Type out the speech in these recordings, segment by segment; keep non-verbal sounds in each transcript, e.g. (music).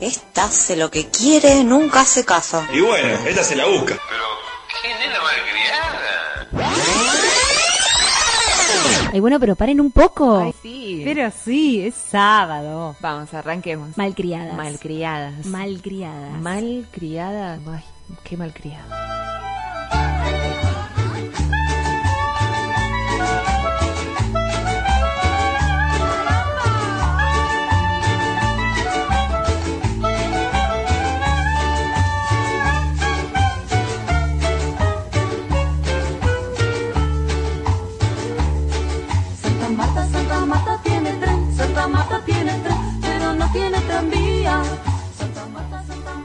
Esta hace lo que quiere, nunca hace caso. Y bueno, esta se la busca. Pero, ¿qué nena malcriada? Ay, bueno, pero paren un poco. Ay, sí. Pero sí, es sábado. Vamos, arranquemos. Malcriadas. Malcriadas. Malcriadas. Malcriada. Ay, qué malcriada.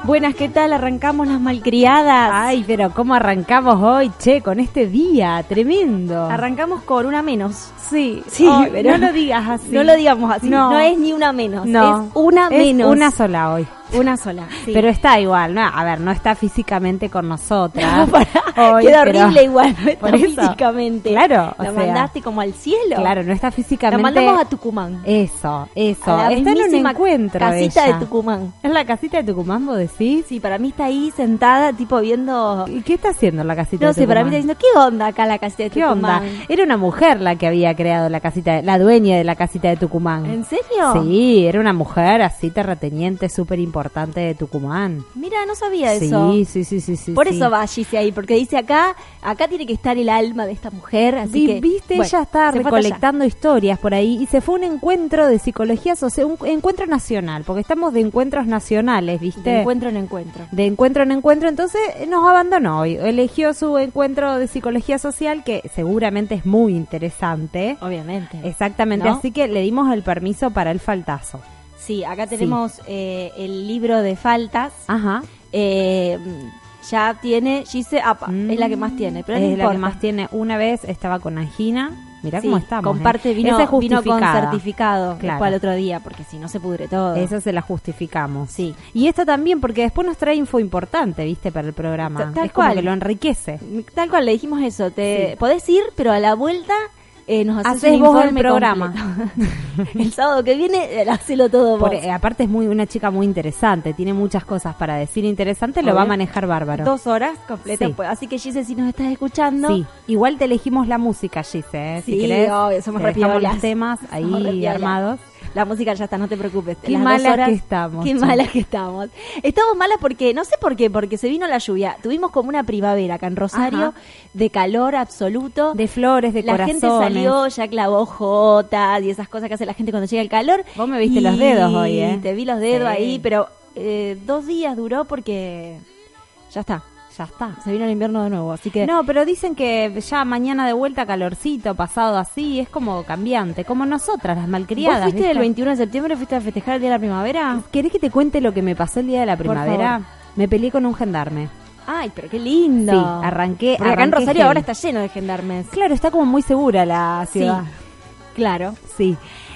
Buenas, ¿qué tal? Arrancamos las malcriadas. Ay, pero ¿cómo arrancamos hoy, che, con este día? Tremendo. Arrancamos con una menos. sí, Sí, pero no lo digas así. No lo digamos así. No. No, es ni una menos. No. Es una Es menos. una sola hoy. (laughs) Una sola. sí. Pero está igual, ¿no? A ver, no está físicamente con nosotras. No, hoy, queda horrible igual, no (laughs) está físicamente. Claro, o La sea, mandaste como al cielo. Claro, no está físicamente. La mandamos a Tucumán. Eso, eso. Está en un encuentro casita ella. de Tucumán. ¿Es la casita de Tucumán, vos decís? Sí, para mí está ahí sentada, tipo viendo... ¿Y qué está haciendo la casita No de sé, para mí Tucumán? está diciendo, ¿qué onda acá la casita de ¿Qué onda? Tucumán? Era una mujer la que había creado la casita, la dueña de la casita de Tucumán. ¿En serio? Sí, era una mujer así terrateniente súper importante de Tucumán. Mira, no sabía eso. Sí, sí, sí, sí, sí. Por sí. eso va Gise ahí, porque dice acá, acá tiene que estar el alma de esta mujer, así que... Viste, bueno, ella está recolectando historias por ahí y se fue a un encuentro de psicología social, un encuentro nacional, porque estamos de encuentros nacionales, ¿viste? De encuentro en encuentro. de encuentro en encuentro, entonces nos abandonó hoy. Eligió su encuentro de psicología social, que seguramente es muy interesante. Obviamente. Exactamente, ¿No? así que le dimos el permiso para el faltazo. Sí, acá tenemos eh, el libro de faltas. Ajá. Eh, ya tiene, Gise, apa, Mm. es la que más tiene, pero no es la que más tiene. Una vez estaba con angina. Mirá Sí, cómo estamos. Comparte, ¿eh? vino, vino con certificado Claro. después al otro día, porque si no se pudre todo. Esa se la justificamos. Sí. Y esta también, porque después nos trae info importante, ¿viste? Para el programa. Ta- tal es como cual. que lo enriquece. Tal cual, le dijimos eso, te Sí. podés ir, pero a la vuelta eh, nos haces Haces vos el programa. (laughs) el sábado que viene, eh, hacelo todo vos. Eh, aparte es muy una chica muy interesante, tiene muchas cosas para decir interesante, lo va a manejar bárbaro. Dos horas completas. Sí. pues, Así que Gise, si nos estás escuchando, Sí, igual te elegimos la música, Gise, ¿eh? si Sí, querés. obvio, somos te dejamos los temas ahí armados. La música ya está, no te preocupes. Qué Las malas horas- que estamos, Qué malas que estamos. Estamos malas porque, no sé por qué, porque se vino la lluvia. Tuvimos como una primavera acá en Rosario, Ajá. de calor absoluto. De flores, de la corazones. gente salió, ya clavó jotas y esas cosas que hace la gente cuando llega el calor. Vos me viste Y los dedos hoy, ¿eh? Te vi los dedos Sí. ahí, pero eh, dos días duró porque ya está. Ya está. Se vino el invierno de nuevo, así que... No, pero dicen que ya mañana de vuelta calorcito, pasado así, es como cambiante, como nosotras, las ¿Vos malcriadas. fuiste ¿viste? el 21 de septiembre, fuiste a festejar el Día de la Primavera? ¿Querés que te cuente lo que me pasó el día de la primavera? Me peleé con un gendarme. Ay, pero qué lindo. Sí, arranqué- Porque acá en Rosario ahora está lleno de gendarmes. Claro, está como muy segura la ciudad. Claro. Sí.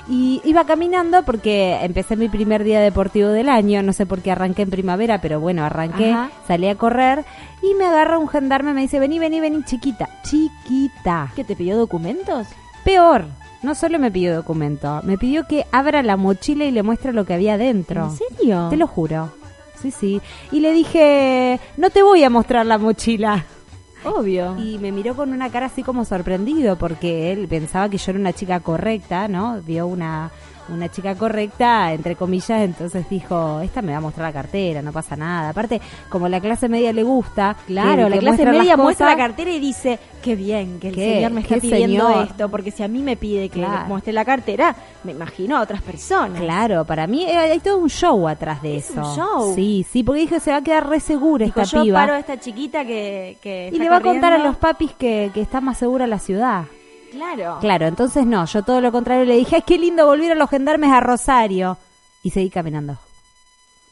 Y iba caminando porque empecé mi primer día deportivo del año, no sé por qué arranqué en primavera, pero bueno, arranqué, Ajá. salí a correr y me agarra un gendarme y me dice, vení, vení, vení, chiquita, chiquita. ¿Qué te pidió documentos? Peor, no solo me pidió documento, me pidió que abra la mochila y le muestre lo que había dentro. ¿En serio? Te lo juro. Sí, sí. Y le dije, no te voy a mostrar la mochila. Obvio. Y me miró con una cara así como sorprendido porque él pensaba que yo era una chica correcta, ¿no? Vio una, una chica correcta, entre comillas, entonces dijo, esta me va a mostrar la cartera, no pasa nada. Aparte, como la clase media le gusta, Claro, que- la que clase muestra media muestra la cartera y dice, qué bien que el ¿Qué? señor me está ¿Qué pidiendo señor? esto, porque si a mí me pide que Claro. le muestre la cartera, me imagino a otras personas. Claro, para mí eh, hay todo un show atrás de Es eso. un show. Sí, sí, porque dije, se va a quedar re segura Dijo, esta yo piba. paro a esta chiquita que, que y está le va a contar a los papis que, que está más segura la ciudad. Claro. Claro, entonces no, yo todo lo contrario le dije, ay, qué lindo volver a los gendarmes a Rosario. Y seguí caminando.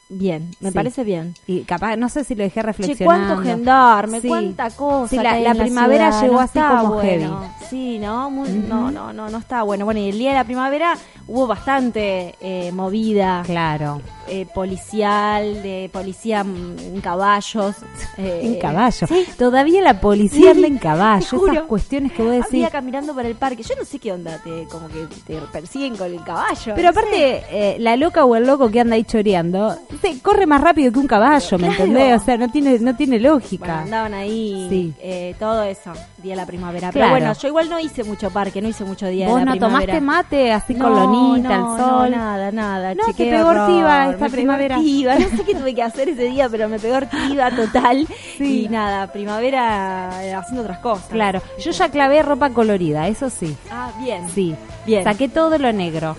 Bien, me Sí. parece bien. Y capaz, no sé si lo dejé Che, reflexionando. cuánto gendarme, Sí. cuánta cosa. Sí, la- primavera ciudad, llegó no así como bueno. heavy. Sí, ¿no? Muy- No, no, no, no está bueno. Bueno, y el día de la primavera hubo bastante eh, movida. Claro. eh, policial, de policía en caballos. (laughs) eh, En caballo. Sí, Todavía la policía anda en (laughs) caballo. Esas cuestiones que vos decís. Había caminando por el parque. Yo no sé qué onda, te, como que te persiguen con el caballo. Pero no aparte, eh, la loca o el loco que anda ahí choreando, se corre más rápido que un caballo, ¿me Claro. entendés? O sea, no tiene, no tiene Bueno, lógica. andaban ahí, Sí. eh, todo eso, día de la primavera. Claro. Pero bueno, yo igual no hice mucho parque, no hice mucho día Vos de la no primavera. tomaste mate así No, con lonita, no, el sol. No, nada, nada. No, che, te pegó ortiva esta me primavera. ortiva. No sé qué tuve que hacer ese día, pero me pegó ortiva total. (laughs) Sí. Y nada, primavera eh, haciendo otras cosas. Claro, yo ya clavé ropa colorida, eso sí. Ah, bien. Sí. Bien. Saqué todo lo negro.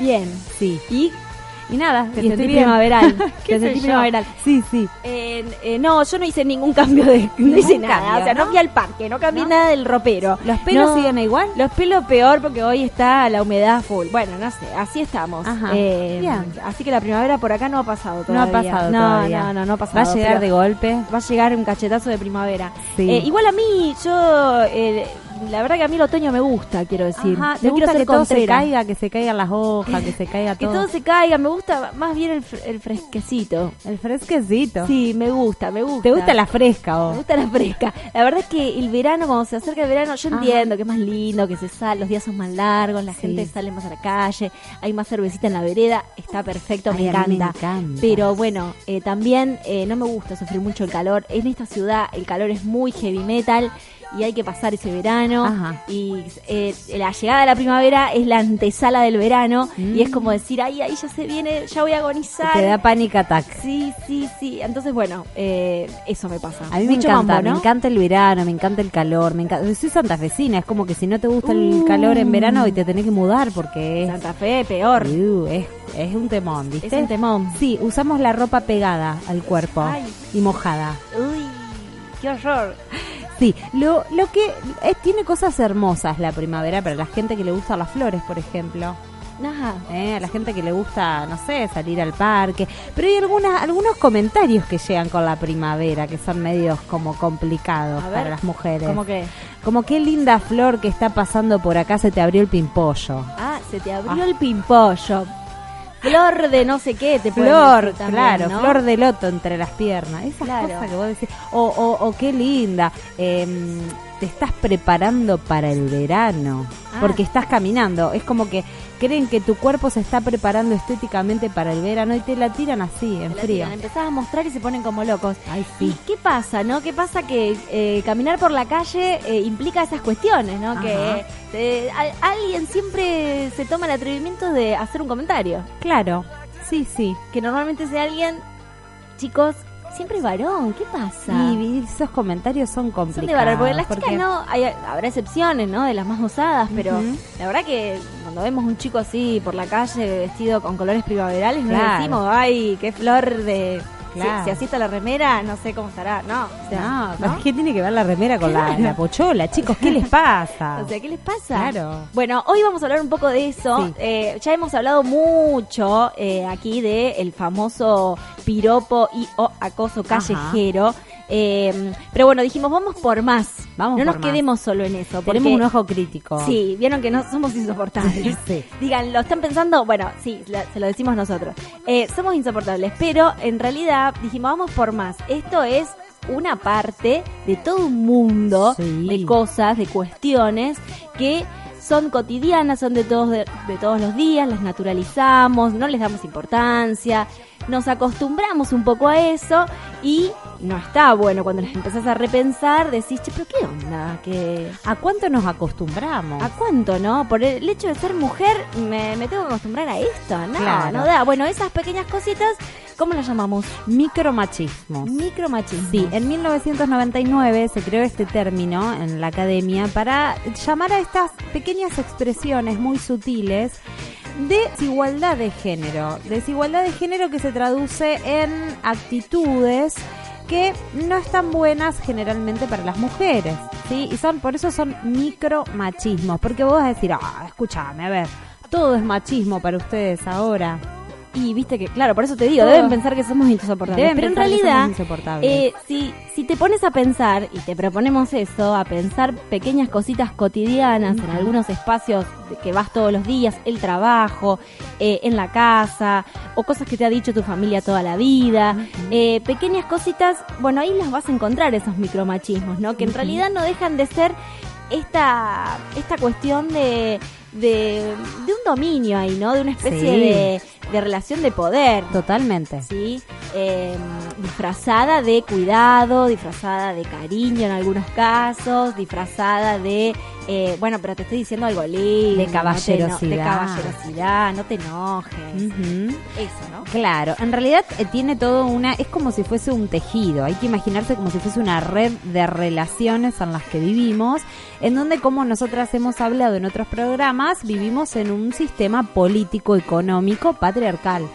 Bien. Sí. Y Y nada, te y estoy sentí bien. primaveral. (laughs) ¿Qué te sé sentí yo? primaveral. Sí, sí. Eh, eh, no, yo no hice ningún cambio de. No hice nada. cambio, o sea, no, ¿no? fui al parque, no cambié ¿No? nada del ropero. ¿Los pelos No. siguen igual? Los pelos peor porque hoy está la humedad full. Bueno, no sé, así estamos. Ajá. Eh, Bien. Así que la primavera por acá no ha pasado No ha todavía. pasado no, todavía. No, no, no ha pasado. Va a llegar de golpe. Va a llegar un cachetazo de primavera. Sí. Eh, igual a mí, yo. La verdad que a mí el otoño me gusta, quiero decir. Ajá, No ¿te quiero gusta que todo se caiga, que se caigan las hojas, que se caiga (laughs) Que todo? todo se caiga, me gusta más bien el, el fresquecito. El fresquecito. Sí, me gusta, me gusta. ¿Te gusta la fresca Me vos? gusta la fresca. La verdad es que el verano, cuando se acerca el verano, yo Ajá. entiendo que es más lindo, que se sale, los días son más largos, la Sí. gente sale más a la calle, hay más cervecita en la vereda, está perfecto, me Ay, encanta. me encanta. Pero bueno, eh, también eh, no me gusta sufrir mucho el calor. En esta ciudad el calor es muy heavy metal y hay que pasar ese verano. Ajá. Y eh, la llegada de la primavera es la antesala del verano Mm. y es como decir, ay, ahí ya se viene, ya voy a agonizar. Te da panic attack. Sí, sí, sí. Entonces, bueno, eh, eso me pasa. A mí me encanta, mambo, ¿no? me encanta el verano, me encanta el calor, me encanta. Soy santafesina, es como que si no te gusta el calor en verano y te tenés que mudar porque es, Santa Fe, peor. Uh, es, es un temón, ¿viste? Es un temón. Sí, usamos la ropa pegada al cuerpo Ay. y mojada. Uy, qué horror. Sí, lo, lo que es, tiene cosas hermosas la primavera para la gente que le gustan las flores, por ejemplo. Ajá. ¿eh? A la gente que le gusta, no sé, salir al parque. Pero hay algunas, algunos comentarios que llegan con la primavera que son medios como complicados ver, para las mujeres. ¿Cómo que? Como qué linda flor que está pasando por acá, se te abrió el pimpollo. Ah, se te abrió Ah. el pimpollo. Flor de no sé qué, te Flor, también, claro, ¿no? flor de loto entre las piernas. Esas Claro. cosas que vos decís. O, o, o qué linda. em, te estás preparando para el verano. Ah. Porque estás caminando. Es como que creen que tu cuerpo se está preparando estéticamente para el verano y te la tiran así, en Te frío. Empezás a mostrar y se ponen como locos. Ay, ¿Y sí. qué pasa, no? ¿Qué pasa que eh, caminar por la calle eh, implica esas cuestiones, no? Ajá. Que eh, al- alguien siempre se toma el atrevimiento de hacer un comentario. Claro. Sí, sí. Que normalmente ese alguien, chicos, siempre varón. ¿Qué pasa? Y esos comentarios son complicados. Son de varón, porque las porque- chicas no, hay, habrá excepciones, ¿no? De las más osadas, pero la verdad que cuando vemos un chico así por la calle vestido con colores primaverales, no Claro. decimos, ay, qué flor de... Claro. Si, si así está la remera, no sé cómo estará, no. O sea, No, ¿qué tiene que ver la remera con la, Claro. la pochola? Chicos, ¿qué les pasa? (laughs) O sea, ¿qué les pasa? Claro. Bueno, hoy vamos a hablar un poco de eso. Sí. Eh, ya hemos hablado mucho eh, aquí de el famoso piropo y o acoso Ajá. Eh, pero bueno, dijimos, vamos por más. Vamos no por nos más. quedemos solo en eso. Tenemos un ojo crítico. Sí, vieron que no somos insoportables. (laughs) Sí. Digan, ¿lo están pensando? Bueno, sí, la- se lo decimos nosotros. Eh, somos insoportables, pero en realidad dijimos, vamos por más. Esto es una parte de todo un mundo Sí. de cosas, de cuestiones que son cotidianas, son de todos, de, de todos los días, las naturalizamos, no les damos importancia, nos acostumbramos un poco a eso y no está bueno cuando las empezás a repensar, decís, che, pero qué onda, que ¿A cuánto nos acostumbramos? ¿A cuánto, no? Por el hecho de ser mujer, me, me tengo que acostumbrar a esto. No, Claro. no da. Bueno, esas pequeñas cositas, ¿cómo las llamamos? Micromachismo. Micromachismo. Sí, en 1999 se creó este término en la academia para llamar a estas pequeñas expresiones muy sutiles de desigualdad de género. Desigualdad de género que se traduce en actitudes que no están buenas generalmente para las mujeres, ¿sí? Y son por eso son micromachismos, porque vos vas a decir, "Ah, escúchame, a ver, todo es machismo para ustedes ahora." Y viste que, claro, por eso te digo, Todo. deben pensar que somos insoportables. Deben pero en realidad, eh, si, si te pones a pensar y te proponemos eso, a pensar pequeñas cositas cotidianas en algunos espacios que vas todos los días, el trabajo, eh, en la casa, o cosas que te ha dicho tu familia toda la vida, eh, pequeñas cositas, bueno, ahí las vas a encontrar esos micromachismos, ¿no? Que en realidad no dejan de ser esta, esta cuestión de, de, de un dominio ahí, ¿no? De una especie Sí. de, de relación de poder. Totalmente. ¿sí? Eh, disfrazada de cuidado, disfrazada de cariño en algunos casos, disfrazada de, eh, bueno, pero te estoy diciendo algo lindo. De no te caballerosidad. de caballerosidad, no te enojes. Eso, ¿no? Claro, en realidad eh, tiene todo una, es como si fuese un tejido, hay que imaginarse como si fuese una red de relaciones en las que vivimos, en donde como nosotras hemos hablado en otros programas, vivimos en un sistema político económico patriarcal.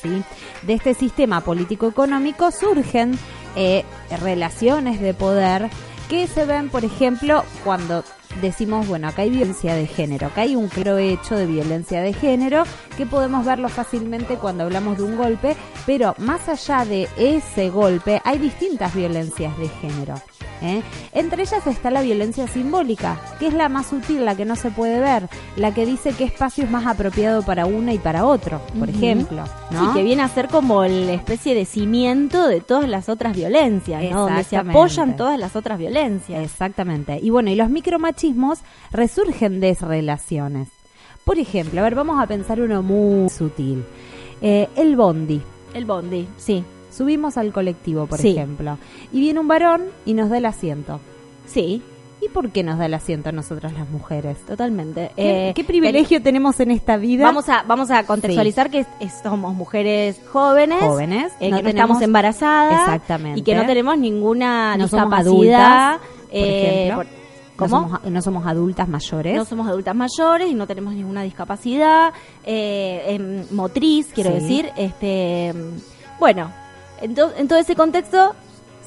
¿sí? De este sistema político económico surgen eh, relaciones de poder que se ven, por ejemplo, cuando decimos, bueno, acá hay violencia de género, acá hay un claro hecho de violencia de género que podemos verlo fácilmente cuando hablamos de un golpe, pero más allá de ese golpe hay distintas violencias de género. ¿Eh? Entre ellas está la violencia simbólica, que es la más sutil, la que no se puede ver, la que dice qué espacio es más apropiado para una y para otro, por ejemplo. ¿no? Sí, que viene a ser como la especie de cimiento de todas las otras violencias, ¿no? Donde se apoyan todas las otras violencias. Exactamente. Y bueno, y los micromachismos resurgen de relaciones. Por ejemplo, a ver, vamos a pensar uno muy sutil. Eh, el bondi. El bondi, sí, Subimos al colectivo, por Sí. ejemplo. Y viene un varón y nos da el asiento. sí, ¿Y por qué nos da el asiento a nosotras las mujeres? totalmente. ¿Qué, Eh, qué privilegio tenemos en esta vida? Vamos a, vamos a contextualizar que es- es- somos mujeres jóvenes, Jóvenes, eh, no que no estamos embarazadas Exactamente. y que no tenemos ninguna No somos discapacidad. adultas, por eh, ejemplo. por- No ¿Cómo? somos, no somos adultas mayores. No somos adultas mayores y no tenemos ninguna discapacidad eh, em, motriz, quiero Sí. decir. Este, bueno, en, to- en todo ese contexto,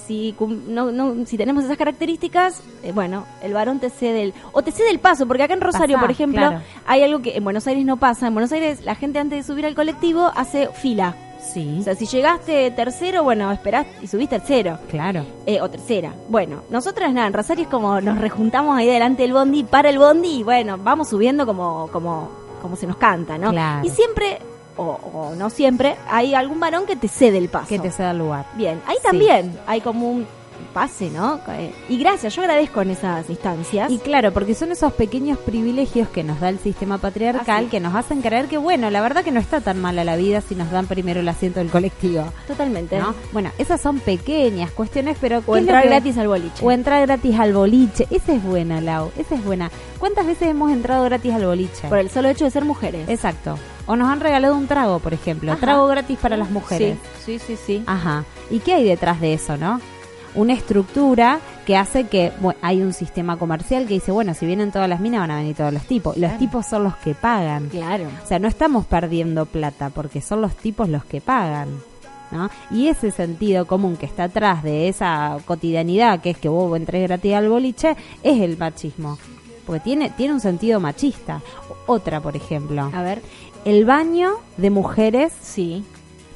si, no, no- si tenemos esas características, eh, bueno, el varón te cede el... O te cede el paso, porque acá en Rosario, Pasá, por ejemplo, claro. hay algo que en Buenos Aires no pasa. En Buenos Aires la gente antes de subir al colectivo hace fila. Sí, O sea, si llegaste tercero, bueno, esperás y subís tercero. claro. Eh, o tercera. Bueno, nosotras nada, en Rosario es como nos rejuntamos ahí delante del bondi, para el bondi y bueno, vamos subiendo como, como, como se nos canta, ¿no? Claro. Y siempre, o, o no siempre, hay algún varón que te cede el paso. Que te ceda el lugar. Bien, ahí Sí. también hay como un pase, ¿no? Eh, Y gracias, yo agradezco en esas instancias. Y claro, porque son esos pequeños privilegios que nos da el sistema patriarcal que nos hacen creer que, bueno, la verdad que no está tan mala la vida si nos dan primero el asiento del colectivo. Totalmente. ¿no? Bueno, esas son pequeñas cuestiones, pero ¿qué O entrar que- gratis al boliche. O entrar gratis al boliche. Esa es buena, Lau. Esa es buena. ¿Cuántas veces hemos entrado gratis al boliche? Por el solo hecho de ser mujeres. Exacto. O nos han regalado un trago, por ejemplo. Ajá. Trago gratis para las mujeres. Sí, sí, sí. sí. Ajá. ¿Y qué hay detrás de eso, no? Una estructura que hace que bueno, hay un sistema comercial que dice, bueno, si vienen todas las minas van a venir todos los tipos. Los tipos son los que pagan. Claro. O sea, no estamos perdiendo plata porque son los tipos los que pagan. ¿no? Y ese sentido común que está atrás de esa cotidianidad que es que vos entres gratis al boliche es el machismo. Porque tiene, tiene un sentido machista. Otra, por ejemplo. A ver, El baño de mujeres sí.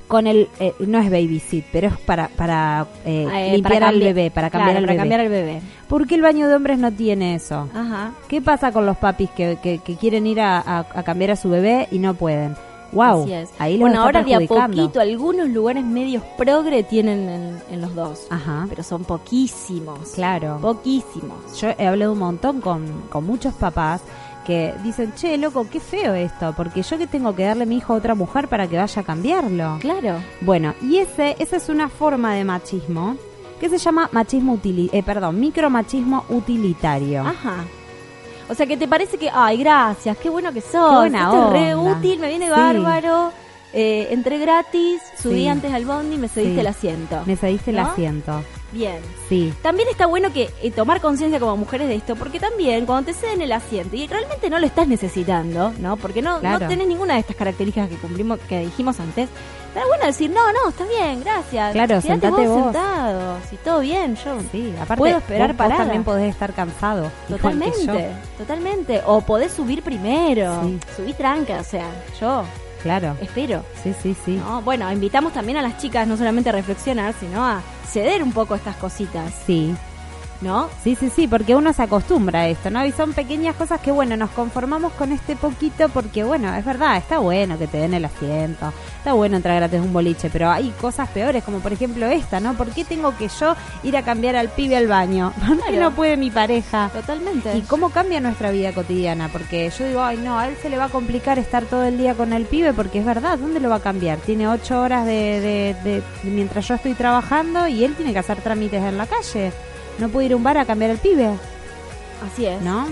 con el eh, no es baby sit, pero es para para eh, Eh, limpiar para al bebé, para cambiar claro, al para bebé. cambiar al bebé. ¿Por qué el baño de hombres no tiene eso? Ajá. ¿Qué pasa con los papis que, que, que quieren ir a, a- a cambiar a su bebé y no pueden? Wow, Así es. ahí bueno, ahora de a poquito algunos lugares medios progre tienen en, en los dos. Ajá, Pero son poquísimos. claro. Poquísimos. Yo he hablado un montón con, con muchos papás que dicen, che, loco, qué feo esto, porque yo que tengo que darle a mi hijo a otra mujer para que vaya a cambiarlo. Claro. Bueno, y ese, esa es una forma de machismo que se llama machismo utili eh, perdón, micromachismo utilitario. Ajá. O sea, que te parece que, ay, gracias, qué bueno que sos. Qué Esto es re útil, me viene Sí. bárbaro. Eh, entré gratis, subí Sí. antes al bondi y me cediste Sí. el asiento. Me cediste el asiento. Bien. Sí. También está bueno que eh, tomar conciencia como mujeres de esto, porque también cuando te ceden el asiento y realmente no lo estás necesitando, ¿no? Porque no, Claro. no tenés ninguna de estas características que cumplimos, que dijimos antes. Está bueno decir, no, no, está bien, gracias. Claro, sentate vos. sentado, si todo bien, yo. Sí, aparte Puedo esperar vos, vos parada. también podés estar cansado. Totalmente, totalmente. O podés subir primero. Sí. Subí tranca, o sea, yo claro. Espero. Sí, sí, sí. ¿no? Bueno, invitamos también a las chicas no solamente a reflexionar, sino a ceder un poco estas cositas, Sí. ¿No? Sí, sí, sí, porque uno se acostumbra a esto, ¿no? Y son pequeñas cosas que, bueno, nos conformamos con este poquito porque, bueno, es verdad, está bueno que te den el asiento, está bueno entrar gratis un boliche, pero hay cosas peores, como por ejemplo esta, ¿no? ¿Por qué tengo que yo ir a cambiar al pibe al baño? (laughs) ¿Por qué Claro. no puede mi pareja? Totalmente. ¿Y cómo cambia nuestra vida cotidiana? Porque yo digo, ay, no, a él se le va a complicar estar todo el día con el pibe, porque es verdad, ¿dónde lo va a cambiar? Tiene ocho horas de, de- de- mientras yo estoy trabajando y él tiene que hacer trámites en la calle. No puede ir a un bar a cambiar el pibe, Así es. ¿no?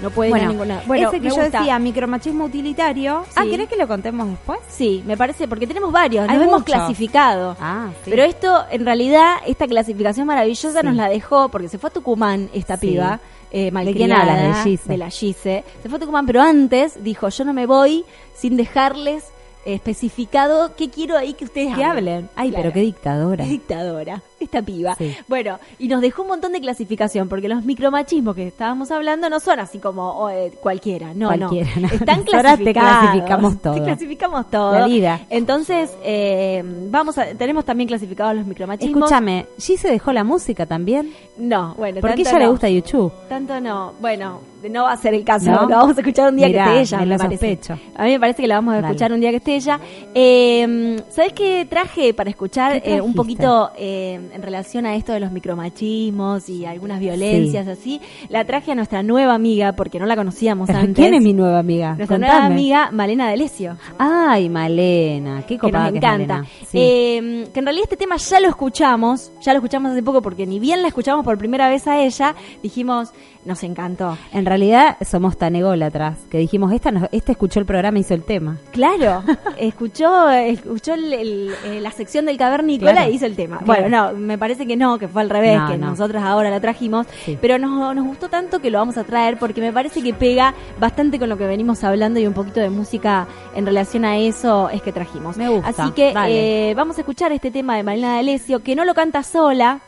No puede ir bueno, a ninguna. Bueno, ese que yo gusta. decía, micromachismo utilitario. Ah, Sí. ¿querés que lo contemos después? Sí, me parece, porque tenemos varios, Hay nos hemos clasificado. Ah, sí. Pero esto, en realidad, esta clasificación maravillosa Sí. nos la dejó, porque se fue a Tucumán esta piba, eh, quién malcriada, hablas? De Gise. de la Gise. Se fue a Tucumán, pero antes dijo, yo no me voy sin dejarles especificado qué quiero ahí que ustedes que hablen. Ay, Claro. pero qué dictadora. Qué dictadora, (laughs) esta piba. Sí. Bueno, y nos dejó un montón de clasificación, porque los micromachismos que estábamos hablando no son así como oh, eh, cualquiera, no, Cualquiera, no. no. Están (laughs) Ahora te clasificados. clasificamos (laughs) todo. Te clasificamos todo. La vida. Entonces, eh, vamos a, tenemos también clasificados los micromachismos. Escúchame, ¿Gise dejó la música también? No, bueno, Porque tanto ella le gusta YouTube. Tanto no. Bueno, no va a ser el caso. ¿No? Lo vamos a escuchar un día Mirá, que esté ella. me lo parece. sospecho. A mí me parece que la vamos a Dale. escuchar un día que esté ella. Eh, ¿Sabes qué traje para escuchar ¿Qué eh, un poquito eh, en relación a esto de los micromachismos y algunas violencias así? La traje a nuestra nueva amiga, porque no la conocíamos (laughs) antes. ¿Quién es mi nueva amiga? Nuestra Contame. nueva amiga, Malena Delesio. Ay, Malena, qué que copada que es encanta. Malena. Sí. Eh, que en realidad este tema ya lo escuchamos, ya lo escuchamos hace poco porque ni bien la escuchamos por primera vez a ella, dijimos, nos encantó. En realidad somos tan ególatras que dijimos, esta, nos- este escuchó el programa y hizo el tema. Claro, (laughs) escuchó, escuchó el- el- eh, la sección del cavernícola Claro. e hizo el tema. Bueno, no, me parece que no, que fue al revés, No, que no. nosotras ahora la trajimos, Sí. pero nos, nos gustó tanto que lo vamos a traer porque me parece que pega bastante con lo que venimos hablando y un poquito de música en relación a eso es que trajimos. Me gusta, Así que eh, vamos a escuchar este tema de Marina D'Alessio, que no lo canta sola,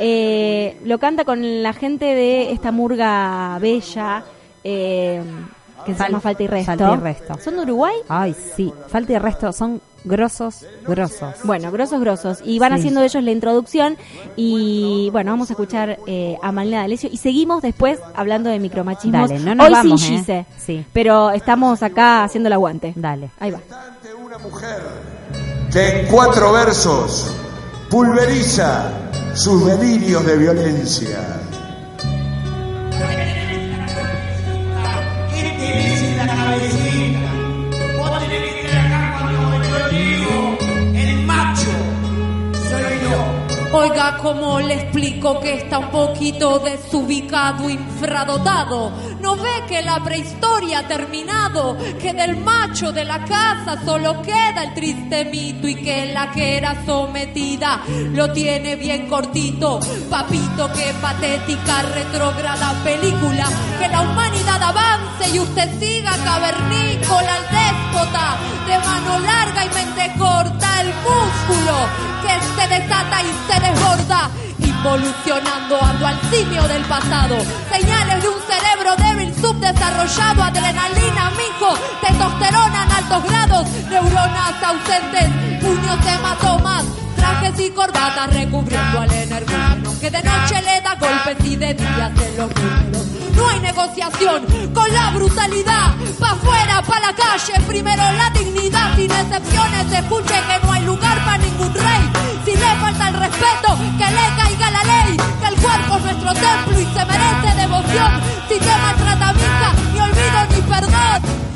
eh, lo canta con la gente de esta murga bella. eh, que se Fal- llama Falta y Resto. Falta y Resto. ¿Son de Uruguay? Ay, sí, falta de resto, son grosos, grosos. Bueno, grosos, grosos. Y van Sí. haciendo ellos la introducción. Y bueno, vamos a escuchar eh, a Malena D'Alessio. Y seguimos después hablando de micromachismos. Dale, no nos Hoy vamos, sin ¿eh? Gise. Sí. Pero estamos acá haciendo el aguante. Dale. Ahí va. una mujer que en cuatro versos pulveriza sus delirios de violencia. Oiga, ¿cómo le explico que está un poquito desubicado, infradotado? ¿No ve que la prehistoria ha terminado? Que del macho de la casa solo queda el triste mito y que la que era sometida lo tiene bien cortito. Papito, qué patética, retrógrada película. Que la humanidad avance y usted siga cavernícola al déspota. De mano larga y mente corta, el músculo que se desata y se desborda, involucionando ando al simio del pasado. Señales de un cerebro débil, subdesarrollado, adrenalina, mijo, testosterona en altos grados, neuronas ausentes, puños hematomas, trajes y corbatas recubriendo al energúmeno, que de noche le da golpes y de día se los números. No hay negociación con la brutalidad. Pa' afuera, pa' la calle, primero la dignidad. Sin excepciones, escuche que no hay lugar para ningún rey. Falta el respeto, que le caiga la ley. Que el cuerpo es nuestro templo y se merece devoción. Si te maltrata ni olvido ni perdón.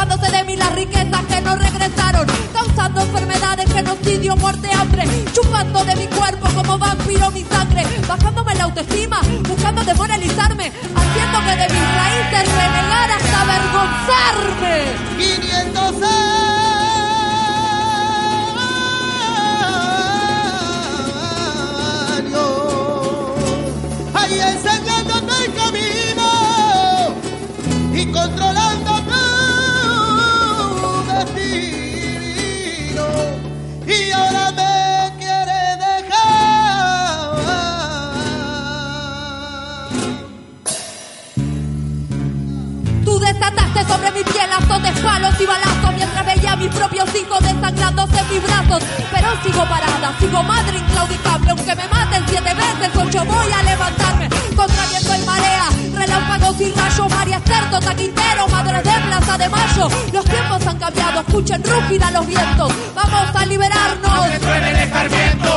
escapándose de mí las riquezas que no regresaron, causando enfermedades, genocidio, muerte, hambre, chupando de mi cuerpo como vampiro mi sangre, bajándome la autoestima, buscando demoralizarme, haciendo que de mis raíces renegar hasta avergonzarme. 500 años. ahí enseñándome el camino y controlando. y ahora me quiere dejar. Tú desataste sobre mi piel azotes, palos y balazos mientras veía a mis propios hijos desangrándose en mis brazos. Pero sigo parada, sigo madre inclaudicable, aunque me maten siete veces, ocho voy a levantarme. Contra viento y marea, relámpagos y rayos, María Esther, Tota Quintero, madre de Plaza de Mayo. Los tiempos han cambiado, escuchen rúgida los vientos. Vamos a liberarnos.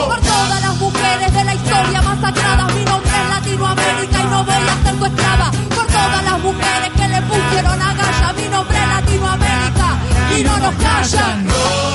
Por todas las mujeres de la historia masacradas, mi nombre es Latinoamérica y no voy a ser tu esclava. Por todas las mujeres que le pusieron a galla, mi nombre es Latinoamérica y no nos callan.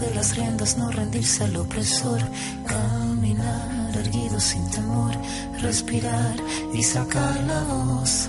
De las riendas, no rendirse al opresor. Caminar erguido sin temor, respirar y sacar la voz.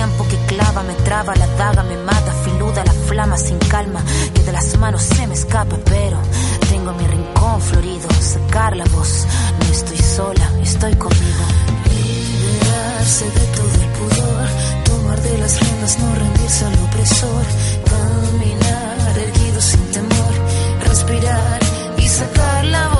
tiempo que clava me traba, la daga me mata, filuda la flama sin calma, que de las manos se me escapa, pero tengo mi rincón florido, sacar la voz, no estoy sola, estoy conmigo. Liberarse de todo el pudor, tomar de las riendas, no rendirse al opresor, caminar erguido sin temor, respirar y sacar la voz.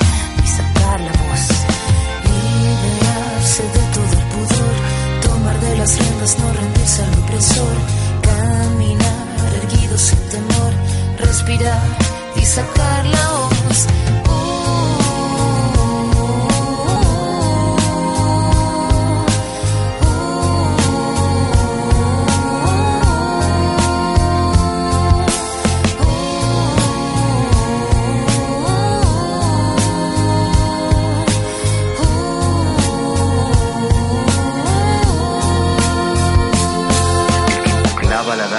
la voz. Liberarse de todo el pudor, tomar de las riendas, no rendirse al opresor. Caminar erguido sin temor, respirar y sacar la voz.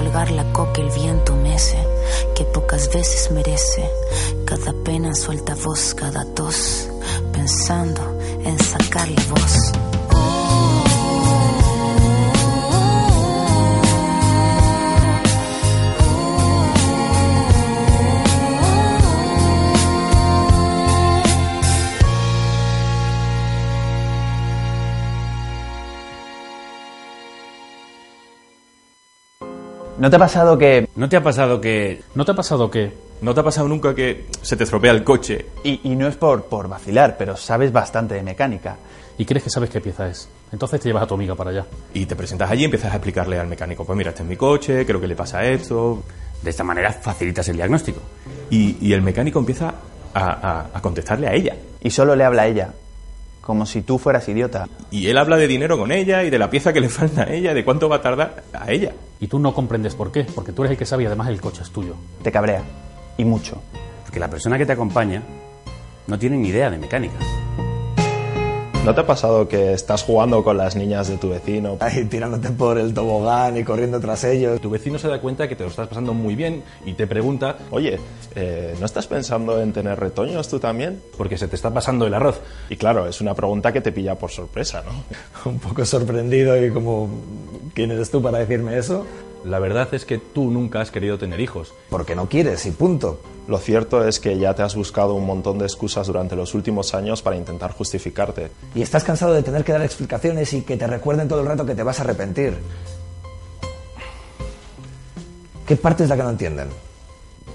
Colgar la coca el viento mece, que pocas veces merece. Cada pena suelta voz, cada tos, pensando en sacarle voz. ¿No te ha pasado que... ¿No te ha pasado que... ¿No te ha pasado que... ¿No te ha pasado nunca que se te estropea el coche? Y, y no es por, por vacilar, pero sabes bastante de mecánica. Y crees que sabes qué pieza es. Entonces te llevas a tu amiga para allá. Y te presentas allí y empiezas a explicarle al mecánico, pues mira, este es mi coche, creo que le pasa esto. De esta manera facilitas el diagnóstico. Y, y el mecánico empieza a, a, a contestarle a ella. Y solo le habla a ella. Como si tú fueras idiota. Y él habla de dinero con ella y de la pieza que le (laughs) falta a ella, de cuánto va a tardar a ella. Y tú no comprendes por qué, porque tú eres el que sabe y además el coche es tuyo. Te cabrea. Y mucho. Porque la persona que te acompaña no tiene ni idea de mecánica. ¿No te ha pasado que estás jugando con las niñas de tu vecino? Ahí tirándote por el tobogán y corriendo tras ellos. Tu vecino se da cuenta que te lo estás pasando muy bien y te pregunta, oye, eh, ¿no estás pensando en tener retoños tú también? Porque se te está pasando el arroz. Y claro, es una pregunta que te pilla por sorpresa, ¿no? (laughs) Un poco sorprendido y como, ¿quién eres tú para decirme eso? La verdad es que tú nunca has querido tener hijos. Porque no quieres y punto. Lo cierto es que ya te has buscado un montón de excusas durante los últimos años para intentar justificarte. Y estás cansado de tener que dar explicaciones y que te recuerden todo el rato que te vas a arrepentir. ¿Qué parte es la que no entienden?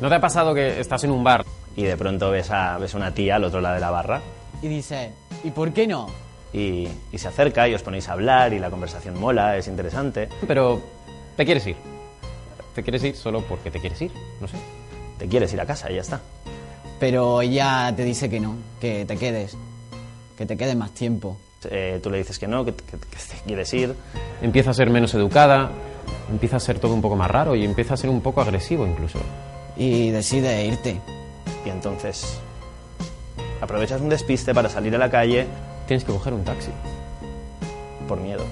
¿No te ha pasado que estás en un bar y de pronto ves a, ves a una tía al otro lado de la barra? Y dice, ¿y por qué no? Y, y se acerca y os ponéis a hablar y la conversación mola, es interesante. Pero te quieres ir. Te quieres ir solo porque te quieres ir, no sé. Te quieres ir a casa y ya está. Pero ella te dice que no, que te quedes, que te quedes más tiempo. Eh, tú le dices que no, que, que, que te quieres ir. Empieza a ser menos educada, empieza a ser todo un poco más raro y empieza a ser un poco agresivo incluso. Y decide irte. Y entonces aprovechas un despiste para salir a la calle. Tienes que coger un taxi. Por miedo.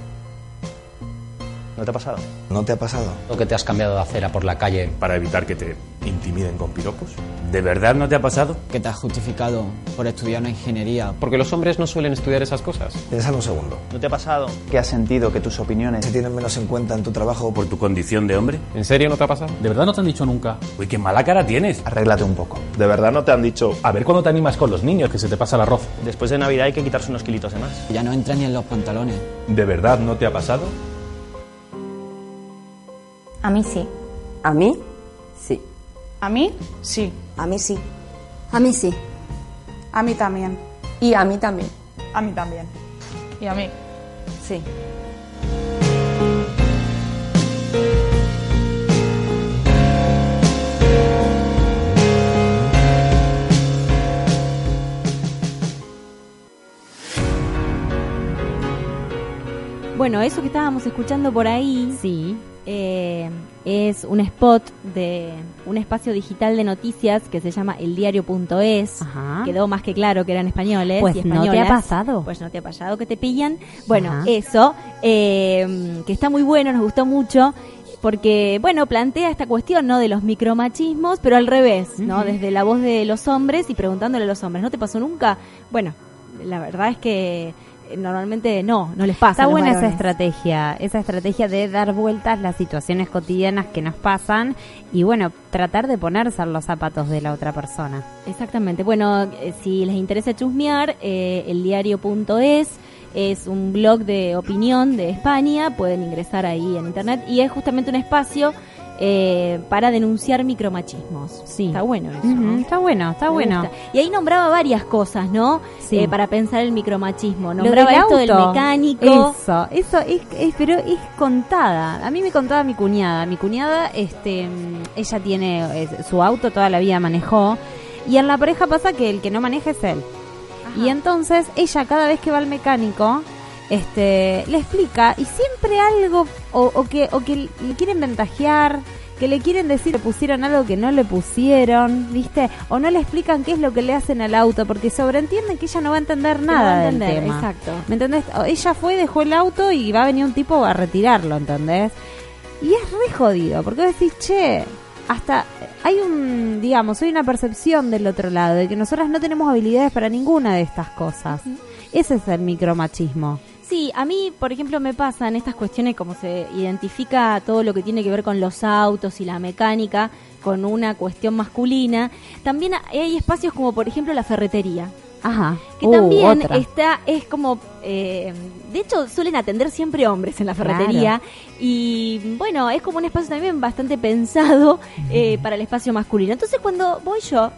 ¿No te ha pasado? ¿No te ha pasado? ¿O que te has cambiado de acera por la calle? Para evitar que te intimiden con piropos. ¿De verdad no te ha pasado? Que te has justificado por estudiar una ingeniería. Porque los hombres no suelen estudiar esas cosas. Piénsalo un segundo. ¿No te ha pasado? ¿Que has sentido que tus opiniones se tienen menos en cuenta en tu trabajo por tu condición de hombre? ¿En serio no te ha pasado? ¿De verdad no te han dicho nunca? Uy, qué mala cara tienes. Arréglate un poco. ¿De verdad no te han dicho, a ver cuándo te animas con los niños, que se te pasa el arroz? Después de Navidad hay que quitarse unos kilitos de más. Ya no entra ni en los pantalones. ¿De verdad no te ha pasado? A mí sí. ¿A mí? Sí. ¿A mí? Sí. A mí sí. A mí sí. A mí también. Y a mí también. A mí también. Y a mí. Sí. Bueno, eso que estábamos escuchando por ahí sí. Eh, es un spot de un espacio digital de noticias que se llama eldiario.es. Quedó más que claro que eran españoles. Pues y no te ha españolas. pasado. Pues no te ha pasado que te pillan. Bueno, Ajá. eso, eh, que está muy bueno, nos gustó mucho. Porque, bueno, plantea esta cuestión, ¿no? De los micromachismos, pero al revés, ¿no? Desde la voz de los hombres y preguntándole a los hombres, ¿no te pasó nunca? Bueno, la verdad es que normalmente no, no les pasa. Está buena esa estrategia, esa estrategia de dar vueltas las situaciones cotidianas que nos pasan y bueno, tratar de ponerse en los zapatos de la otra persona. Exactamente. Bueno, eh, si les interesa chusmear, eh, eldiario.es es un blog de opinión de España, pueden ingresar ahí en internet y es justamente un espacio eh, para denunciar micromachismos. Sí. Está bueno eso. Está bueno, está Me bueno. gusta. Y ahí nombraba varias cosas, ¿no? Sí. Eh, para pensar el micromachismo. Nombraba del esto del auto. mecánico. Eso, eso es, es- pero es contada. A mí me contaba mi cuñada. Mi cuñada, este, ella tiene su auto, toda la vida manejó. Y en la pareja pasa que el que no maneja es él. Y entonces ella cada vez que va al mecánico, este, le explica y siempre algo o, o que o que le quieren ventajear, que le quieren decir que pusieron algo que no le pusieron, ¿viste? O no le explican qué es lo que le hacen al auto porque sobreentienden que ella no va a entender no nada a del tema. exacto. ¿Me entendés? O Ella fue, dejó el auto y va a venir un tipo a retirarlo, ¿entendés? Y es re jodido, porque decís, che, hasta hay un, digamos, hay una percepción del otro lado de que nosotras no tenemos habilidades para ninguna de estas cosas. Ese es el micromachismo. Sí, a mí, por ejemplo, me pasa en estas cuestiones como se identifica todo lo que tiene que ver con los autos y la mecánica con una cuestión masculina. También hay espacios como, por ejemplo, la ferretería. Ajá. Que Uh, también otra. está, es como, eh, de hecho suelen atender siempre hombres en la ferretería y bueno, es como un espacio también bastante pensado eh, para el espacio masculino. Entonces cuando voy yo,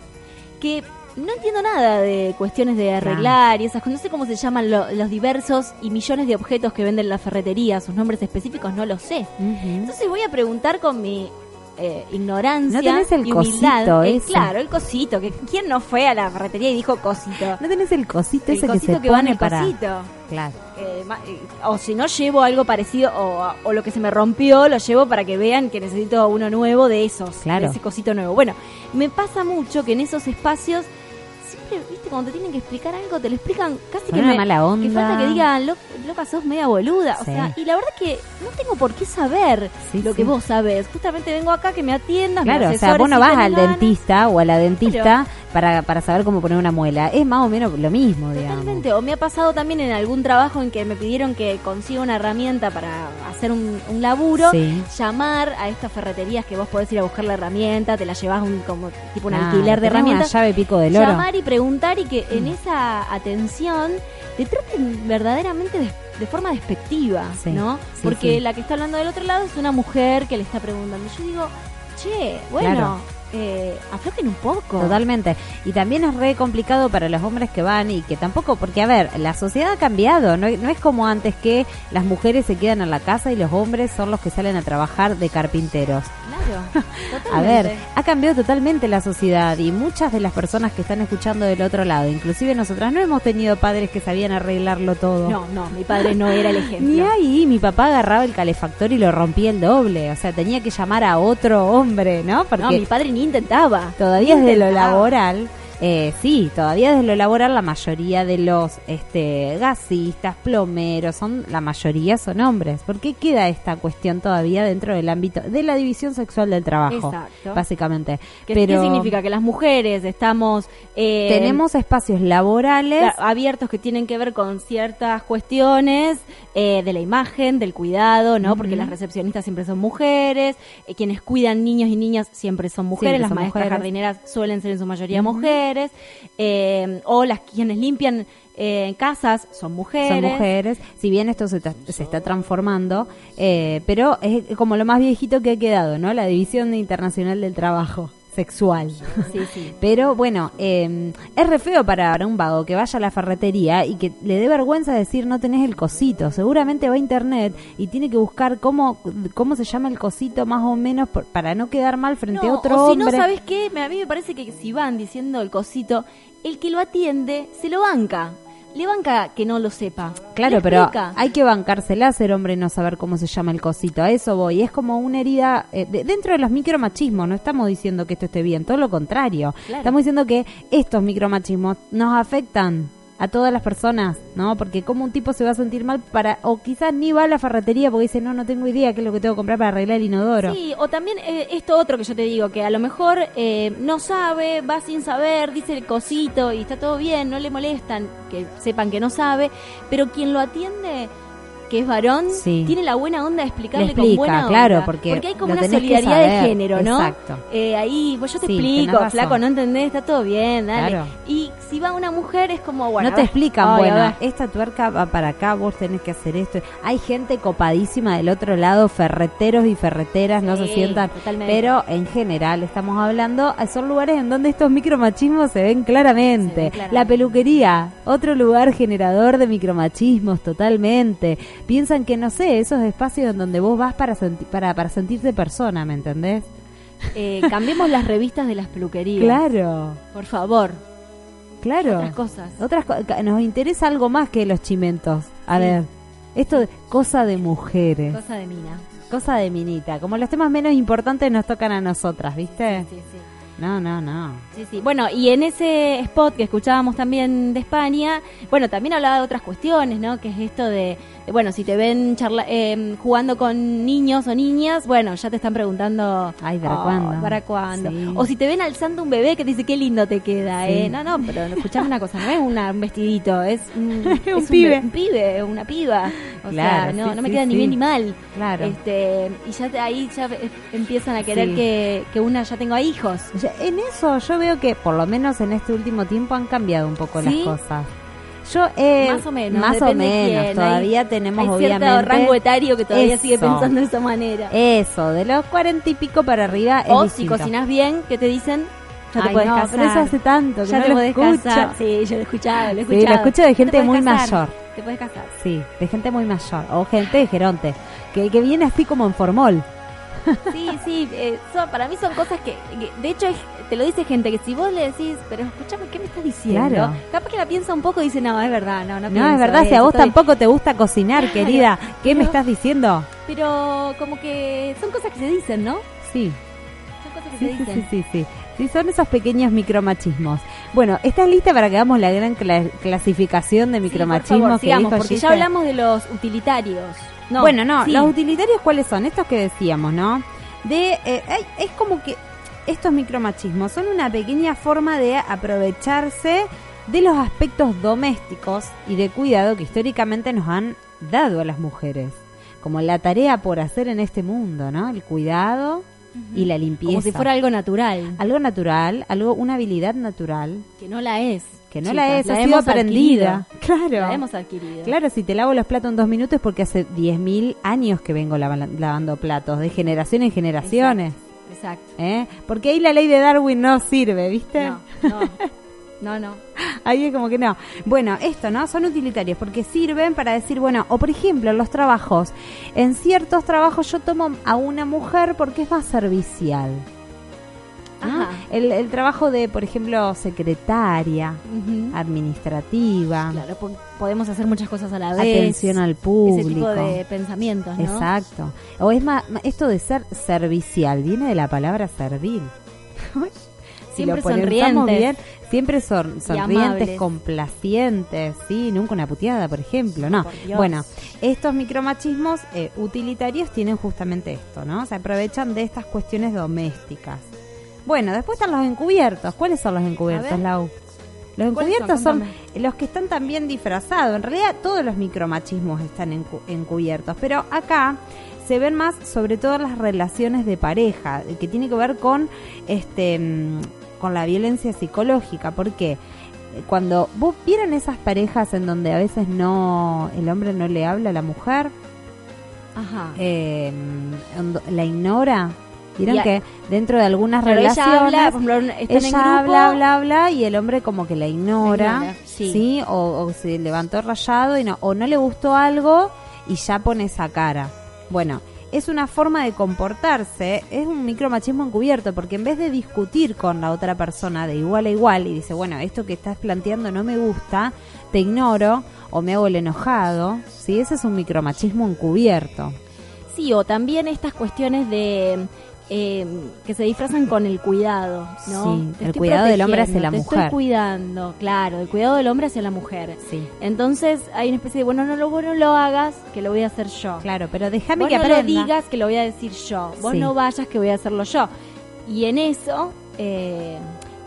que no entiendo nada de cuestiones de arreglar y esas cosas, no sé cómo se llaman lo- los diversos y millones de objetos que venden la ferretería, sus nombres específicos no los sé. Entonces voy a preguntar con mi eh, ignorancia ¿No tenés el y humildad. cosito Eh, ese? claro, el cosito, que quién no fue a la ferretería y dijo cosito. ¿No tenés el cosito El ese cosito que se que va en el para cosito. Claro. Eh, ma- eh, o si no llevo algo parecido o, o lo que se me rompió lo llevo para que vean que necesito uno nuevo de esos Claro. de ese cosito nuevo bueno me pasa mucho que en esos espacios siempre viste cuando te tienen que explicar algo te lo explican casi Con que una mala onda. que falta que digan "Lo- loca sos media boluda o sea y la verdad que no tengo por qué saber lo que vos sabés justamente vengo acá que me atiendas me Claro, o sea, vos no vas al ganas. dentista o a la dentista para, para saber cómo poner una muela. Es más o menos lo mismo, digamos. Totalmente. O me ha pasado también en algún trabajo en que me pidieron que consiga una herramienta para hacer un, un laburo, Sí. llamar a estas ferreterías que vos podés ir a buscar la herramienta, te la llevas un, como tipo un Claro, alquiler de herramientas. una llave pico del oro. Llamar y preguntar y que en esa atención te traten verdaderamente de, de forma despectiva, Sí, ¿no? sí, Porque sí. la que está hablando del otro lado es una mujer que le está preguntando. Yo digo, che, bueno, Claro. Eh, aflojen un poco. Totalmente. Y también es re complicado para los hombres que van y que tampoco, porque a ver, la sociedad ha cambiado, no, no es como antes que las mujeres se quedan en la casa y los hombres son los que salen a trabajar de carpinteros. Claro, (laughs) A ver, totalmente. ha cambiado totalmente la sociedad y muchas de las personas que están escuchando del otro lado, inclusive nosotras no hemos tenido padres que sabían arreglarlo todo. No, no, mi padre no era el ejemplo. (laughs) Ni ahí, mi papá agarraba el calefactor y lo rompía el doble, o sea, tenía que llamar a otro hombre, ¿no? Porque No, mi padre ni intentaba. todavía desde lo laboral, eh, sí, todavía desde lo laboral la mayoría de los este, gasistas, plomeros, son la mayoría son hombres. ¿Por qué queda esta cuestión todavía dentro del ámbito de la división sexual del trabajo? Exacto. Básicamente. ¿Qué, Pero qué significa? Que las mujeres estamos... eh, tenemos espacios laborales abiertos que tienen que ver con ciertas cuestiones eh, de la imagen, del cuidado, ¿no? Porque las recepcionistas siempre son mujeres, eh, quienes cuidan niños y niñas siempre son mujeres, Siempre las son maestras mujeres. jardineras suelen ser en su mayoría mujeres, eh, o las quienes limpian eh, casas son mujeres. son mujeres, si bien esto se, se está transformando, eh, pero es como lo más viejito que ha quedado, ¿no? La División Internacional del Trabajo Sexual. Sí, sí. (laughs) Pero bueno, eh, es re feo para, un vago que vaya a la ferretería y que le dé vergüenza decir no tenés el cosito. Seguramente va a internet y tiene que buscar cómo, cómo se llama el cosito más o menos por- para no quedar mal frente a otro o si no, hombre. ¿sabes qué? A mí me parece que si van diciendo el cosito, el que lo atiende se lo banca. Le banca que no lo sepa. Claro, pero hay que bancársela ser hombre y no saber cómo se llama el cosito. A eso voy. Es como una herida eh, de- dentro de los micromachismos. No estamos diciendo que esto esté bien, todo lo contrario. Claro. Estamos diciendo que estos micromachismos nos afectan a todas las personas, ¿no? Porque como un tipo se va a sentir mal para o quizás ni va a la ferretería porque dice, "No, no tengo idea qué es lo que tengo que comprar para arreglar el inodoro." Sí, o también eh, esto otro que yo te digo, que a lo mejor eh, no sabe, va sin saber, dice el cosito y está todo bien, no le molestan, que sepan que no sabe, pero quien lo atiende, que es varón, Sí. tiene la buena onda de explicarle Le explica, con buena claro, onda. porque hay como una solidaridad de género, ¿no? exacto. Eh, ahí, pues yo te Sí, explico, flaco, no entendés, está todo bien, dale. Claro. Y si va una mujer es como, bueno. no te explican, bueno, esta tuerca va para acá, vos tenés que hacer esto. Hay gente copadísima del otro lado, ferreteros y ferreteras, no se sientan. totalmente. Pero en general estamos hablando, son lugares en donde estos micromachismos se ven claramente. Se ven claramente. La peluquería, otro lugar generador de micromachismos totalmente. Piensan que, no sé, esos espacios en donde vos vas para, senti- para, para sentirte persona, ¿me entendés? Eh, cambiemos las revistas de las peluquerías. Claro. Por favor. Claro. Otras cosas. Otras co- nos interesa algo más que los chimentos. A Sí. ver. Esto de cosa de mujeres. Cosa de mina. Cosa de minita. Como los temas menos importantes nos tocan a nosotras, ¿viste? Sí, sí. No, no, no. Sí, sí. Bueno, y en ese spot que escuchábamos también de España, bueno, también hablaba de otras cuestiones, ¿no? Que es esto de, de, bueno, si te ven charla, eh, jugando con niños o niñas, bueno, ya te están preguntando... Ay, ¿para oh, cuándo? ¿Para cuándo? Sí. O si te ven alzando un bebé que te dice, qué lindo te queda, Sí. ¿eh? No, no, pero escuchame una cosa, no es una- un vestidito, es un, (laughs) es pibe. be- Un, pibe, una piba. O Claro, sea, no, sí, no me queda ni bien ni mal. Claro. Este, y ya te- ahí ya empiezan a querer que, que una ya tenga hijos. En eso yo veo que por lo menos en este último tiempo han cambiado un poco ¿Sí? las cosas. Yo, eh, Más o menos, Más o menos. quién. Todavía Hay- tenemos hay obviamente. cierto rango etario que todavía sigue pensando de esa manera. Eso, de los cuarenta y pico para arriba. es o si cocinas bien, que te dicen, ya te Ay, puedes no, casar. pero eso hace tanto que ya no te lo podés escucho. casar. Sí, yo lo he escuchado, lo he Sí, escuchado. lo escucho de te gente muy casar, mayor. Te puedes casar. Sí, de gente muy mayor. O gente de Geronte. Que, que viene así como en formol. Sí, sí, eh, son- para mí son cosas que, que- de hecho, es- te lo dice gente que si vos le decís, pero escúchame, ¿qué me estás diciendo? Claro. Capaz que la piensa un poco y dice, no, es verdad, no, no No, pienso es verdad, si a vos estoy-". tampoco te gusta cocinar, Claro, querida. ¿Qué me estás diciendo? Pero como que son cosas que se dicen, ¿no? Sí. Son cosas que Sí, se sí, dicen. sí, sí, sí. Sí, son esos pequeños micromachismos. Bueno, ¿estás lista para que hagamos la gran cla- clasificación de Sí, por micromachismos favor, que sigamos, dijo porque ya hablamos de los utilitarios. No, bueno, no, sí. los utilitarios cuáles son? Estos que decíamos, ¿no? De eh, es como que estos micromachismos son una pequeña forma de aprovecharse de los aspectos domésticos y de cuidado que históricamente nos han dado a las mujeres, como la tarea por hacer en este mundo, ¿no? El cuidado y la limpieza. Como si fuera algo natural. algo natural, algo una habilidad natural Que no la es. que no chicas, la es, ha sido hemos aprendida. adquirido. Claro. La hemos adquirido. Claro, si te lavo los platos en dos minutos es porque hace 10.000 años que vengo lava- lavando platos, de generación en generaciones. Exacto. ¿eh? Porque ahí la ley de Darwin no sirve, ¿viste? No, no. (laughs) No, no. Ahí es como que no. Bueno, esto, ¿no? Son utilitarios porque sirven para decir, bueno, o por ejemplo, en los trabajos. En ciertos trabajos yo tomo a una mujer porque es más servicial. ¿no? Ajá. El, el trabajo de, por ejemplo, secretaria, administrativa, Claro, po- podemos hacer muchas cosas a la vez. atención al público. Ese tipo de pensamientos, ¿no? Exacto. O es más, esto de ser servicial, viene de la palabra servil. (laughs) Si Siempre bien, siempre son, sonrientes, complacientes, sí, nunca una puteada, por ejemplo, ¿no? Por. Bueno, estos micromachismos eh, utilitarios tienen justamente esto, ¿no? Se aprovechan de estas cuestiones domésticas. Bueno, después están los encubiertos. ¿Cuáles son los encubiertos. Lau? Los ¿Cuáles encubiertos son? son, los que están también disfrazados. En realidad todos los micromachismos están encu- encubiertos, pero acá se ven más sobre todo las relaciones de pareja, que tiene que ver con este mm, con la violencia psicológica, porque cuando vos vieron esas parejas en donde a veces no el hombre no le habla a la mujer, Ajá. eh, la ignora. Vieron que dentro de algunas ella relaciones habla, por ejemplo, están en ella grupo. habla, habla, habla y el hombre como que la ignora, ignora, sí, sí. O, o se levantó rayado y no, o no le gustó algo y ya pone esa cara. Bueno, es una forma de comportarse, es un micromachismo encubierto, porque en vez de discutir con la otra persona de igual a igual y dice, bueno, esto que estás planteando no me gusta, te ignoro o me hago el enojado, sí, ese es un micromachismo encubierto. Sí, o también estas cuestiones de eh, que se disfrazan con el cuidado, ¿no? Sí, el cuidado del hombre hacia la te mujer. Estoy cuidando, claro, el cuidado del hombre hacia la mujer. Sí. Entonces hay una especie de, bueno, no lo, vos no lo hagas, que lo voy a hacer yo. Claro, pero déjame que no aprenda. lo digas, que lo voy a decir yo. Vos Sí. no vayas, que voy a hacerlo yo. Y en eso, eh,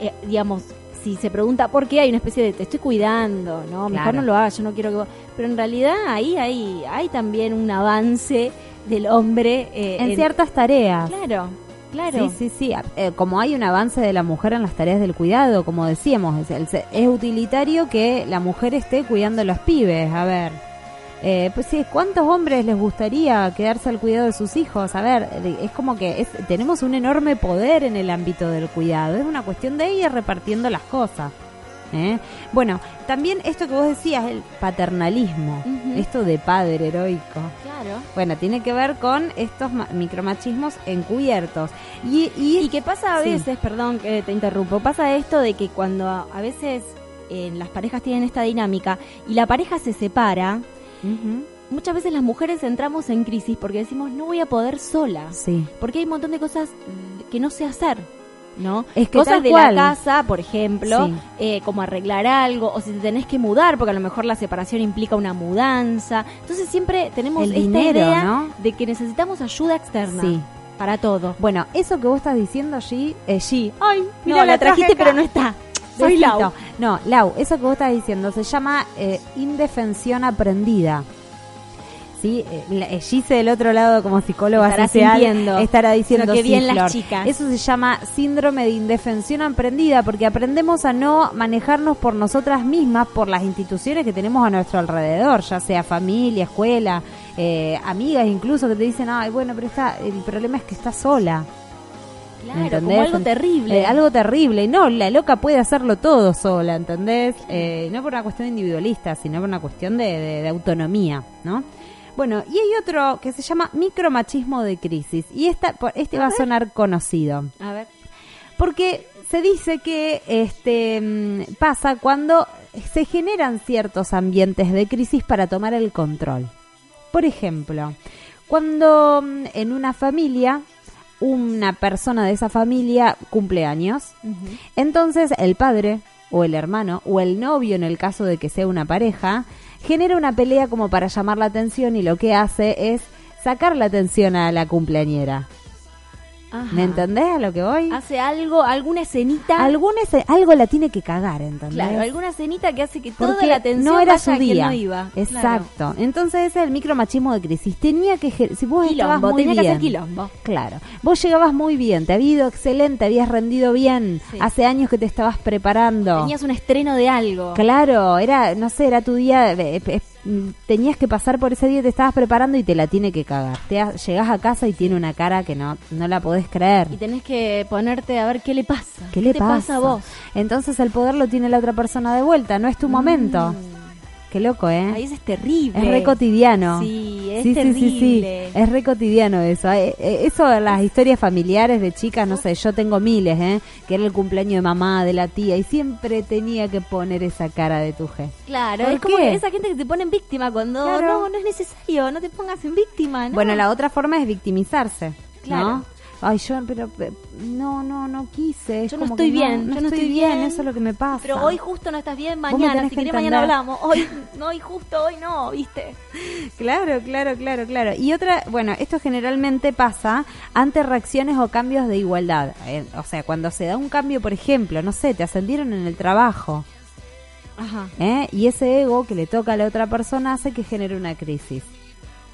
eh, digamos, si se pregunta por qué, hay una especie de te estoy cuidando, ¿no? Mejor Claro. no lo hagas, yo no quiero que vos... Pero en realidad ahí hay, hay también un avance del hombre eh, en ciertas tareas. Claro, claro. Sí, sí, sí. Eh, como hay un avance de la mujer en las tareas del cuidado, como decíamos, es, utilitario que la mujer esté cuidando a los pibes. A ver, eh, pues sí, ¿cuántos hombres les gustaría quedarse al cuidado de sus hijos? A ver, es como que es, tenemos un enorme poder en el ámbito del cuidado. Es una cuestión de ir repartiendo las cosas. ¿eh? Bueno, también esto que vos decías, el paternalismo, esto de padre heroico. Claro. Bueno, tiene que ver con estos ma- micromachismos encubiertos. Y, y, Y que pasa a Sí. veces, perdón que te interrumpo, pasa esto de que cuando a, a veces eh, las parejas tienen esta dinámica y la pareja se separa, muchas veces las mujeres entramos en crisis porque decimos no voy a poder sola. Sí. Porque hay un montón de cosas que no sé hacer. ¿No? Es que cosas de cual. la casa, por ejemplo, Sí. eh, como arreglar algo, o si te tenés que mudar, porque a lo mejor la separación implica una mudanza. Entonces siempre tenemos El esta dinero, idea ¿no? de que necesitamos ayuda externa Sí. para todo. Bueno, eso que vos estás diciendo, G, eh, G. Ay, No, la trajiste, pero no está. Soy. Lau. No, Lau, eso que vos estás diciendo se llama eh, indefensión aprendida. Sí, eh, eh, Gise del otro lado como psicóloga Estará social sintiendo. estará diciendo "Sí, bien las Flor". chicas. Eso se llama síndrome de indefensión aprendida porque aprendemos a no manejarnos por nosotras mismas, por las instituciones que tenemos a nuestro alrededor, ya sea familia, escuela, eh, amigas incluso que te dicen, ay, bueno, pero está, el problema es que está sola. Claro, ¿entendés? como algo terrible. Eh, algo terrible. No, la loca puede hacerlo todo sola, ¿entendés? Eh, no por una cuestión individualista, sino por una cuestión de, de- de autonomía, ¿no? Bueno, y hay otro que se llama micromachismo de crisis. Y esta, este va a sonar conocido. A ver. Porque se dice que este mm, pasa cuando se generan ciertos ambientes de crisis para tomar el control. Por ejemplo, cuando mm, en una familia una persona de esa familia cumple años, entonces el padre o el hermano o el novio en el caso de que sea una pareja genera una pelea como para llamar la atención y lo que hace es sacar la atención a la cumpleañera. Ajá. ¿Me entendés a lo que voy? Hace algo, alguna escenita. Algún ese- algo la tiene que cagar, ¿entendés? Claro, alguna escenita que hace que toda la atención no era vaya su día. no iba. Exacto. Entonces ese es el micromachismo de crisis. Tenía que si vos Quilombo, estabas muy tenía que bien. hacer quilombo. Claro. Vos llegabas muy bien, te había ido excelente, habías rendido bien. Sí. Hace años que te estabas preparando. Tenías un estreno de algo. Claro, era, no sé, era tu día, eh, eh, tenías que pasar por ese día, te estabas preparando y te la tiene que cagar. Te ha- llegás a casa y tiene una cara que no, no la podés creer. Y tenés que ponerte a ver qué le pasa. ¿Qué le te pasa? pasa a vos? Entonces el poder lo tiene la otra persona de vuelta, no es tu momento. Qué loco, ¿eh? Ahí es terrible. Es re cotidiano. Sí, es sí, sí, sí, sí. terrible. Es re cotidiano eso. Eh, eh, Eso, las historias familiares de chicas, no sé, yo tengo miles, ¿eh? Que era el cumpleaños de mamá, de la tía, y siempre tenía que poner esa cara de tuje. Claro, ¿Por es como qué? esa gente que te pone en víctima cuando Claro. no, no es necesario, no te pongas en víctima, ¿no? Bueno, la otra forma es victimizarse, Claro. ¿no? Ay, yo, pero, no, no, no quise. es Yo no como estoy bien, yo no estoy bien. eso es lo que me pasa. Pero hoy justo no estás bien, mañana, si querés mañana hablamos. Hoy, (laughs) no, hoy justo, hoy no, ¿viste? Claro, claro, claro, claro. Y otra, bueno, esto generalmente pasa ante reacciones o cambios de igualdad. Eh, o sea, cuando se da un cambio, por ejemplo, no sé, te ascendieron en el trabajo. Ajá. ¿eh? Y ese ego que le toca a la otra persona hace que genere una crisis.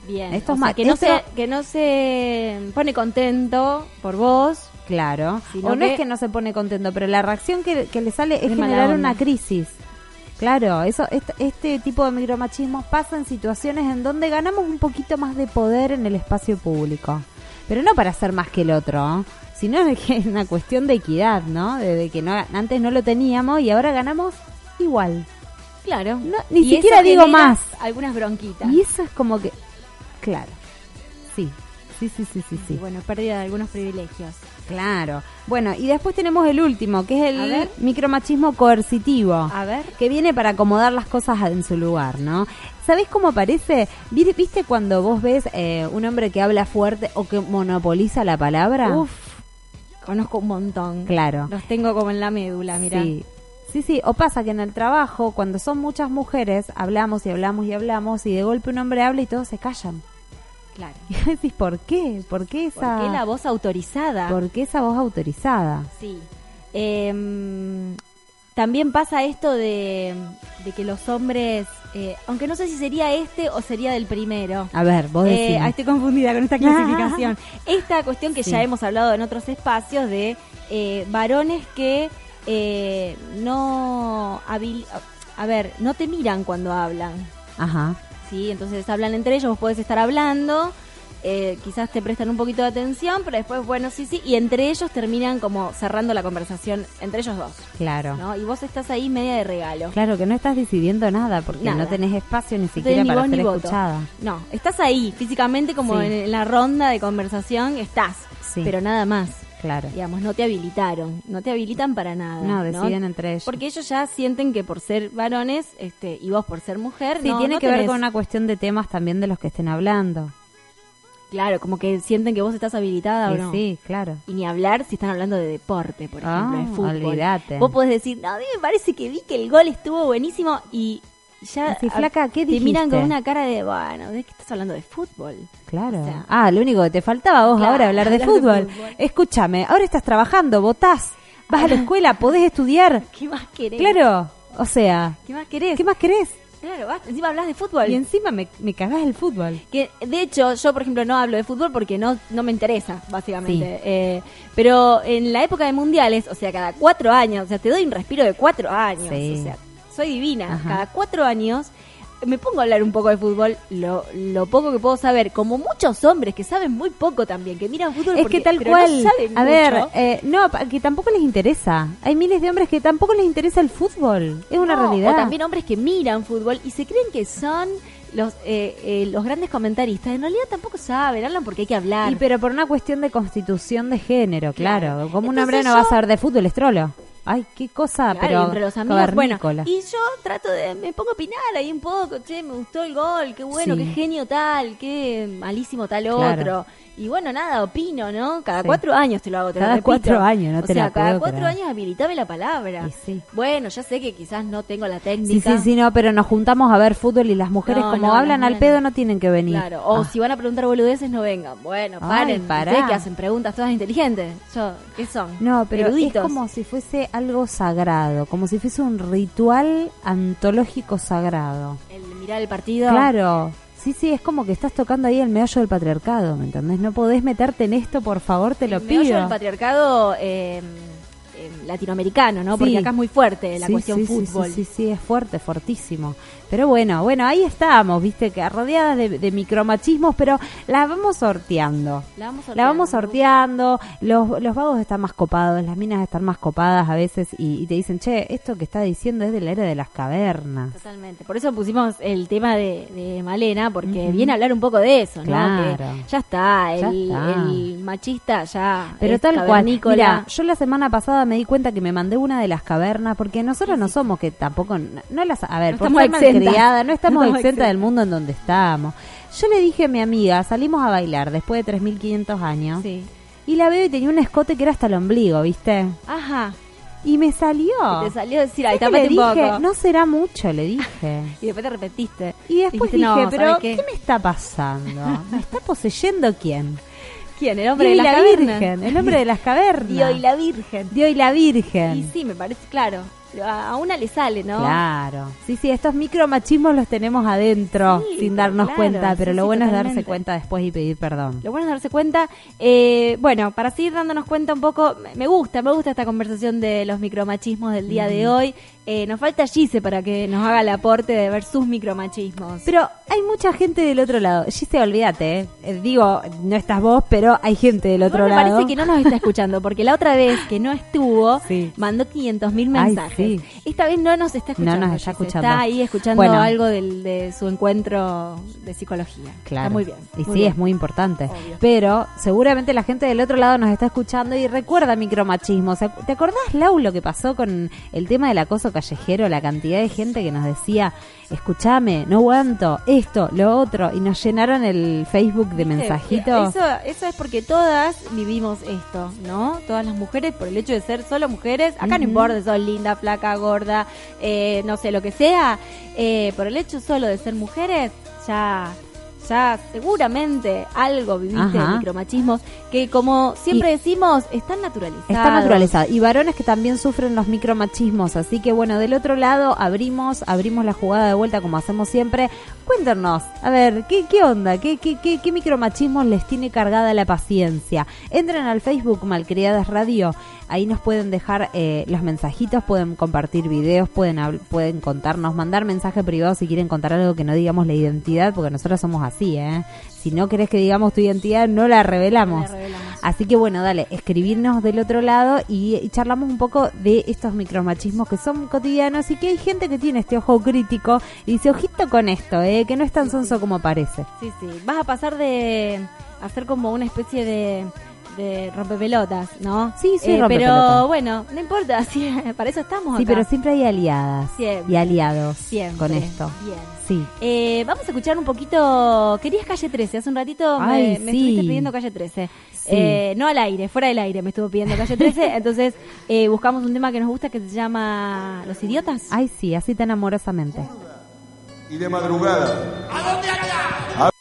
Bien. Esto o es sea, más- que no se que no se pone contento por vos. Claro. O no que- es que no se pone contento, pero la reacción que, que le sale es generar una crisis. Claro, eso, este, este tipo de micromachismo pasa en situaciones en donde ganamos un poquito más de poder en el espacio público. Pero no para ser más que el otro, ¿eh? sino de que es una cuestión de equidad, ¿no? De, de que no, antes no lo teníamos y ahora ganamos igual. Claro. ni Y siquiera digo más. Algunas bronquitas. Y eso es como que, claro, sí, sí, sí, sí, sí, sí. Y bueno, pérdida de algunos privilegios. Claro. Bueno, y después tenemos el último, que es el micromachismo coercitivo. A ver. Que viene para acomodar las cosas en su lugar, ¿no? ¿Sabés cómo aparece? ¿Vi- ¿Viste cuando vos ves eh, un hombre que habla fuerte o que monopoliza la palabra? Uf, conozco un montón. Claro. Los tengo como en la médula, mira. Sí. Sí, sí, o pasa que en el trabajo, cuando son muchas mujeres, hablamos y hablamos y hablamos y de golpe un hombre habla y todos se callan. Claro. (laughs) Y decís, ¿por qué? ¿Por qué esa, ¿Por qué la voz autorizada? ¿por qué esa voz autorizada? Sí. Em, también pasa esto de, de que los hombres, eh, aunque no sé si sería este o sería del primero. A ver, vos Eh, decime. ah, estoy confundida con esta (laughs) clasificación. esta cuestión que Sí. ya hemos hablado en otros espacios de eh, varones que eh, no a ver, no te miran cuando hablan. Ajá. ¿Sí? Entonces hablan entre ellos, vos podés estar hablando, eh, quizás te prestan un poquito de atención, pero después, bueno, sí, sí, y entre ellos terminan como cerrando la conversación, entre ellos dos, Claro. ¿no? Y vos estás ahí media de regalo. Claro que no estás decidiendo nada porque Nada. no tenés espacio ni No siquiera ni para ser escuchada. No, estás ahí, físicamente como Sí. en, en la ronda de conversación, estás, Sí. pero nada más. Claro. Digamos, no te habilitaron, no te habilitan para nada. No, deciden entre ellos. Porque ellos ya sienten que por ser varones, este, y vos por ser mujer, Sí, no, tiene no que ver con una cuestión de temas también de los que estén hablando. Claro, como que sienten que vos estás habilitada o no. sí, claro. Y ni hablar si están hablando de deporte, por ejemplo, Ah, de fútbol. olvídate. Vos podés decir, no, a mí me parece que vi que el gol estuvo buenísimo y ya Sí, flaca, ¿qué te miran con una cara de, bueno, ¿de qué estás hablando de fútbol? Claro. O sea, ah, lo único que te faltaba vos Claro, ahora hablar de fútbol. Escúchame, ahora estás trabajando, votás, vas a la escuela, podés estudiar. (laughs) ¿Qué más querés? Claro, o sea, ¿Qué más querés? ¿qué más querés? Claro, encima hablas de fútbol. Y encima me, me cagás el fútbol. Que de hecho yo por ejemplo no hablo de fútbol porque no no me interesa básicamente. Eh, pero en la época de mundiales, o sea cada cuatro años, o sea te doy un respiro de cuatro años, Sí. o sea soy divina. Ajá. Cada cuatro años me pongo a hablar un poco de fútbol, lo, lo poco que puedo saber, como muchos hombres que saben muy poco también, que miran fútbol Es porque- que tal no cual. saben a ver, eh, no, que tampoco les interesa. Hay miles de hombres que tampoco les interesa el fútbol. Es una No, realidad. O también hombres que miran fútbol y se creen que son los eh, eh, los grandes comentaristas. En realidad tampoco saben, hablan porque hay que hablar. Y pero por una cuestión de constitución de género, claro. Claro. Como un hombre no yo- va a saber de fútbol, es trolo. Ay, qué cosa, Claro, pero entre los amigos, bueno, y yo trato de, me pongo a opinar ahí un poco, che, me gustó el gol, qué bueno, Sí. qué genio tal, qué malísimo tal Claro. otro. Y bueno, nada, opino, ¿no? Cada Sí. cuatro años te lo hago, te lo Cada cuatro años, no o te sea, la cada puedo cuatro creer. años habilitame la palabra. Sí. Bueno, ya sé que quizás no tengo la Sí, técnica. sí, sí, no, pero nos juntamos a ver fútbol y las mujeres No, como no, hablan al pedo no tienen que venir. Claro, o Ah. si van a preguntar boludeces, no vengan. Bueno, Ay, paren, pará. ustedes que hacen preguntas todas inteligentes. Yo, ¿qué son? No, pero Eruditos. es como si fuese algo sagrado, como si fuese un ritual antológico sagrado. El mirar el partido. Claro. Sí, sí, es como que estás tocando ahí el meollo del patriarcado, ¿me entendés? No podés meterte en esto, por favor, te lo el meollo pido. del patriarcado eh, eh, latinoamericano, ¿no? Porque acá es muy fuerte la Sí, cuestión sí, fútbol. Sí, sí, sí, es fuerte, fortísimo. Pero bueno, bueno, ahí estamos, viste, que rodeadas de, de micromachismos, pero la vamos sorteando. La vamos La vamos sorteando, los, los vagos están más copados, las minas están más copadas a veces y, y te dicen, che, esto que está diciendo es de la era de las cavernas. Totalmente. Por eso pusimos el tema de, de Malena, porque viene a hablar un poco de eso, ¿no? Claro. Que ya está, Ya el, está. el machista ya. Pero es tal cual, mira, yo la semana pasada me di cuenta que me mandé una de las cavernas, porque nosotros no somos que tampoco, no, no las, a ver, No por estamos no estamos No exentas del mundo en donde estamos. Yo le dije a mi amiga, salimos a bailar después de 3.500 años, Sí. y la veo y tenía un escote que era hasta el ombligo, ¿viste? Ajá. Y me salió. Y te salió decir, ay, ¿Sabes qué tapate le un dije, poco. no será mucho, le dije. (laughs) Y después te repetiste. Y después Dijiste, dije, no, pero ¿sabes qué? qué? me está pasando? ¿Me está poseyendo quién? ¿Quién? El hombre de las la cavernas. Virgen, el hombre de las cavernas. Dios y la Virgen. Dios y la Virgen. Y sí, me parece, claro. A una le sale, ¿no? Claro. Sí, sí, estos micromachismos los tenemos adentro Sí, sin darnos claro, cuenta, pero sí, lo bueno es darse cuenta después y pedir perdón. Lo bueno es darse cuenta. Eh, bueno, para seguir dándonos cuenta un poco, me- gusta, me gusta esta conversación de los micromachismos del día de hoy. Eh, nos falta Gise para que nos haga el aporte de ver sus micromachismos. Pero hay mucha gente del otro lado. Gise, olvídate, ¿eh? Eh, Digo, no estás vos, pero hay gente del otro Igual me lado. parece que no nos está escuchando, porque la otra vez que no estuvo, Sí. mandó 500 mil Ay, mensajes. Sí. Esta vez no nos está escuchando. No nos está escuchando. Está ahí escuchando Bueno. algo del- de su encuentro de psicología. Claro. Está muy bien. Y muy sí, bien. es muy importante. Obvio. Pero seguramente la gente del otro lado nos está escuchando y recuerda micromachismo. ¿Se- ¿Te acordás, Lau, lo que pasó con el tema del acoso callejero? La cantidad de gente que nos decía, escúchame, no aguanto, esto, lo otro. Y nos llenaron el Facebook de mensajitos. Eso, eso es porque todas vivimos esto, ¿no? Todas las mujeres, por el hecho de ser solo mujeres, acá no importa si sos linda, flaca, gorda, eh, no sé, lo que sea, eh, por el hecho solo de ser mujeres, ya ya seguramente algo viviste Ajá. de micromachismos que como siempre Y- decimos están naturalizados. Está naturalizado. Y varones que también sufren los micromachismos. Así que bueno, del otro lado abrimos, abrimos la jugada de vuelta como hacemos siempre. Cuéntenos, a ver, ¿qué, qué onda? ¿Qué, qué, qué, qué micromachismos les tiene cargada la paciencia? Entren al Facebook Malcriadas Radio. Ahí nos pueden dejar eh, los mensajitos, pueden compartir videos, pueden, pueden contarnos, mandar mensaje privado si quieren contar algo que no digamos la identidad, porque nosotros somos así, ¿eh? Si no querés que digamos tu identidad, no la revelamos. No la revelamos. Así que bueno, dale, escribirnos del otro lado y, y charlamos un poco de estos micromachismos que son cotidianos y que hay gente que tiene este ojo crítico y dice, ojito con esto, eh, que no es tan sonso como parece. Sí, sí. Vas a pasar de hacer como una especie de, de rompepelotas, ¿no? Sí, sí, eh, Pero bueno, no importa, (laughs) sí, para eso estamos. Sí, pero siempre hay aliadas y aliados siempre. con esto. Bien. Sí. Eh, vamos a escuchar un poquito. Querías calle 13, hace un ratito me, me estuviste pidiendo calle 13. Eh, no al aire, fuera del aire me estuvo pidiendo calle 13. (laughs) entonces eh, buscamos un tema que nos gusta que se llama Los idiotas. Ay, sí, así tan amorosamente. Y de madrugada. ¿A dónde?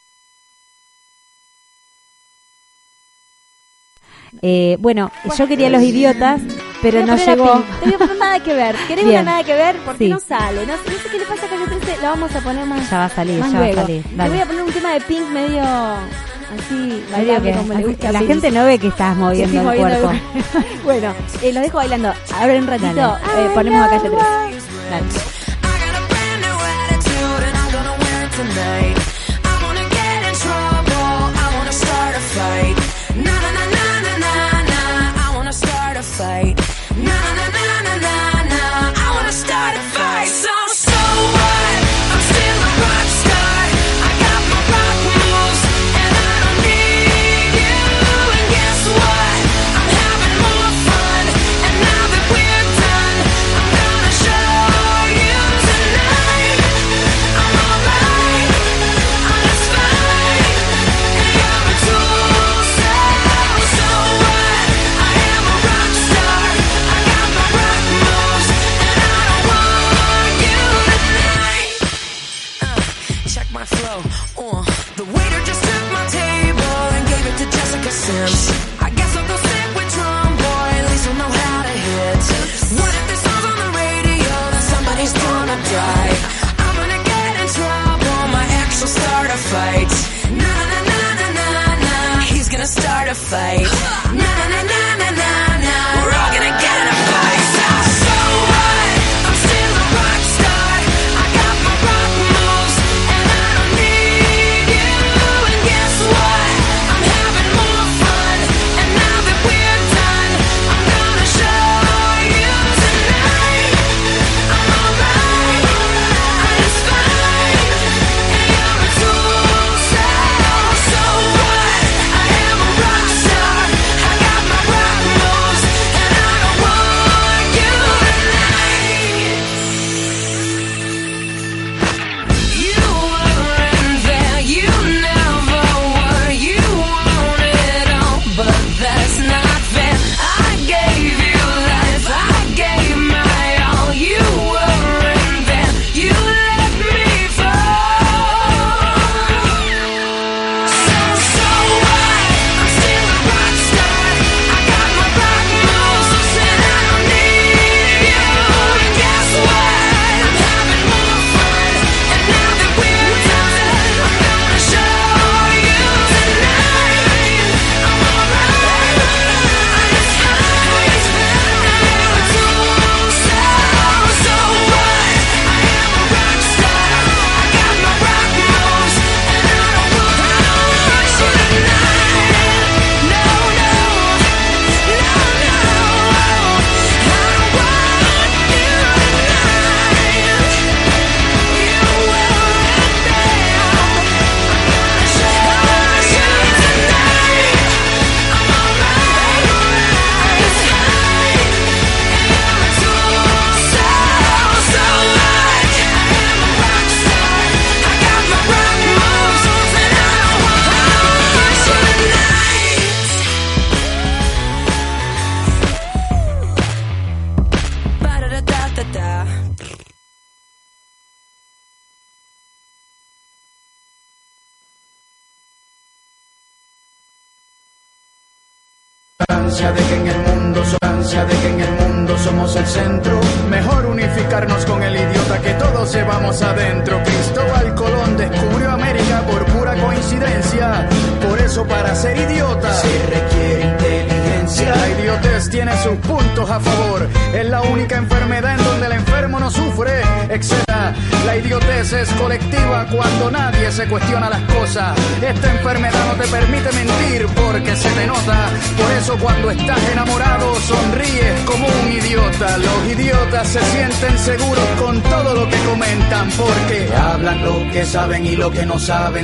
Eh, bueno, yo quería Los Idiotas, pero no llegó. Tenemos nada que ver. (laughs) Queremos nada que ver porque no sale. No, sé qué le pasa con este, lo vamos a poner más. Ya va a salir, ya va a salir. Dale. Le voy a poner un tema de Pink medio así, bailando. La gente no ve que estás moviendo, el cuerpo. (laughs) Bueno, eh, los dejo bailando. Ahora en un ratito eh, ponemos acá 3. Dale. fight. fight.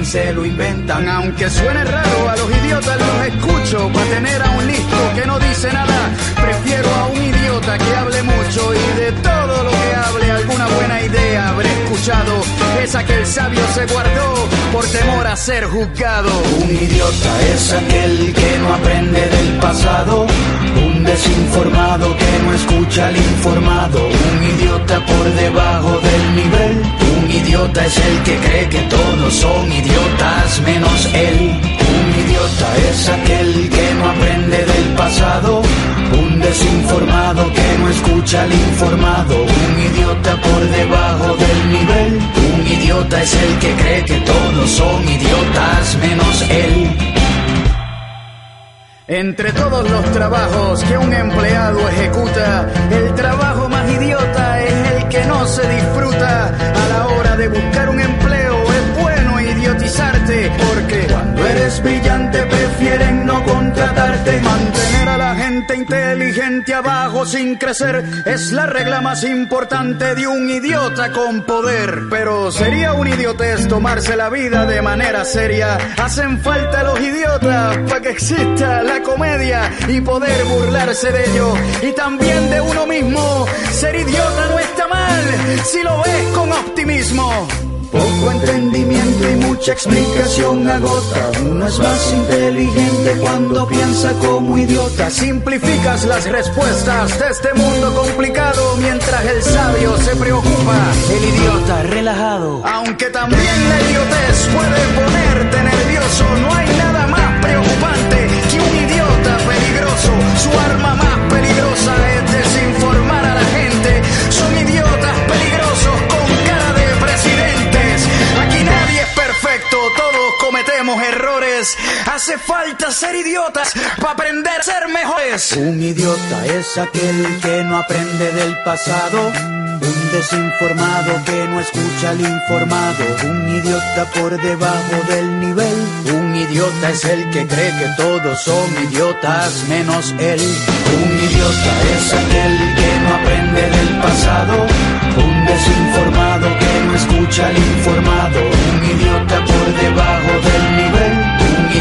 Se lo inventan. Aunque no escucha al informado. Un idiota por debajo del nivel. Un idiota es el que cree que todos son idiotas menos él. Entre todos los trabajos que un empleado ejecuta, el trabajo más idiota es el que no se disfruta. A la hora de buscar un empleo es bueno idiotizarte, porque cuando eres brillante prefieren no contratarte. Mantener a gente inteligente abajo sin crecer es la regla más importante de un idiota con poder. Pero sería un idiotez tomarse la vida de manera seria. Hacen falta los idiotas para que exista la comedia y poder burlarse de ello. Y también de uno mismo. Ser idiota no está mal si lo ves con optimismo. Poco entendimiento y mucha explicación agota. Uno es más inteligente cuando piensa como idiota. Simplificas las respuestas de este mundo complicado mientras el sabio se preocupa. El idiota relajado. Aunque también la idiotez puede ponerte nervioso. No hay nada más preocupante que un idiota peligroso. Su arma más peligrosa es Hace falta ser idiotas para aprender a ser mejores. Un idiota es aquel que no aprende del pasado. Un desinformado que no escucha al informado. Un idiota por debajo del nivel. Un idiota es el que cree que todos son idiotas menos él. Un idiota es aquel que no aprende del pasado. Un desinformado que no escucha al informado. Un idiota por debajo del nivel.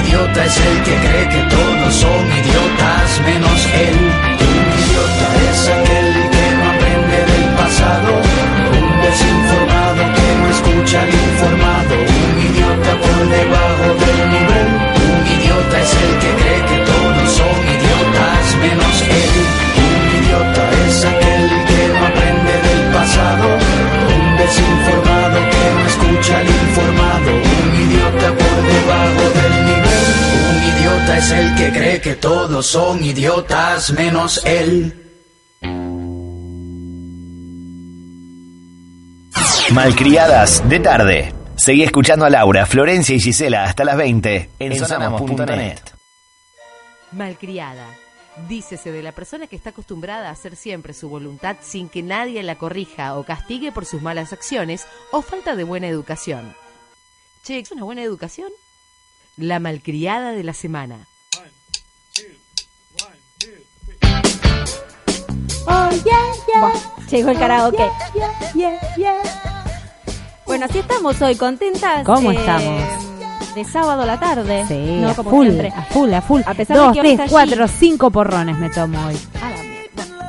Un idiota es el que cree que todos son idiotas menos él. Un idiota es aquel que no aprende del pasado. Un desinformado que no escucha al informado. Un idiota por debajo del nivel. Un idiota es el que cree que todos son idiotas menos él. Un idiota es aquel que no aprende del pasado. Un desinformado que no escucha al informado. Idiota es el que cree que todos son idiotas menos él. Malcriadas de tarde. Seguí escuchando a Laura, Florencia y Gisela hasta las 20 en, sonamos.net. Malcriada. Dícese de la persona que está acostumbrada a hacer siempre su voluntad sin que nadie la corrija o castigue por sus malas acciones o falta de buena educación. Che, ¿es una buena educación? La malcriada de la semana. Oh, yeah, yeah. Llegó el karaoke. Yeah, yeah. Bueno, así estamos hoy, contentas. ¿Cómo eh, estamos? De sábado a la tarde. Sí, no a full, siempre. a full, a full. A pesar de Dos, que tres, cuatro, allí. cinco porrones me tomo hoy. A la mierda. Bueno,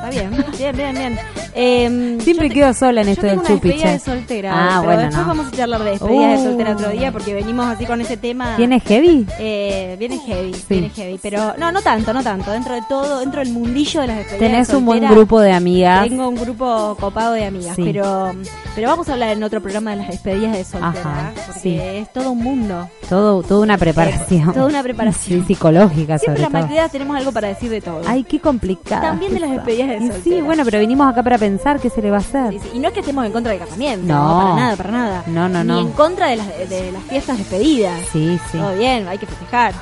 está bien, bien, bien, bien. Eh, Siempre te- quedo sola en yo esto tengo del una despedida chupiche. de soltera. Ah, pero bueno, después no. vamos a charlar de despedidas de Uh. soltera otro día porque venimos así con ese tema. ¿Viene heavy? Eh, viene heavy, viene heavy, pero no, no tanto, no tanto. Dentro de todo, dentro del mundillo de las despedidas Tenés de un buen soltera, grupo de amigas. Tengo un grupo copado de amigas, Sí. pero pero vamos a hablar en otro programa de las despedidas de soltera, Ajá, porque sí. es todo un mundo. Todo, toda una preparación. Toda una preparación. (laughs) Sí, psicológica Siempre sobre las todo. malcriadas tenemos algo para decir de todo. Ay, qué complicado. También de las despedidas de Y soltera. Sí, bueno, pero vinimos acá para pensar qué se le va a hacer. Y no es que estemos en contra del casamiento, No. para nada, para nada. No, no, Ni no. en contra de las, de las fiestas despedidas. Sí, sí. Todo bien, hay que festejar.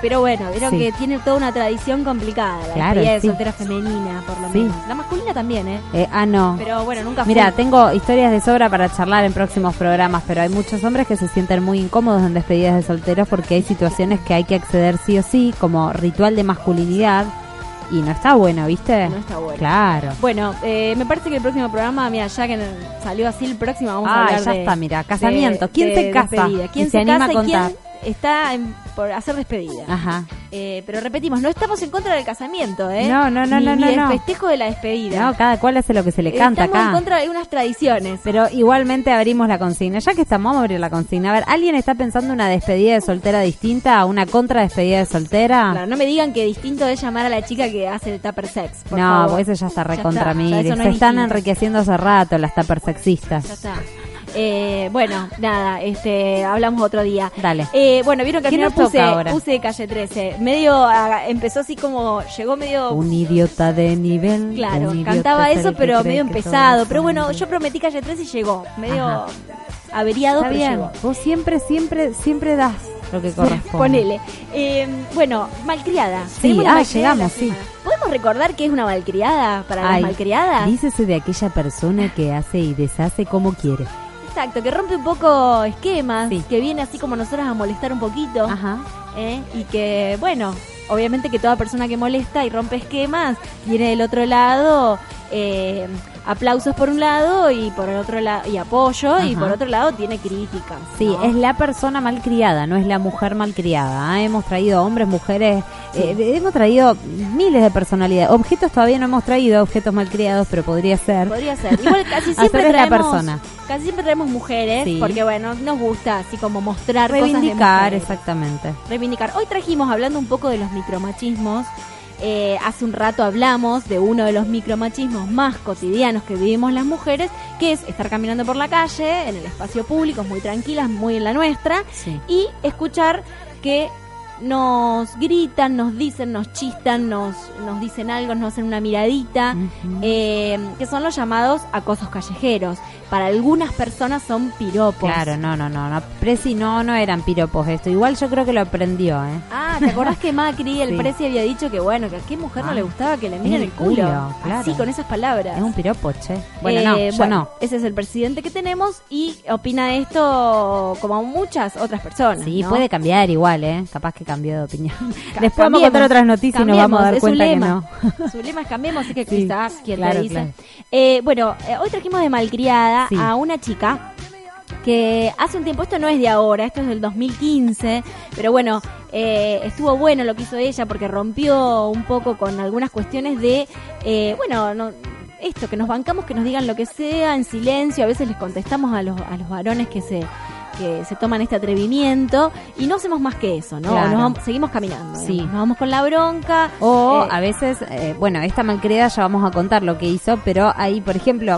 Pero bueno, vieron Sí. que tiene toda una tradición complicada, la Claro, despedida de sí. soltera femenina, por lo Sí. menos. La masculina también, ¿eh? Eh, ah, no. Pero bueno, nunca. Mira, tengo historias de sobra para charlar en próximos programas, pero hay muchos hombres que se sienten muy incómodos en despedidas de solteros porque hay situaciones que hay que acceder sí o sí, como ritual de masculinidad, y no está bueno, ¿viste? No está bueno. Claro. Bueno, eh, me parece que el próximo programa, mira, ya que salió así el próximo, vamos a Ah, hablar ya de- está, mira, casamiento. de- ¿Quién de se casa? ¿Quién Y se, se anima casa a y contar? quién está en- por hacer despedida? Ajá. Eh, pero repetimos, no estamos en contra del casamiento, ¿eh? No, no, no, Ni- no, ni no, del no. festejo de la despedida. No, cada cual hace lo que se le canta Estamos acá. en contra de unas tradiciones. Pero igualmente abrimos la consigna. Ya que estamos, vamos a abrir la consigna. A ver, ¿alguien está pensando una despedida de soltera distinta a una contra despedida de soltera? Claro, no me digan que distinto es llamar a la chica que hace el tupper sex. por no, favor. pues eso ya está recontra no Se es están distinto. enriqueciendo hace rato las tupper sexistas. Ya está. Eh, bueno, nada, este, hablamos otro día. Dale. Eh, bueno, vieron que al ¿Qué final puse, ahora? puse calle 13. Medio, ah, empezó así como, llegó medio Un idiota de nivel. Claro, cantaba es eso, pero medio empezado. Pero bueno, yo prometí calle 13 y llegó. Medio Ajá. averiado, Está pero bien. llegó. Vos siempre, siempre, siempre das lo que corresponde. Ponele. Eh, bueno, malcriada. Sí, ah, llegamos, sí. ¿Podemos recordar que es una malcriada para Ay, las malcriadas? Dícese de aquella persona que hace y deshace como quiere. Exacto, que rompe un poco esquemas, que viene así como nosotros a molestar un poquito. ¿eh? Y que, bueno, obviamente que toda persona que molesta y rompe esquemas tiene del otro lado eh, aplausos por un lado y por el otro lado y apoyo y por otro lado tiene críticas. Sí, ¿no? es la persona malcriada, no es la mujer malcriada. ¿ah? Hemos traído hombres, mujeres, eh, hemos traído miles de personalidades. Objetos todavía no hemos traído, objetos malcriados, pero podría ser. Podría ser. Igual (laughs) casi siempre la traemos, persona. Casi siempre traemos mujeres, Sí. porque bueno, nos gusta así como mostrar cosas de Reivindicar, mujeres. exactamente. reivindicar. Hoy trajimos, hablando un poco de los micromachismos, eh, hace un rato hablamos de uno de los micromachismos más cotidianos que vivimos las mujeres, que es estar caminando por la calle, en el espacio público, muy tranquilas, muy en la nuestra, Sí. y escuchar que nos gritan, nos dicen, nos chistan, nos, nos dicen algo, nos hacen una miradita, eh, que son los llamados acosos callejeros. Para algunas personas son piropos. Claro, no, no, no, no. Presi no, no eran piropos esto. Igual yo creo que lo aprendió, ¿eh? Ah, ¿te acordás que Macri, el (laughs) Sí. Presi, había dicho que bueno, que a qué mujer no Ah, le gustaba que le miren el culo? culo, claro. Así, con esas palabras. Es un piropo, che. Bueno, Eh, no, yo bueno, no. Ese es el presidente que tenemos y opina esto como muchas otras personas. Sí, ¿no? puede cambiar igual, ¿eh? Capaz que cambió de opinión. (laughs) Ca- Después vamos a contar otras noticias y nos vamos a dar cuenta que no. Su lema es cambiemos, así que (laughs) Sí, quizás quien claro, dice. claro. Eh, bueno, eh, hoy trajimos de malcriada Sí. a una chica que hace un tiempo, esto no es de ahora, esto es del 2015, pero bueno, eh, estuvo bueno lo que hizo ella porque rompió un poco con algunas cuestiones de, eh, bueno, no, esto, que nos bancamos, que nos digan lo que sea en silencio, a veces les contestamos a los, a los varones que se que se toman este atrevimiento y no hacemos más que eso, ¿no? Claro. Nos vamos- seguimos caminando. Sí. digamos. Nos vamos con la bronca. O eh, a veces, bueno, esta malcriada ya vamos a contar lo que hizo, pero ahí, por ejemplo,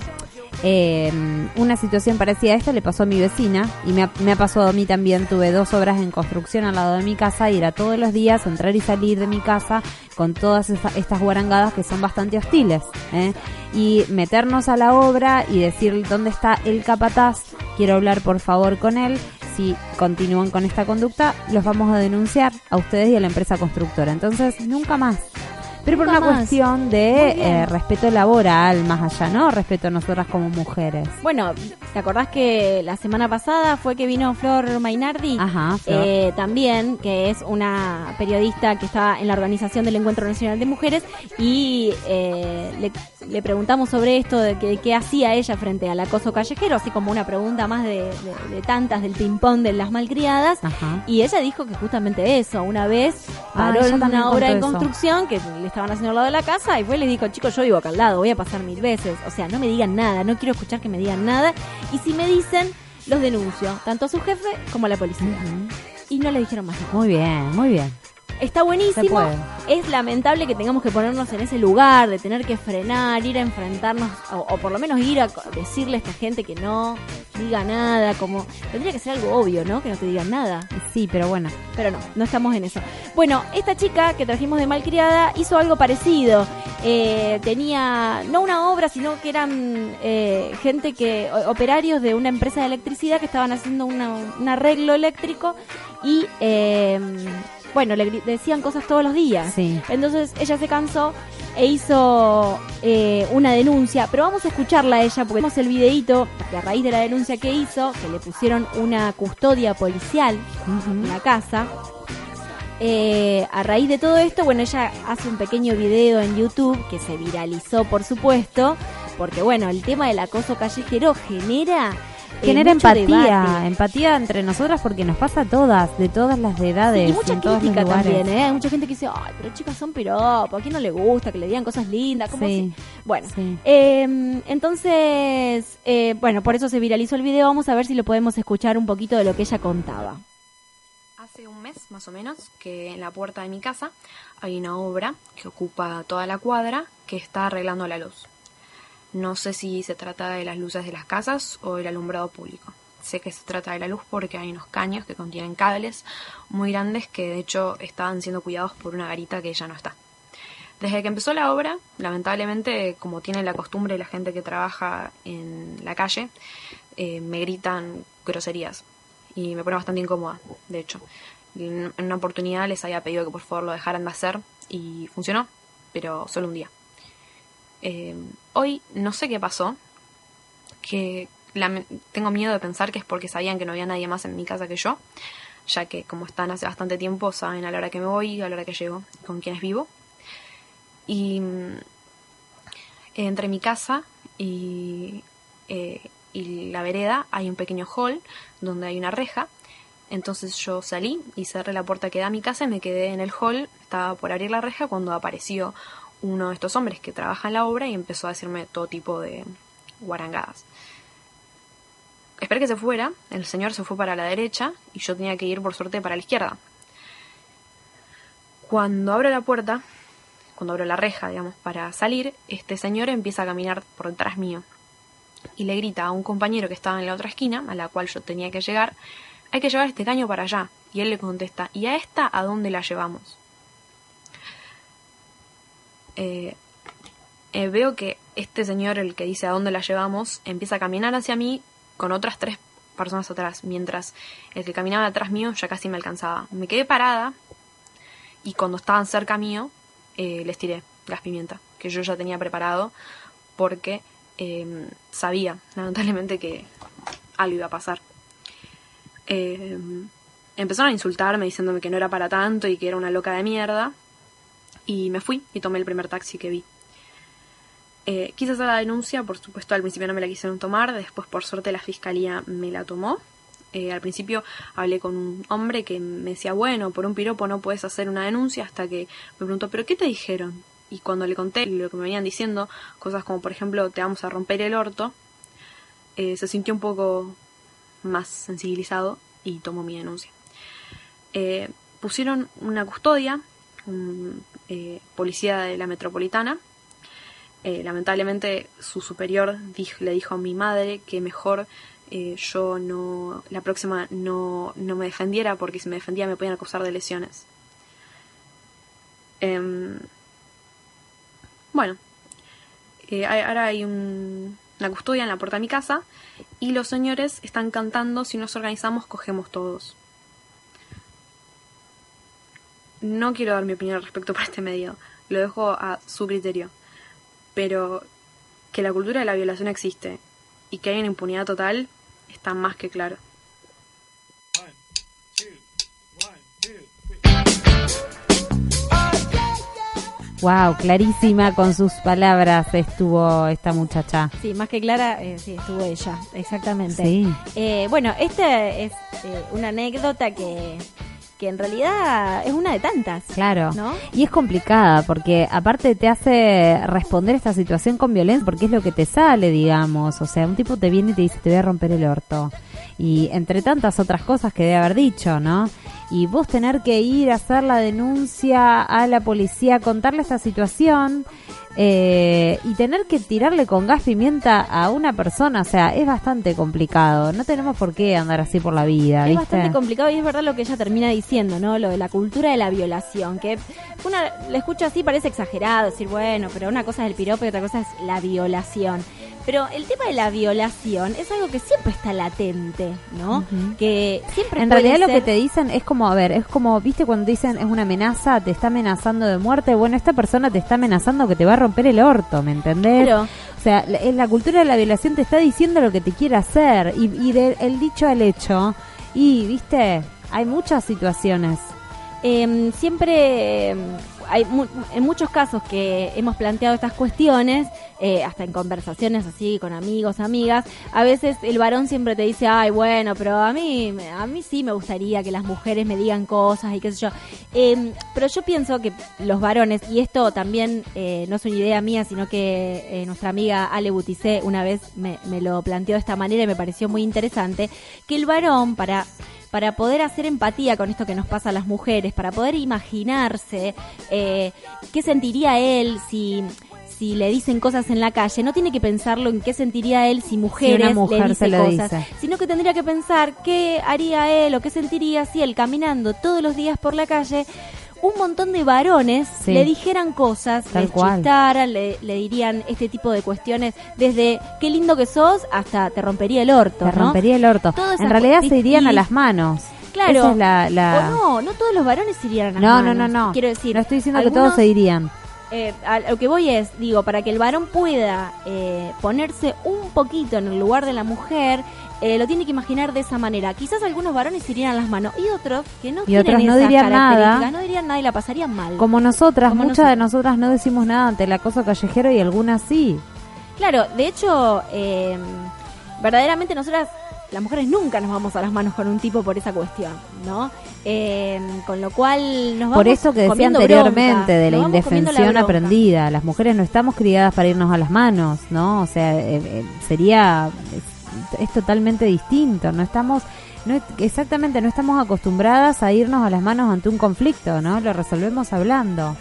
eh, una situación parecida a esta le pasó a mi vecina y me ha, me ha pasado a mí también. Tuve dos obras en construcción al lado de mi casa y era todos los días entrar y salir de mi casa con todas esta- estas guarangadas que son bastante hostiles. ¿eh? Y meternos a la obra y decir dónde está el capataz, quiero hablar por favor con él. Si continúan con esta conducta, los vamos a denunciar a ustedes y a la empresa constructora. Entonces, nunca más. Pero por una más. cuestión de eh, respeto laboral más allá, ¿no? Respeto a nosotras como mujeres. Bueno, ¿te acordás que la semana pasada fue que vino Flor Mainardi? Ajá, Flor. Eh, también, que es una periodista que está en la organización del Encuentro Nacional de Mujeres y eh, le, le preguntamos sobre esto, de que, qué hacía ella frente al acoso callejero, así como una pregunta más de, de- de tantas del ping-pong de las malcriadas. Ajá. Y ella dijo que justamente eso, una vez Ah, paró en una obra en construcción que le estaban haciendo al lado de la casa y fue y le dijo, chicos, yo vivo acá al lado, voy a pasar mil veces. O sea, no me digan nada, no quiero escuchar que me digan nada. Y si me dicen, los denuncio, tanto a su jefe como a la policía. Y no le dijeron más nada. Muy bien, muy bien. Está buenísimo. Es lamentable que tengamos que ponernos en ese lugar, de tener que frenar, ir a enfrentarnos, o, o por lo menos ir a decirle a esta gente que no diga nada, como tendría que ser algo obvio, ¿no? Que no te digan nada. Sí, pero bueno. Pero no, no estamos en eso. Bueno, esta chica que trajimos de Malcriada hizo algo parecido. Eh, tenía, no una obra, sino que eran eh, gente que, operarios de una empresa de electricidad que estaban haciendo una- un arreglo eléctrico y, eh, bueno, le decían cosas todos los días. Sí. Entonces ella se cansó e hizo eh, una denuncia, pero vamos a escucharla a ella porque vemos el videíto que a raíz de la denuncia que hizo, que le pusieron una custodia policial en la casa. eh, a raíz de todo esto, bueno, ella hace un pequeño video en YouTube que se viralizó, por supuesto, porque bueno, el tema del acoso callejero genera Genera mucho empatía, debate. empatía entre nosotras porque nos pasa a todas, de todas las edades, y mucha en todos los crítica lugares. también, ¿eh? Hay mucha gente que dice, ay, pero chicas son piropos, ¿a quién no le gusta que le digan cosas lindas? Como Sí. si- Bueno, eh, entonces, eh, bueno, por eso se viralizó el video. Vamos a ver si lo podemos escuchar un poquito de lo que ella contaba. Hace un mes más o menos que en la puerta de mi casa hay una obra que ocupa toda la cuadra que está arreglando la luz. No sé si se trata de las luces de las casas o el alumbrado público. Sé que se trata de la luz porque hay unos caños que contienen cables muy grandes que de hecho estaban siendo cuidados por una garita que ya no está. Desde que empezó la obra, lamentablemente, como tiene la costumbre la gente que trabaja en la calle, eh, me gritan groserías y me pone bastante incómoda, de hecho. En en una oportunidad les había pedido que por favor lo dejaran de hacer y funcionó, pero solo un día. Eh, hoy no sé qué pasó, que lame- tengo miedo de pensar que es porque sabían que no había nadie más en mi casa que yo, ya que como están hace bastante tiempo saben a la hora que me voy, a la hora que llego, con quienes vivo. Y mm, entre mi casa y, eh, y la vereda hay un pequeño hall donde hay una reja. Entonces yo salí y cerré la puerta que da a mi casa y me quedé en el hall. Estaba por abrir la reja cuando apareció uno de estos hombres que trabaja en la obra y empezó a decirme todo tipo de guarangadas. Esperé que se fuera, el señor se fue para la derecha y yo tenía que ir por suerte para la izquierda. Cuando abro la puerta, cuando abro la reja, digamos, para salir, este señor empieza a caminar por detrás mío y le grita a un compañero que estaba en la otra esquina, a la cual yo tenía que llegar, hay que llevar este caño para allá. Y él le contesta, ¿y a esta a dónde la llevamos? Eh, eh, veo que este señor, el que dice a dónde la llevamos, empieza a caminar hacia mí con otras tres personas atrás, mientras el que caminaba detrás mío ya casi me alcanzaba. Me quedé parada y cuando estaban cerca mío, eh, les tiré gas pimienta, que yo ya tenía preparado porque sabía, lamentablemente, que algo iba a pasar. Empezaron a insultarme diciéndome que no era para tanto y que era una loca de mierda. Y me fui y tomé el primer taxi que vi. Eh, quise hacer la denuncia, por supuesto al principio no me la quisieron tomar, después por suerte la fiscalía me la tomó. Eh, al principio hablé con un hombre que me decía, bueno, por un piropo no puedes hacer una denuncia, hasta que me preguntó, ¿pero qué te dijeron? Y cuando le conté lo que me venían diciendo, cosas como por ejemplo, te vamos a romper el orto, eh, se sintió un poco más sensibilizado y tomó mi denuncia. Pusieron una custodia, un eh, policía de la metropolitana. Eh, lamentablemente su superior le dijo a mi madre que mejor eh, yo no la próxima no, no me defendiera porque si me defendía me podían acusar de lesiones. Em, bueno, ahora hay un- una custodia en la puerta de mi casa y los señores están cantando si nos organizamos cogemos todos. No quiero dar mi opinión al respecto para este medio, lo dejo a su criterio. Pero que la cultura de la violación existe y que hay una impunidad total está más que claro. Wow, clarísima con sus palabras estuvo esta muchacha. Sí, más que clara, eh, sí, estuvo ella, exactamente. Sí. Eh, bueno, esta es eh, una anécdota que, que en realidad es una de tantas. Claro. ¿No? Y es complicada porque aparte te hace responder esta situación con violencia porque es lo que te sale, digamos. O sea, un tipo te viene y te dice, te voy a romper el orto. Y entre tantas otras cosas que debe haber dicho, ¿no? Y vos tener que ir a hacer la denuncia a la policía, contarle esta situación eh, y tener que tirarle con gas pimienta a una persona, o sea, es bastante complicado. No tenemos por qué andar así por la vida, Es ¿viste? bastante complicado y es verdad lo que ella termina diciendo, ¿no? Lo de la cultura de la violación, que una le escucho así parece exagerado, decir, bueno, pero una cosa es el piropo y otra cosa es la violación. Pero el tema de la violación es algo que siempre está latente, ¿no? Que siempre En puede realidad lo que te dicen es como, a ver, es como, viste, cuando dicen es una amenaza, te está amenazando de muerte, bueno, esta persona te está amenazando que te va a romper el orto, ¿me entendés? Claro. O sea, la, la cultura de la violación te está diciendo lo que te quiere hacer y, y del el dicho al hecho, y, viste, hay muchas situaciones. Em, siempre em, hay mu- en muchos casos que hemos planteado estas cuestiones, eh, hasta en conversaciones así con amigos, amigas, a veces el varón siempre te dice, ay, bueno, pero a mí, a mí sí me gustaría que las mujeres me digan cosas y qué sé yo. Em, pero yo pienso que los varones, y esto también eh, no es una idea mía, sino que eh, nuestra amiga Ale Buticé una vez me, lo planteó de esta manera y me pareció muy interesante, que el varón para para poder hacer empatía con esto que nos pasa a las mujeres, para poder imaginarse qué sentiría él si si le dicen cosas en la calle, no tiene que pensarlo en qué sentiría él si mujeres mujer le dicen cosas, dice. sino que tendría que pensar qué haría él o qué sentiría si él caminando todos los días por la calle un montón de varones Sí. le dijeran cosas, Tal le cual. chistaran, le, le dirían este tipo de cuestiones, desde qué lindo que sos hasta te rompería el orto. Te ¿no? rompería el orto. Todas En realidad se irían a las manos. Claro. Esa es la, la- O no, no todos los varones se irían a las No, no, manos. no, no. Quiero decir, No estoy diciendo que todos se irían. Eh, a lo que voy es, digo, para que el varón pueda eh, ponerse un poquito en el lugar de la mujer, eh, lo tiene que imaginar de esa manera. Quizás algunos varones se irían a las manos y otros que no Y tienen otros no esas dirían nada. no dirían nada y la pasarían mal. Como nosotras, Como muchas de nosotras no decimos nada ante el acoso callejero y algunas sí. Claro, de hecho, eh, verdaderamente nosotras, las mujeres nunca nos vamos a las manos con un tipo por esa cuestión, ¿no? Eh, con lo cual nos vamos Por eso que decía anteriormente bronca, de la la indefensión bronca. aprendida. Las mujeres no estamos criadas para irnos a las manos, ¿no? O sea, eh, eh, sería es, es totalmente distinto. No estamos no exactamente no estamos acostumbradas a irnos a las manos ante un conflicto, ¿no? Lo resolvemos hablando.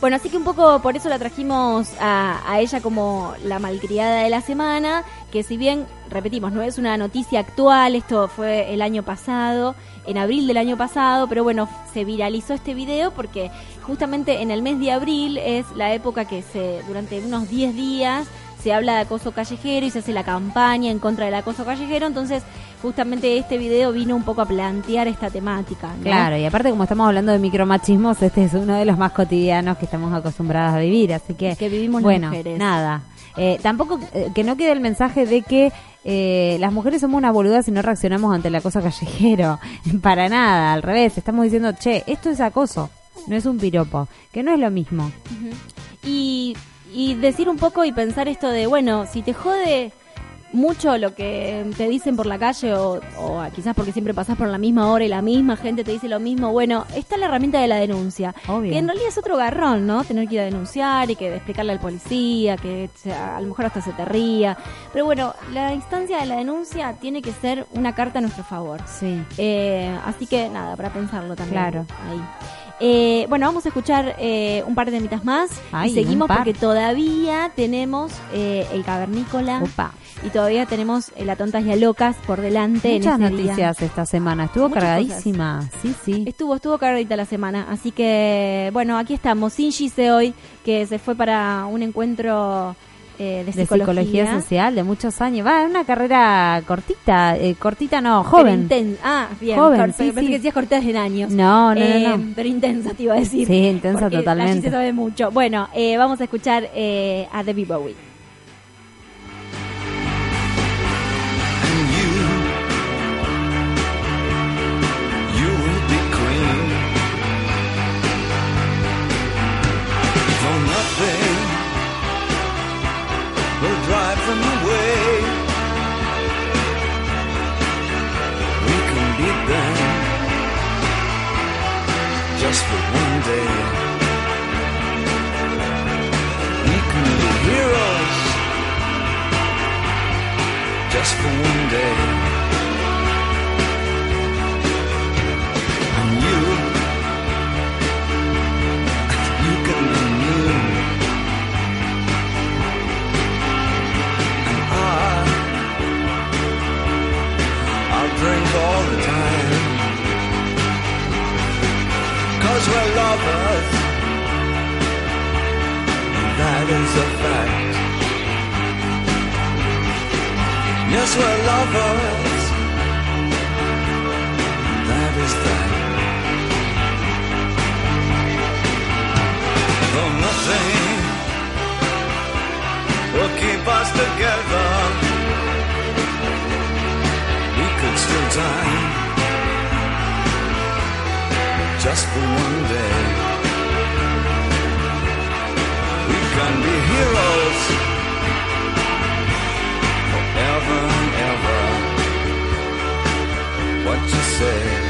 Bueno, así que un poco por eso la trajimos a, a ella como la malcriada de la semana, que si bien, repetimos, no es una noticia actual, esto fue el año pasado, en abril del año pasado, pero bueno, se viralizó este video porque justamente en el mes de abril es la época que se, durante unos 10 días, se habla de acoso callejero y se hace la campaña en contra del acoso callejero, entonces justamente este video vino un poco a plantear esta temática. ¿no? Claro, y aparte como estamos hablando de micromachismos, este es uno de los más cotidianos que estamos acostumbradas a vivir, así que, Que vivimos las bueno, mujeres. nada. Eh, tampoco eh, que no quede el mensaje de que eh, las mujeres somos una boluda si no reaccionamos ante el acoso callejero. (laughs) Para nada, al revés, estamos diciendo, che, esto es acoso, no es un piropo, que no es lo mismo. Ujú. Y, y decir un poco y pensar esto de, bueno, si te jode mucho lo que te dicen por la calle o, o quizás porque siempre pasás por la misma hora y la misma gente te dice lo mismo, bueno, está la herramienta de la denuncia. Obvio. Que en realidad es otro garrón, ¿no? Tener que ir a denunciar y que explicarle al policía, que a lo mejor hasta se te ría. Pero bueno, la instancia de la denuncia tiene que ser una carta a nuestro favor. Sí. Eh, así que nada, para pensarlo también. Claro. Ahí. Eh, bueno, vamos a escuchar eh, un par de temitas más Ay, y seguimos porque todavía tenemos eh, el cavernícola Opa. Y todavía tenemos eh, la tontas y a locas por delante. Muchas en día. noticias esta semana, estuvo Muchas cargadísima, sí, sí. Estuvo, estuvo cargadita la semana, así que bueno, aquí estamos, sin Gise hoy, que se fue para un encuentro eh, de, de psicología. social de muchos años. Va, una carrera cortita, eh, cortita no, Pero joven. inten- Ah, bien, Joven, sí, pensé sí. que decías cortadas en años. No, no, no, Eh, no. Pero intensa, te iba a decir. Sí, intensa totalmente. Allí se sabe mucho. Bueno, eh, vamos a escuchar eh, a Debbie Bowie. Drive them away. We can beat them just for one day. We can be heroes just for one day. Is a fact. Yes, we're lovers. That is that. Though nothing will keep us together, we could still die just for one day. Be heroes forever and ever. What you say?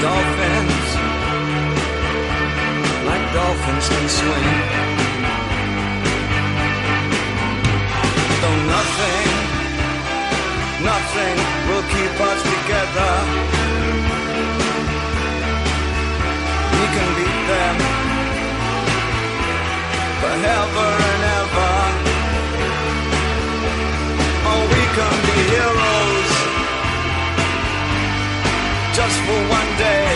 Dolphins, like dolphins can swim. Though nothing, nothing will keep us together. We can beat them forever and ever. Oh, we can be heroes just for one day.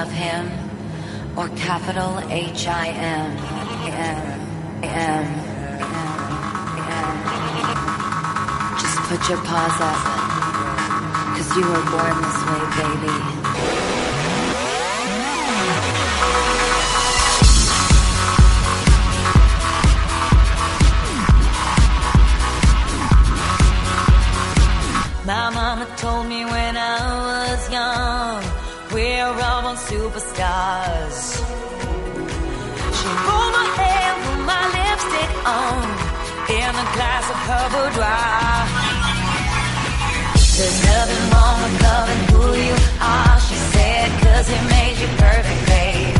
Love him or capital H I M. M. M. M. Just put your paws up Cause you were born this way, baby. A glass of her boudoir. There's nothing wrong with loving who you are, she said, cause it made you perfect, babe.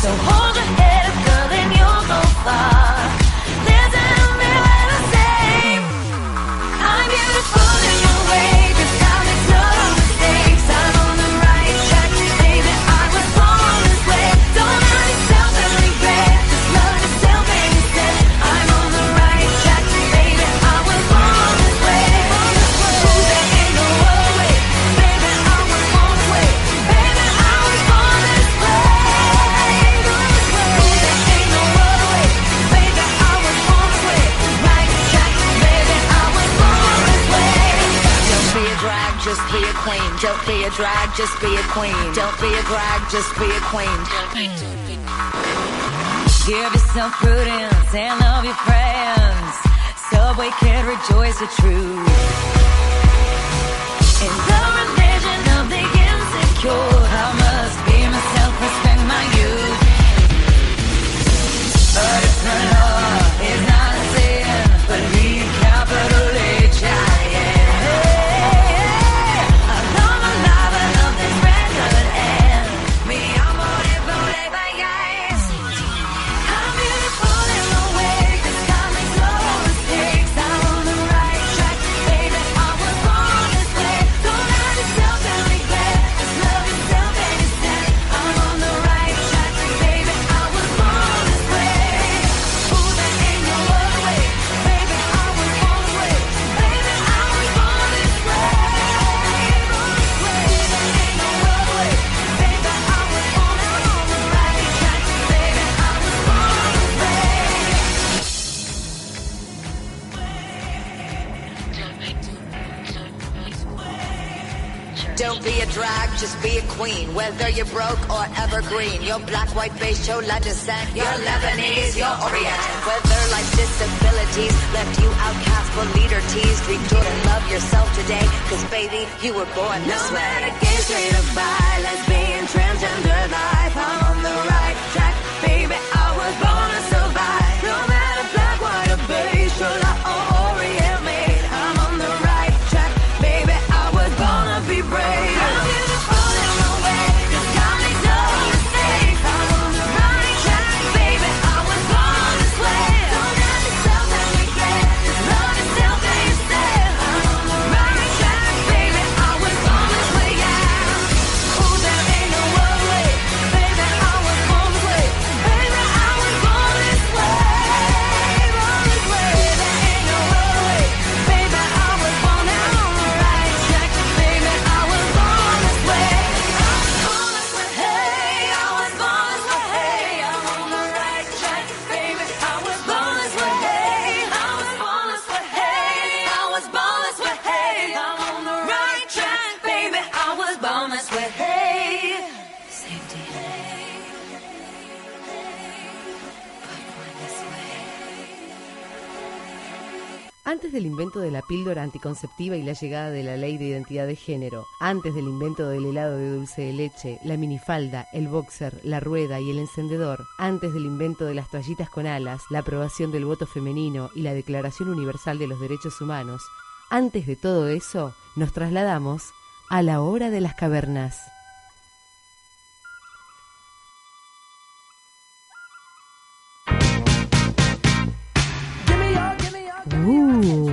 So hold your head up, girl, and you'll go far. Don't be a drag, just be a queen. Don't be a drag, just be a queen. Give yourself prudence and love your friends. Subway can rejoice the truth. In the religion of the insecure, I must be myself, respect my youth. But it's not love, evergreen, you're black, white, beige, chola descent, you're Lebanese, you're Orient. Whether life's disabilities left you outcast but leader teased, rejoice and love yourself today, cause baby, you were born this No way. matter gay, straight or bi, lesbian, transgender life, del invento de la píldora anticonceptiva y la llegada de la ley de identidad de género, antes del invento del helado de dulce de leche, la minifalda, el boxer, la rueda y el encendedor, antes del invento de las toallitas con alas, la aprobación del voto femenino y la Declaración Universal de los Derechos Humanos, antes de todo eso, nos trasladamos a la hora de las cavernas. Uh,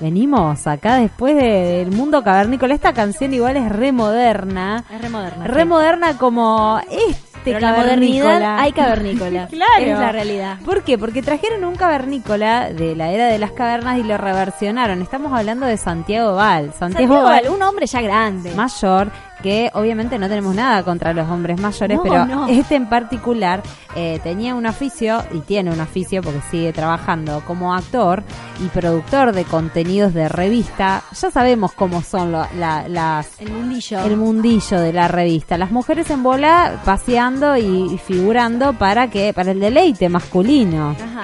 venimos acá después de- del mundo cavernícola. Esta canción igual es re moderna. Es re moderna. Re sí. moderna como este Pero la cavernícola. hay cavernícola. (laughs) claro. Es la realidad. ¿Por qué? Porque trajeron un cavernícola de la era de las cavernas y lo reversionaron. Estamos hablando de Santiago Val. Santiago, Santiago Val, un hombre ya grande. mayor que obviamente no tenemos nada contra los hombres mayores, No, pero no. (laughs) este en particular eh, tenía un oficio y tiene un oficio porque sigue trabajando como actor y productor de contenidos de revista. Ya sabemos cómo son lo- la- las El mundillo. el mundillo de la revista. Las mujeres en bola paseando y, y figurando para que para el deleite masculino Ajá.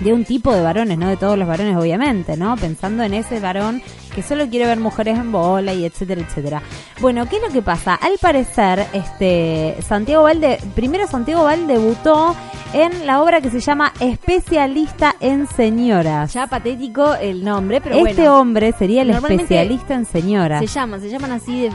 De un tipo de varones, no de todos los varones obviamente, ¿no? Pensando en ese varón que solo quiere ver mujeres en bola y etcétera, etcétera. Bueno, ¿qué es lo que pasa? Al parecer, este Santiago Valde, primero Santiago Val debutó en la obra que se llama Especialista en Señoras. Ya patético el nombre, pero este bueno. hombre sería el especialista en señoras. Se llaman, se llaman así de, de-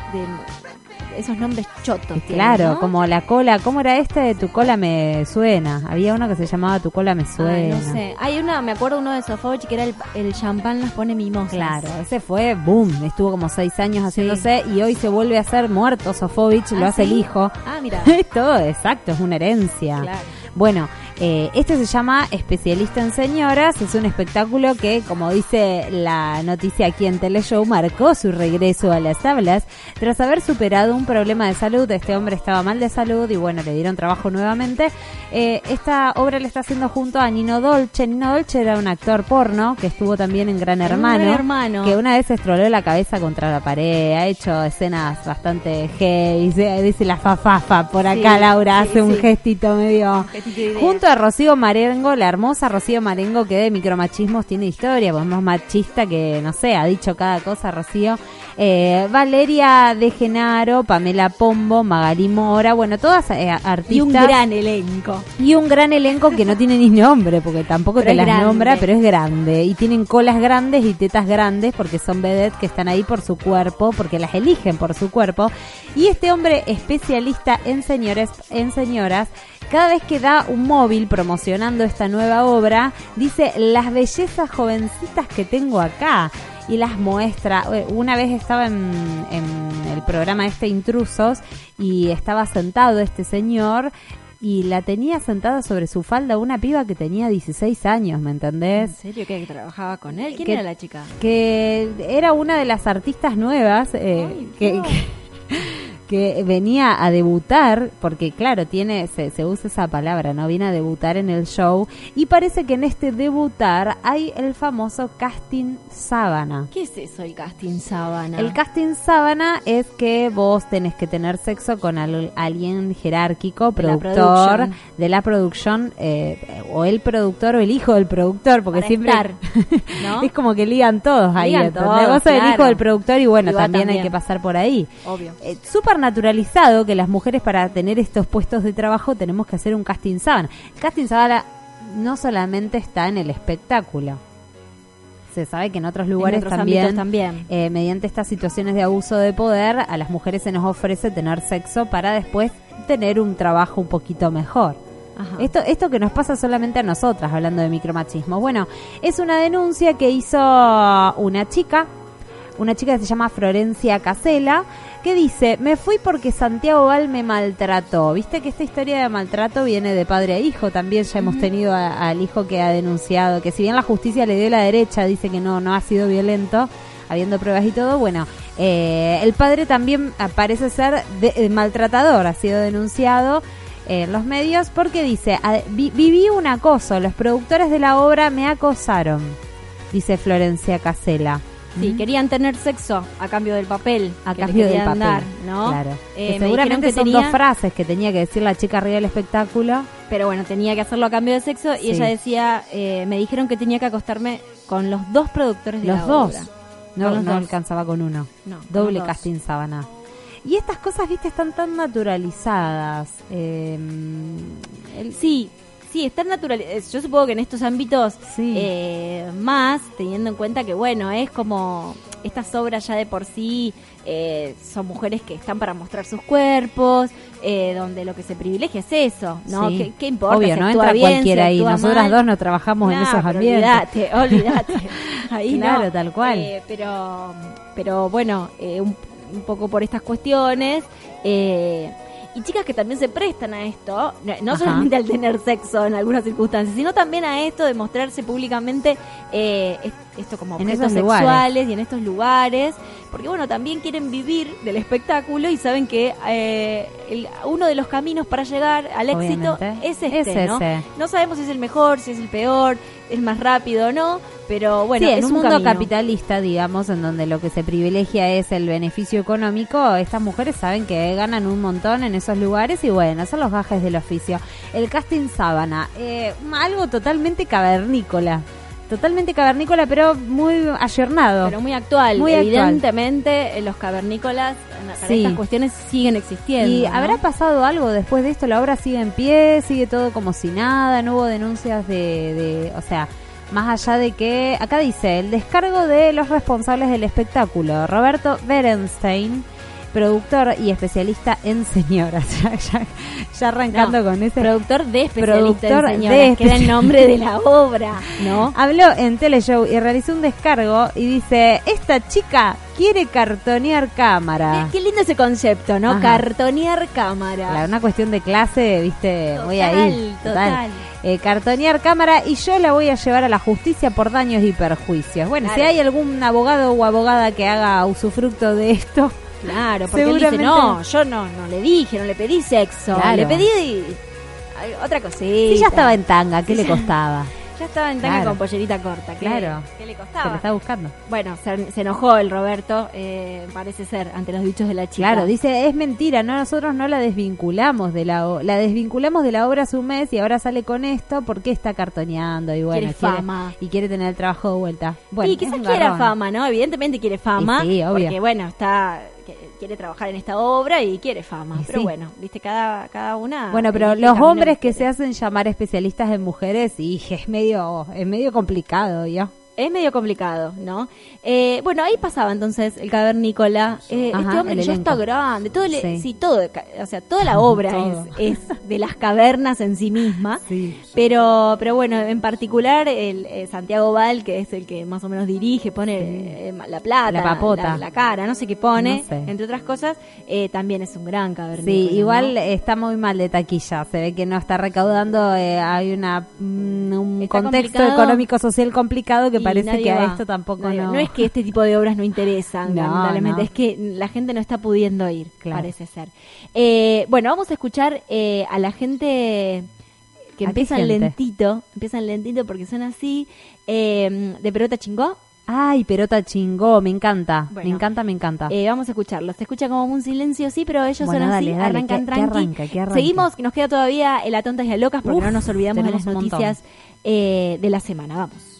esos nombres chotos. tienen, Claro, ¿no? como la cola, ¿cómo era este de tu cola me suena? Había uno que se llamaba tu cola me suena. Ay, no sé. Hay una, me acuerdo uno de Sofovich que era el, el champán las pone mimosas. Claro, ese fue boom, estuvo como seis años haciéndose y hoy se vuelve a hacer muerto Sofovich, lo Ah, hace el hijo. Ah, mira. (laughs) Todo, exacto, es una herencia. Claro. Bueno, eh, este se llama Especialista en Señoras, es un espectáculo que, como dice la noticia aquí en Teleshow, marcó su regreso a las tablas tras haber superado un problema de salud. Este hombre estaba mal de salud y bueno, le dieron trabajo nuevamente. Eh, esta obra le está haciendo junto a Nino Dolce. Nino Dolce era un actor porno que estuvo también en Gran Hermano, Gran Hermano. que una vez estroló la cabeza contra la pared, ha hecho escenas bastante heavy, dice la fafafa por acá Sí, Laura sí, hace un gestito medio De Rocío Marengo, la hermosa Rocío Marengo que de micromachismos tiene historia, pues más machista que no sé, ha dicho cada cosa Rocío. Eh, Valeria De Genaro, Pamela Pombo, Magali Mora, bueno, todas eh, artistas. Y un gran elenco. Y un gran elenco que no tiene ni nombre, porque tampoco Pero te las grande. nombra, pero es grande. Y tienen colas grandes y tetas grandes, porque son vedettes que están ahí por su cuerpo, porque las eligen por su cuerpo. Y este hombre especialista en señores, en señoras, cada vez que da un móvil promocionando esta nueva obra, dice las bellezas jovencitas que tengo acá. Y las muestra. Eh, Una vez estaba en, en el programa este Intrusos y estaba sentado este señor y la tenía sentada sobre su falda una piba que tenía 16 años, ¿me entendés? ¿En serio que trabajaba con él? ¿Quién Que- era la chica? Que era una de las artistas nuevas eh, que, que, que venía a debutar, porque claro, tiene se, se usa esa palabra, ¿no? Viene a debutar en el show y parece que en este debutar hay el famoso casting sábana. ¿Qué es eso, el casting sábana? El casting sábana es que vos tenés que tener sexo con al- alguien jerárquico, la productor de la producción, eh, o el productor o el hijo del productor, porque Para siempre estar, ¿no? (laughs) es como que ligan todos ahí. Ligan todos, vos sos el hijo del productor y bueno, Y también, hay que pasar por ahí. Obvio. Eh, Súper naturalizado que las mujeres para tener estos puestos de trabajo tenemos que hacer un casting sábana. El casting sábana no solamente está en el espectáculo. Se sabe que en otros lugares otros también, también. eh, mediante estas situaciones de abuso de poder, a las mujeres se nos ofrece tener sexo para después tener un trabajo un poquito mejor. Ajá. Esto, esto que nos pasa solamente a nosotras, hablando de micromachismo. Bueno, es una denuncia que hizo una chica, una chica que se llama Florencia Casela, que dice, me fui porque Santiago Val me maltrató. Viste que esta historia de maltrato viene de padre a hijo. También ya hemos tenido al hijo que ha denunciado, que si bien la justicia le dio la derecha, dice que no, no ha sido violento, habiendo pruebas y todo, bueno, eh, el padre también parece ser de- eh, maltratador, ha sido denunciado en los medios porque dice, "A- vi- viví un acoso, los productores de la obra me acosaron, dice Florencia Casela. Sí, querían tener sexo a cambio del papel. A que cambio del papel, dar, ¿no? claro. Eh, Que me seguramente son que dos frases que tenía que decir la chica arriba del espectáculo. Pero bueno, tenía que hacerlo a cambio de sexo y Sí. ella decía, eh, me dijeron que tenía que acostarme con los dos productores de Los la dos. obra. No, los no dos. alcanzaba con uno. No, Doble casting sábana. Y estas cosas, viste, están tan naturalizadas. Eh, el- Sí, sí, estar natural. eh, Yo supongo que en estos ámbitos eh, más, teniendo en cuenta que, bueno, es como estas obras ya de por sí eh, son mujeres que están para mostrar sus cuerpos, eh, donde lo que se privilegia es eso, ¿no? Sí. ¿Qué, qué importa? Obvio, no entra bien, cualquiera ahí. Nosotras mal? dos no trabajamos en esos ambientes. Olvídate, olvídate. (laughs) Ahí Claro, no. tal cual. Pero, pero bueno, un, un poco por estas cuestiones. eh, y chicas que también se prestan a esto, no, Ajá. solamente al tener sexo en algunas circunstancias, sino también a esto de mostrarse públicamente eh, es- esto como objetos lugares. sexuales y en estos lugares. porque bueno, también quieren vivir del espectáculo y saben que eh, el- uno de los caminos para llegar al éxito Obviamente. es este, Es ¿no? ese. No sabemos si es el mejor, si es el peor, es más rápido o no, pero bueno, sí, es en un mundo camino. capitalista, digamos, en donde lo que se privilegia es el beneficio económico, estas mujeres saben que ganan un montón en esos lugares y bueno, son los gajes del oficio. El casting sábana, eh, algo totalmente cavernícola. Totalmente cavernícola, pero muy ayornado. Pero muy actual. Muy. Evidentemente, eh, los cavernícolas en- para Sí. estas cuestiones siguen existiendo. ¿Y ¿no? habrá pasado algo después de esto? ¿La obra sigue en pie? ¿Sigue todo como si nada? ¿No hubo denuncias de, de- o sea, más allá de que, acá dice, el descargo de los responsables del espectáculo, Roberto Berenstein, productor y especialista en señoras. (laughs) ya, ya- ya arrancando No, con ese. productor de especialista Productor en señoras, de que era el nombre de la obra, ¿no? (laughs) Habló en Teleshow y realizó un descargo y dice, esta chica quiere cartonear cámara. Qué lindo ese concepto, ¿no? Ajá. Cartonear cámara. Claro, una cuestión de clase, viste, Total, ahí. total. Eh, cartonear cámara y yo la voy a llevar a la justicia por daños y perjuicios. Bueno, si hay algún abogado o abogada que haga usufructo de esto, Claro, porque él dice, no, yo no, no le dije, no le pedí sexo, Claro. le pedí otra cosita. si ya estaba en tanga, ¿qué Sí, le costaba? (laughs) Ya estaba en tanga Claro. con pollerita corta. ¿qué- Claro. ¿Qué le Se costaba? lo está buscando. Bueno, se, se enojó el Roberto, eh, parece ser, ante los dichos de la chica. Claro, dice, es mentira, no nosotros no la desvinculamos de la la desvinculamos de la obra hace un mes y ahora sale con esto porque está cartoneando y bueno, Quiere fama. y quiere tener el trabajo de vuelta. Bueno, y quizás quiera fama, ¿no? Evidentemente quiere fama. Y sí, obvio. Porque, bueno, está que- quiere trabajar en esta obra y quiere fama. Pero sí. bueno, viste, cada, cada una... Bueno, pero los hombres que se hacen llamar especialistas en mujeres, y es medio, es medio complicado, ¿ya? Es medio complicado, ¿no? Eh, bueno, ahí pasaba entonces el cavernícola. Eh, Ajá, este hombre que ya está grande, todo Sí. sí. todo, o sea, toda la obra Todo. es, es de las cavernas en sí misma. Pero, pero bueno, en particular el eh, Santiago Val, que es el que más o menos dirige, pone eh, la plata, La papota. la, la cara, no sé qué pone, No sé. entre otras cosas, eh, también es un gran cavernícola. Sí, ¿no? igual está muy mal de taquilla. Se ve que no está recaudando. eh, hay una mm, un Está contexto complicado. económico social complicado que parece que a esto tampoco Nadie- no. es que este tipo de obras no interesan, No, lamentablemente, no. es que la gente no está pudiendo ir, Claro. parece ser. Eh, bueno, vamos a escuchar eh, a la gente que ¿A qué empiezan gente? lentito, empiezan lentito porque son así, eh, de Perota Chingó. Ay, Perota chingó, me encanta. Bueno. me encanta, me encanta. Eh, vamos a escucharlos. Se escucha como un silencio, sí, pero ellos Bueno, son así, dale, arrancan que- que tranqui. arranca, que arranque. Seguimos, que nos queda todavía el A Tontas y a Locas porque Uf, no nos olvidamos de las noticias eh, de la semana. Vamos.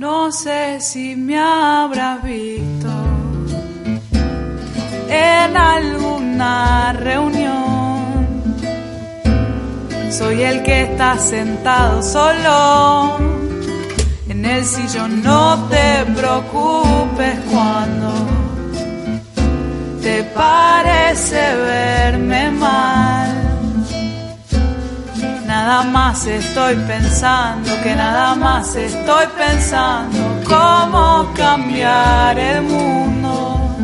No sé si me habrás visto en alguna reunión. Soy el que está sentado solo en el sillón. No te preocupes cuando Nada más estoy pensando, que nada más estoy pensando cómo cambiar el mundo.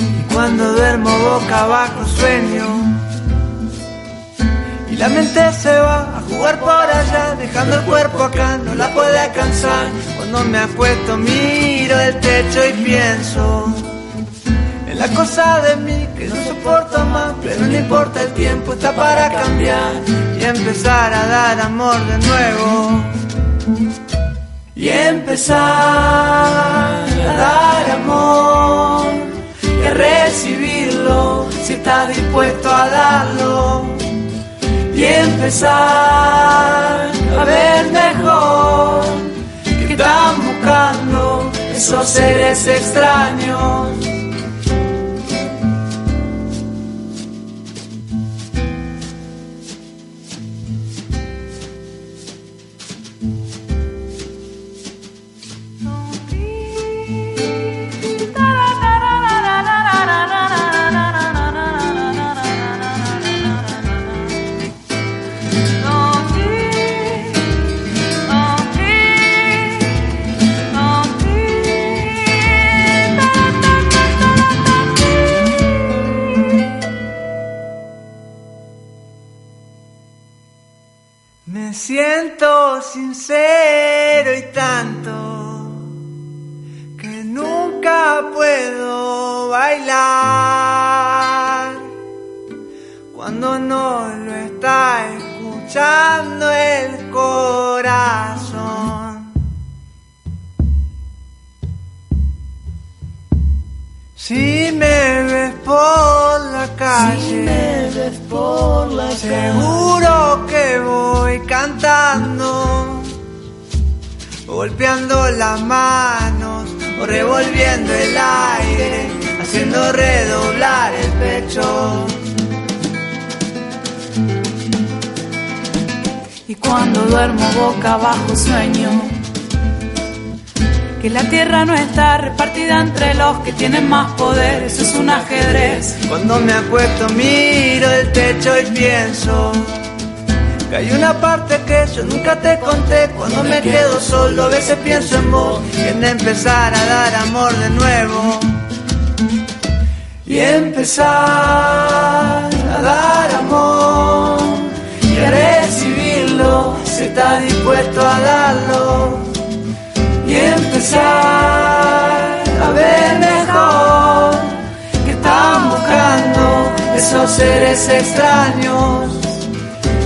Y cuando duermo boca abajo sueño. Y la mente se va a jugar por allá, dejando el cuerpo acá, no la puede alcanzar. Cuando me acuesto miro el techo y pienso la cosa de mí que no soporto más, pero no importa el tiempo, está para cambiar y empezar a dar amor de nuevo. Y empezar a dar amor y a recibirlo si estás dispuesto a darlo. Y empezar a ver mejor que están buscando esos seres extraños. sincero y tanto que nunca puedo bailar cuando no lo está escuchando el corazón. Si me ves por la calle, me ves por la seguro que voy cantando golpeando las manos o revolviendo el aire, haciendo redoblar el pecho. Y cuando duermo boca abajo sueño que la tierra no está repartida entre los que tienen más poder, eso es un ajedrez. Cuando me acuesto miro el techo y pienso que hay una parte que yo nunca te conté Cuando me quedo solo a veces pienso en vos en empezar a dar amor de nuevo. Y empezar a dar amor Y a recibirlo si estás dispuesto a darlo. Y empezar a ver mejor Que están buscando esos seres extraños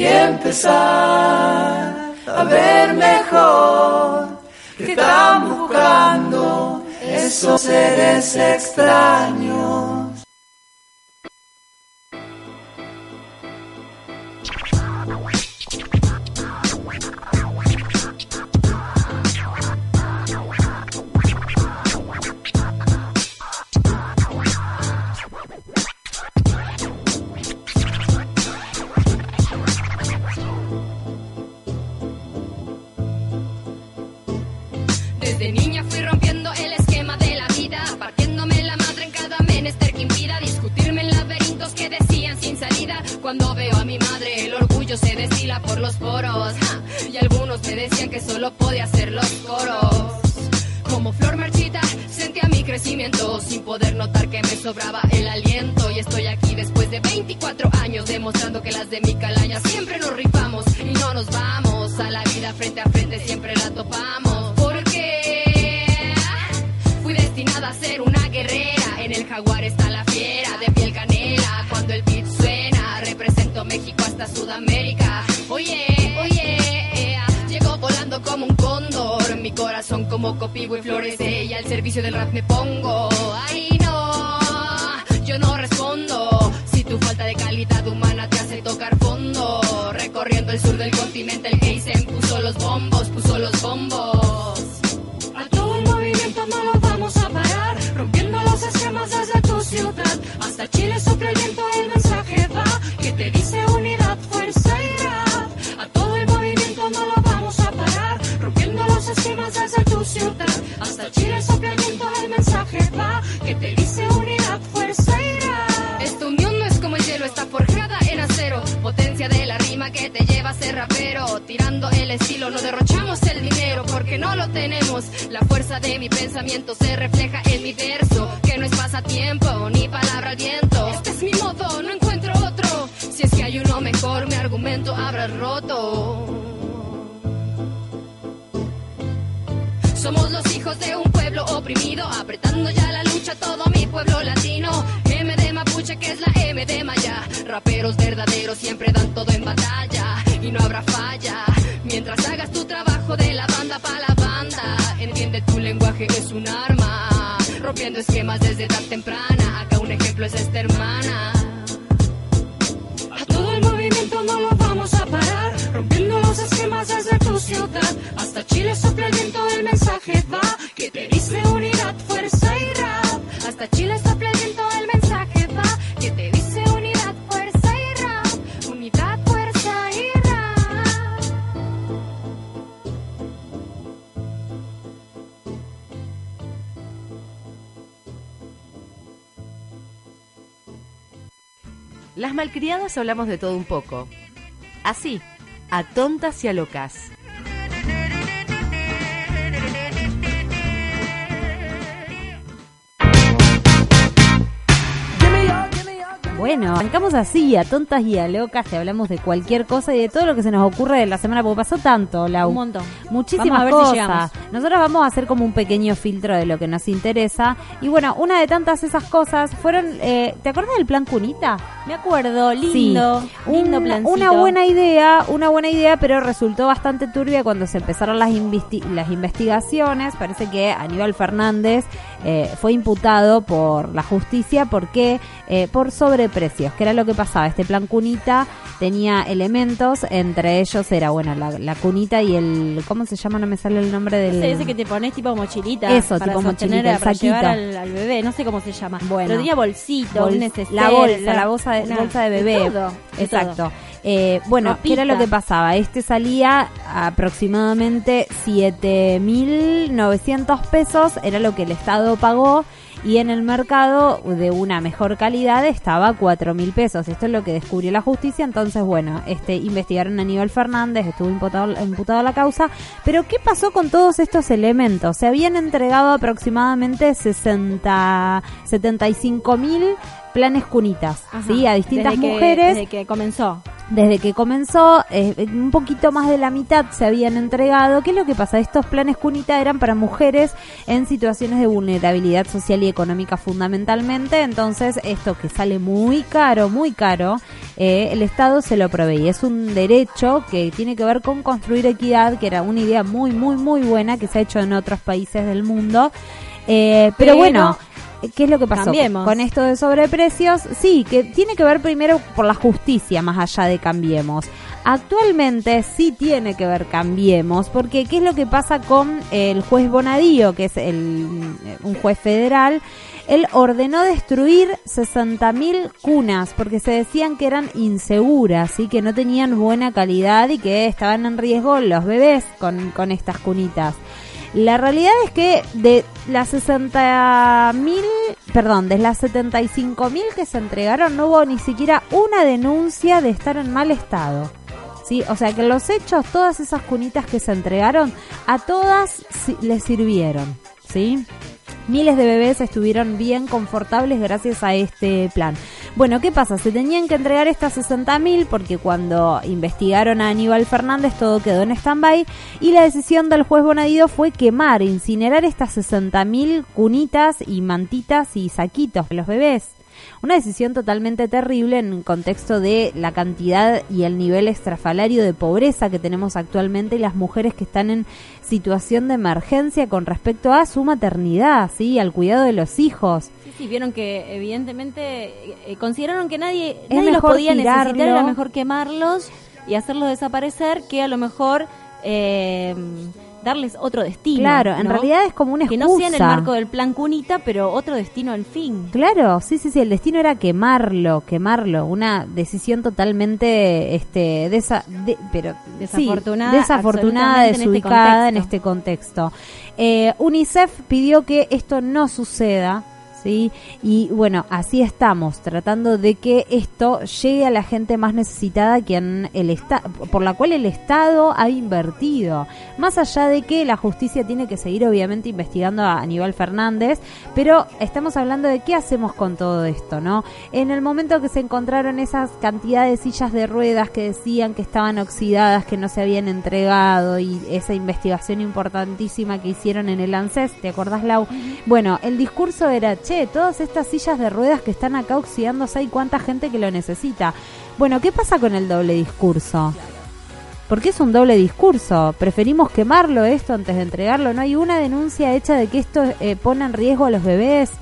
y empezar a ver mejor que están buscando esos seres extraños. Hablamos de todo un poco. Así, a tontas y a locas. Bueno, arrancamos así, a tontas y a locas, te hablamos de cualquier cosa y de todo lo que se nos ocurre de la semana, porque pasó tanto, Lau. Un montón. Muchísimas Vamos a ver si cosas. Nosotros vamos a hacer como un pequeño filtro de lo que nos interesa. Y bueno, una de tantas esas cosas fueron, eh, ¿te acuerdas del plan Cunita? Me acuerdo, lindo, Sí. lindo Un- plancito. Una buena idea, una buena idea, pero resultó bastante turbia cuando se empezaron las, investi- las investigaciones. Parece que Aníbal Fernández eh, fue imputado por la justicia porque eh, por sobreprecios, que era lo que pasaba. Este plan cunita tenía elementos, entre ellos era bueno la, la cunita y el ¿cómo se llama? No me sale el nombre del Ese, ese que te pones tipo mochilita. Eso, para tipo mochilita, el para llevar al, al bebé, no sé cómo se llama. Bueno. Pero tenía bolsito, Bol- un neceser, la bolsa, la- bolsa de, una- bolsa de bebé. de todo, de Exacto. todo. Eh, bueno, ¿qué era lo que pasaba? Este salía aproximadamente 7.900 pesos, era lo que el Estado pagó, y en el mercado de una mejor calidad estaba 4.000 pesos. Esto es lo que descubrió la justicia, entonces, bueno, este investigaron a Aníbal Fernández, estuvo imputado, imputado a la causa, pero ¿qué pasó con todos estos elementos? Se habían entregado aproximadamente 60, 75 mil planes cunitas, Ajá. ¿sí? A distintas Desde que- mujeres. desde que comenzó. Desde que comenzó, eh, un poquito más de la mitad se habían entregado. ¿Qué es lo que pasa? Estos planes Cunita eran para mujeres en situaciones de vulnerabilidad social y económica fundamentalmente. Entonces, esto que sale muy caro, muy caro, eh, el Estado se lo provee. Es un derecho que tiene que ver con construir equidad, que era una idea muy, muy, muy buena que se ha hecho en otros países del mundo. Eh, pero, Pero bueno, ¿qué es lo que pasó? cambiemos. Con esto de sobreprecios, sí, que tiene que ver primero por la justicia más allá de Cambiemos. Actualmente sí tiene que ver Cambiemos, porque ¿qué es lo que pasa con el juez Bonadío, que es el, un juez federal? Él ordenó destruir 60.000 cunas porque se decían que eran inseguras y que no tenían buena calidad y que estaban en riesgo los bebés con, con estas cunitas. La realidad es que de las 60.000, perdón, de las 75.000 que se entregaron no hubo ni siquiera una denuncia de estar en mal estado. ¿Sí? O sea que los hechos, todas esas cunitas que se entregaron, a todas les sirvieron. ¿Sí? Miles de bebés estuvieron bien confortables gracias a este plan. Bueno, ¿qué pasa? Se tenían que entregar estas 60.000 porque cuando investigaron a Aníbal Fernández todo quedó en stand-by y la decisión del juez Bonadío fue quemar, incinerar estas 60.000 cunitas y mantitas y saquitos de los bebés. Una decisión totalmente terrible en el contexto de la cantidad y el nivel estrafalario de pobreza que tenemos actualmente y las mujeres que están en situación de emergencia con respecto a su maternidad, ¿sí? al cuidado de los hijos. Sí, sí, vieron que evidentemente eh, consideraron que nadie, Es nadie los podía necesitar, tirarlo. era mejor quemarlos y hacerlos desaparecer que a lo mejor eh, darles otro destino. Claro, en ¿no? realidad es como una Que no sea en el excusa. marco del plan Cunita, pero otro destino al fin. Claro, sí, sí, sí, el destino era quemarlo, quemarlo, una decisión totalmente, este, desa- de- pero sí, Desafortunada, desafortunada, en este desubicada en contexto. este contexto. Eh, UNICEF pidió que esto no suceda. ¿Sí? Y bueno, así estamos, tratando de que esto llegue a la gente más necesitada que en el esta por la cual el Estado ha invertido. Más allá de que la justicia tiene que seguir obviamente investigando a Aníbal Fernández, pero estamos hablando de qué hacemos con todo esto, ¿no? En el momento que se encontraron esas cantidades de sillas de ruedas que decían que estaban oxidadas, que no se habían entregado y esa investigación importantísima que hicieron en el ANSES, ¿te acordás, Lau? Bueno, el discurso era, che, todas estas sillas de ruedas que están acá oxidándose, hay cuánta gente que lo necesita. Bueno, ¿qué pasa con el doble discurso? Porque es un doble discurso. Preferimos quemarlo esto antes de entregarlo. No hay una denuncia hecha de que esto eh, pone en riesgo a los bebés.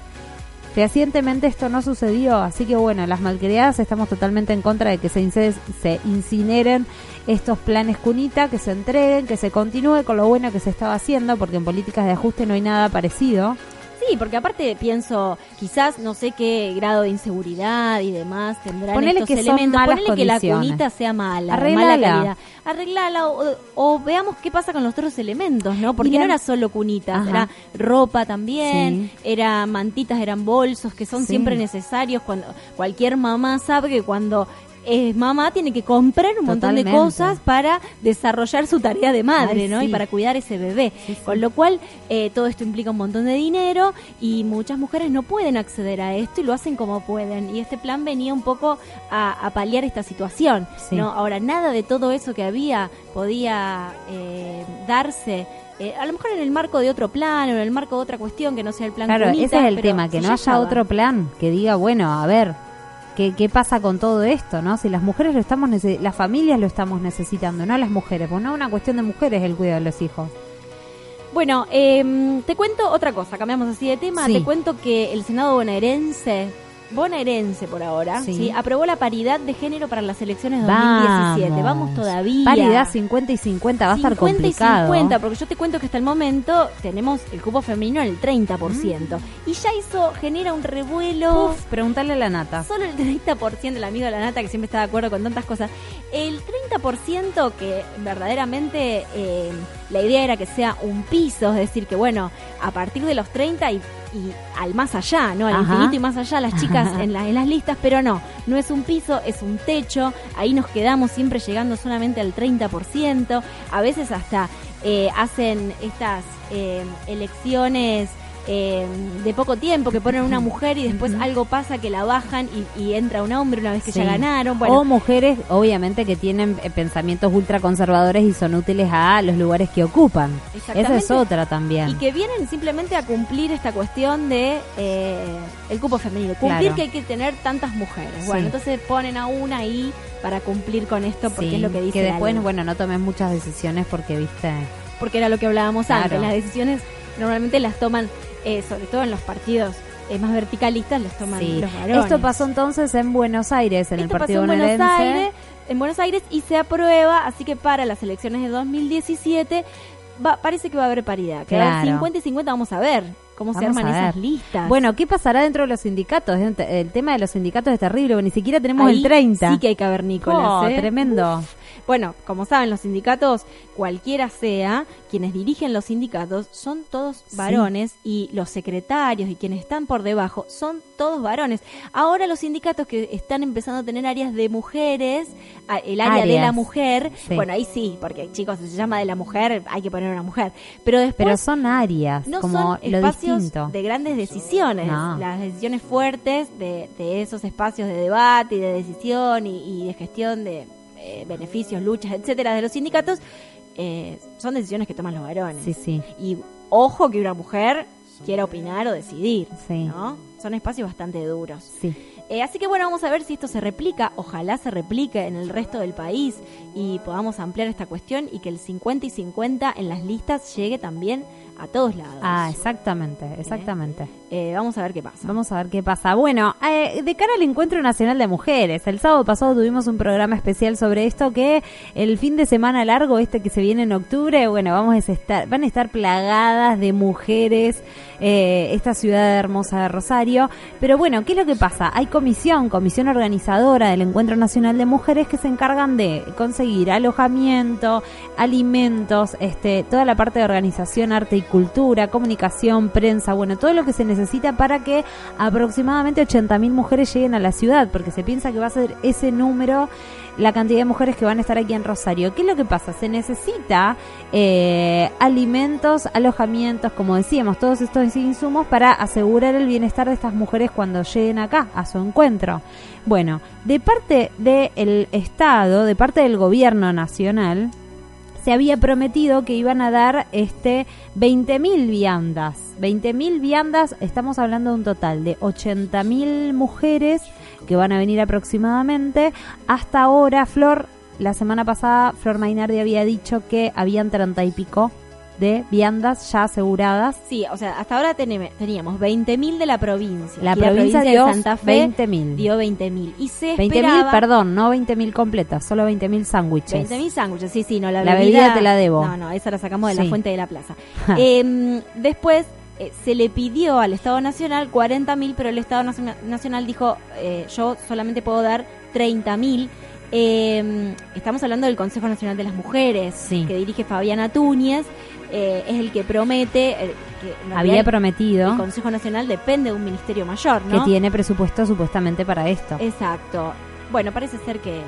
Fehacientemente esto no sucedió, así que bueno, las malcriadas estamos totalmente en contra de que se, se incineren estos planes cunita, que se entreguen, que se continúe con lo bueno que se estaba haciendo, porque en políticas de ajuste no hay nada parecido. Sí, porque aparte pienso, quizás no sé qué grado de inseguridad y demás tendrán Ponele estos que son elementos. malas Ponele que la cunita sea mala, Arreglala. mala calidad. Arreglala o, o veamos qué pasa con los otros elementos, ¿no? Porque no era solo cunitas, Ajá. era ropa también, Sí. era mantitas, eran bolsos que son Sí. siempre necesarios cuando cualquier mamá sabe que cuando es mamá tiene que comprar un montón de cosas para desarrollar su tarea de madre, Ay, ¿no? Y para cuidar ese bebé. Con lo cual, eh, todo esto implica un montón de dinero y muchas mujeres no pueden acceder a esto y lo hacen como pueden. Y este plan venía un poco a, a paliar esta situación. ¿no? Ahora, nada de todo eso que había podía eh, darse. eh, a lo mejor en el marco de otro plan o en el marco de otra cuestión que no sea el plan Claro, Cunita, ese es el tema, que no ya haya otro plan que diga, bueno, a ver, ¿qué, qué pasa con todo esto, no? Si las mujeres lo estamos, las familias lo estamos necesitando, no las mujeres, pues no es una cuestión de mujeres el cuidado de los hijos. Bueno, eh, te cuento otra cosa, cambiamos así de tema. Sí. Te cuento que el Senado bonaerense, bonaerense por ahora, Sí. sí. aprobó la paridad de género para las elecciones 2017. Vamos, todavía. Paridad 50 y 50 va a estar 50 complicado. y 50, porque yo te cuento que hasta el momento tenemos el cupo femenino en el 30%. Y ya eso genera un revuelo. Uf, preguntarle a la nata. Solo el 30%, el amigo de la nata que siempre está de acuerdo con tantas cosas. El 30% que verdaderamente eh, la idea era que sea un piso, es decir, que bueno, a partir de los 30 y, y al más allá, ¿no? Al Ajá. infinito y más allá, las chicas (laughs) en, la- en las listas, pero no, no es un piso, es un techo. Ahí nos quedamos siempre llegando solamente al 30%. A veces hasta eh, hacen estas eh, elecciones eh, de poco tiempo que ponen una mujer y después algo pasa que la bajan y, y entra un hombre una vez que Sí. ya ganaron. Bueno, O mujeres, obviamente, que tienen eh, pensamientos ultraconservadores y son útiles a los lugares que ocupan. Esa es otra también. y que vienen simplemente a cumplir esta cuestión de eh, el cupo femenino, cumplir Claro. que hay que tener tantas mujeres. Sí. Bueno, entonces ponen a una ahí para cumplir con esto porque Sí, es lo que dice la después, bueno, no tomes muchas decisiones porque, viste... porque era lo que hablábamos Claro. antes. Las decisiones normalmente las toman, eh, sobre todo en los partidos eh, más verticalistas, las toman Sí. los varones. Esto pasó entonces en Buenos Aires, en Esto el Partido pasó en Buenos. Aires, en Buenos Aires y se aprueba, así que para las elecciones de 2017 va, parece que va a haber paridad. Que Claro. 50 y 50 vamos a ver cómo se arman esas listas. Bueno, ¿qué pasará dentro de los sindicatos? El tema de los sindicatos es terrible, porque ni siquiera tenemos Ahí el 30. Sí que hay cavernícolas. Oh, ¿eh? tremendo. Uf. Bueno, como saben, los sindicatos, cualquiera sea, quienes dirigen los sindicatos son todos Sí. varones y los secretarios y quienes están por debajo son todos varones. Ahora los sindicatos que están empezando a tener áreas de mujeres, el área de la mujer, Sí. bueno, ahí sí, porque chicos, si se llama de la mujer, hay que poner una mujer. Pero después Pero son áreas, no como son espacios de grandes decisiones, No. las decisiones fuertes de, de esos espacios de debate y de decisión y, y de gestión de eh, beneficios, luchas, etcétera, de los sindicatos, eh, son decisiones que toman los varones. Sí, sí. Y ojo que una mujer quiera opinar o decidir, Sí. ¿no? Son espacios bastante duros. Sí. Eh, así que bueno, vamos a ver si esto se replica, ojalá se replique en el resto del país y podamos ampliar esta cuestión y que el 50 y 50 en las listas llegue también a todos lados. Ah, exactamente, exactamente. Eh, vamos a ver qué pasa. Vamos a ver qué pasa. Bueno, eh, de cara al Encuentro Nacional de Mujeres, el sábado pasado tuvimos un programa especial sobre esto que el fin de semana largo, este que se viene en octubre, bueno, vamos a estar, van a estar plagadas de mujeres eh, esta ciudad hermosa de Rosario. Pero bueno, ¿qué es lo que pasa? Hay comisión, comisión organizadora del Encuentro Nacional de Mujeres que se encargan de conseguir alojamiento, alimentos, este, toda la parte de organización, arte y cultura, comunicación, prensa, bueno, todo lo que se necesita para que aproximadamente 80.000 mujeres lleguen a la ciudad, porque se piensa que va a ser ese número la cantidad de mujeres que van a estar aquí en Rosario. ¿Qué es lo que pasa? Se necesita eh, alimentos, alojamientos, como decíamos, todos estos insumos para asegurar el bienestar de estas mujeres cuando lleguen acá a su encuentro. Bueno, de parte del Estado, de parte del gobierno nacional, se había prometido que iban a dar este 20.000 viandas. 20.000 viandas, estamos hablando de un total de 80.000 mujeres que van a venir aproximadamente. Hasta ahora, Flor, la semana pasada, Flor Mainardi había dicho que habían 30 y pico de viandas ya aseguradas. Sí, o sea, hasta ahora teníamos 20.000 de la provincia. La provincia dio de Santa Fe 20.000. dio 20.000. Y se 20.000, esperaba... perdón, no 20.000 completas, solo 20.000 sándwiches. 20.000 sándwiches, sí, sí, no, la, La bebida te la debo. No, no, esa la sacamos de Sí. la fuente de la plaza. (laughs) Em, después eh, se le pidió al Estado Nacional 40 mil, pero el Estado Naciona- Nacional dijo, eh, yo solamente puedo dar 30 mil. Eh, estamos hablando del Consejo Nacional de las Mujeres, que dirige Fabiana Túñez, eh, es el que promete, eh, que Había prometido El Consejo Nacional depende de un ministerio mayor, ¿no? que tiene presupuesto supuestamente para esto. Exacto. Bueno, parece ser que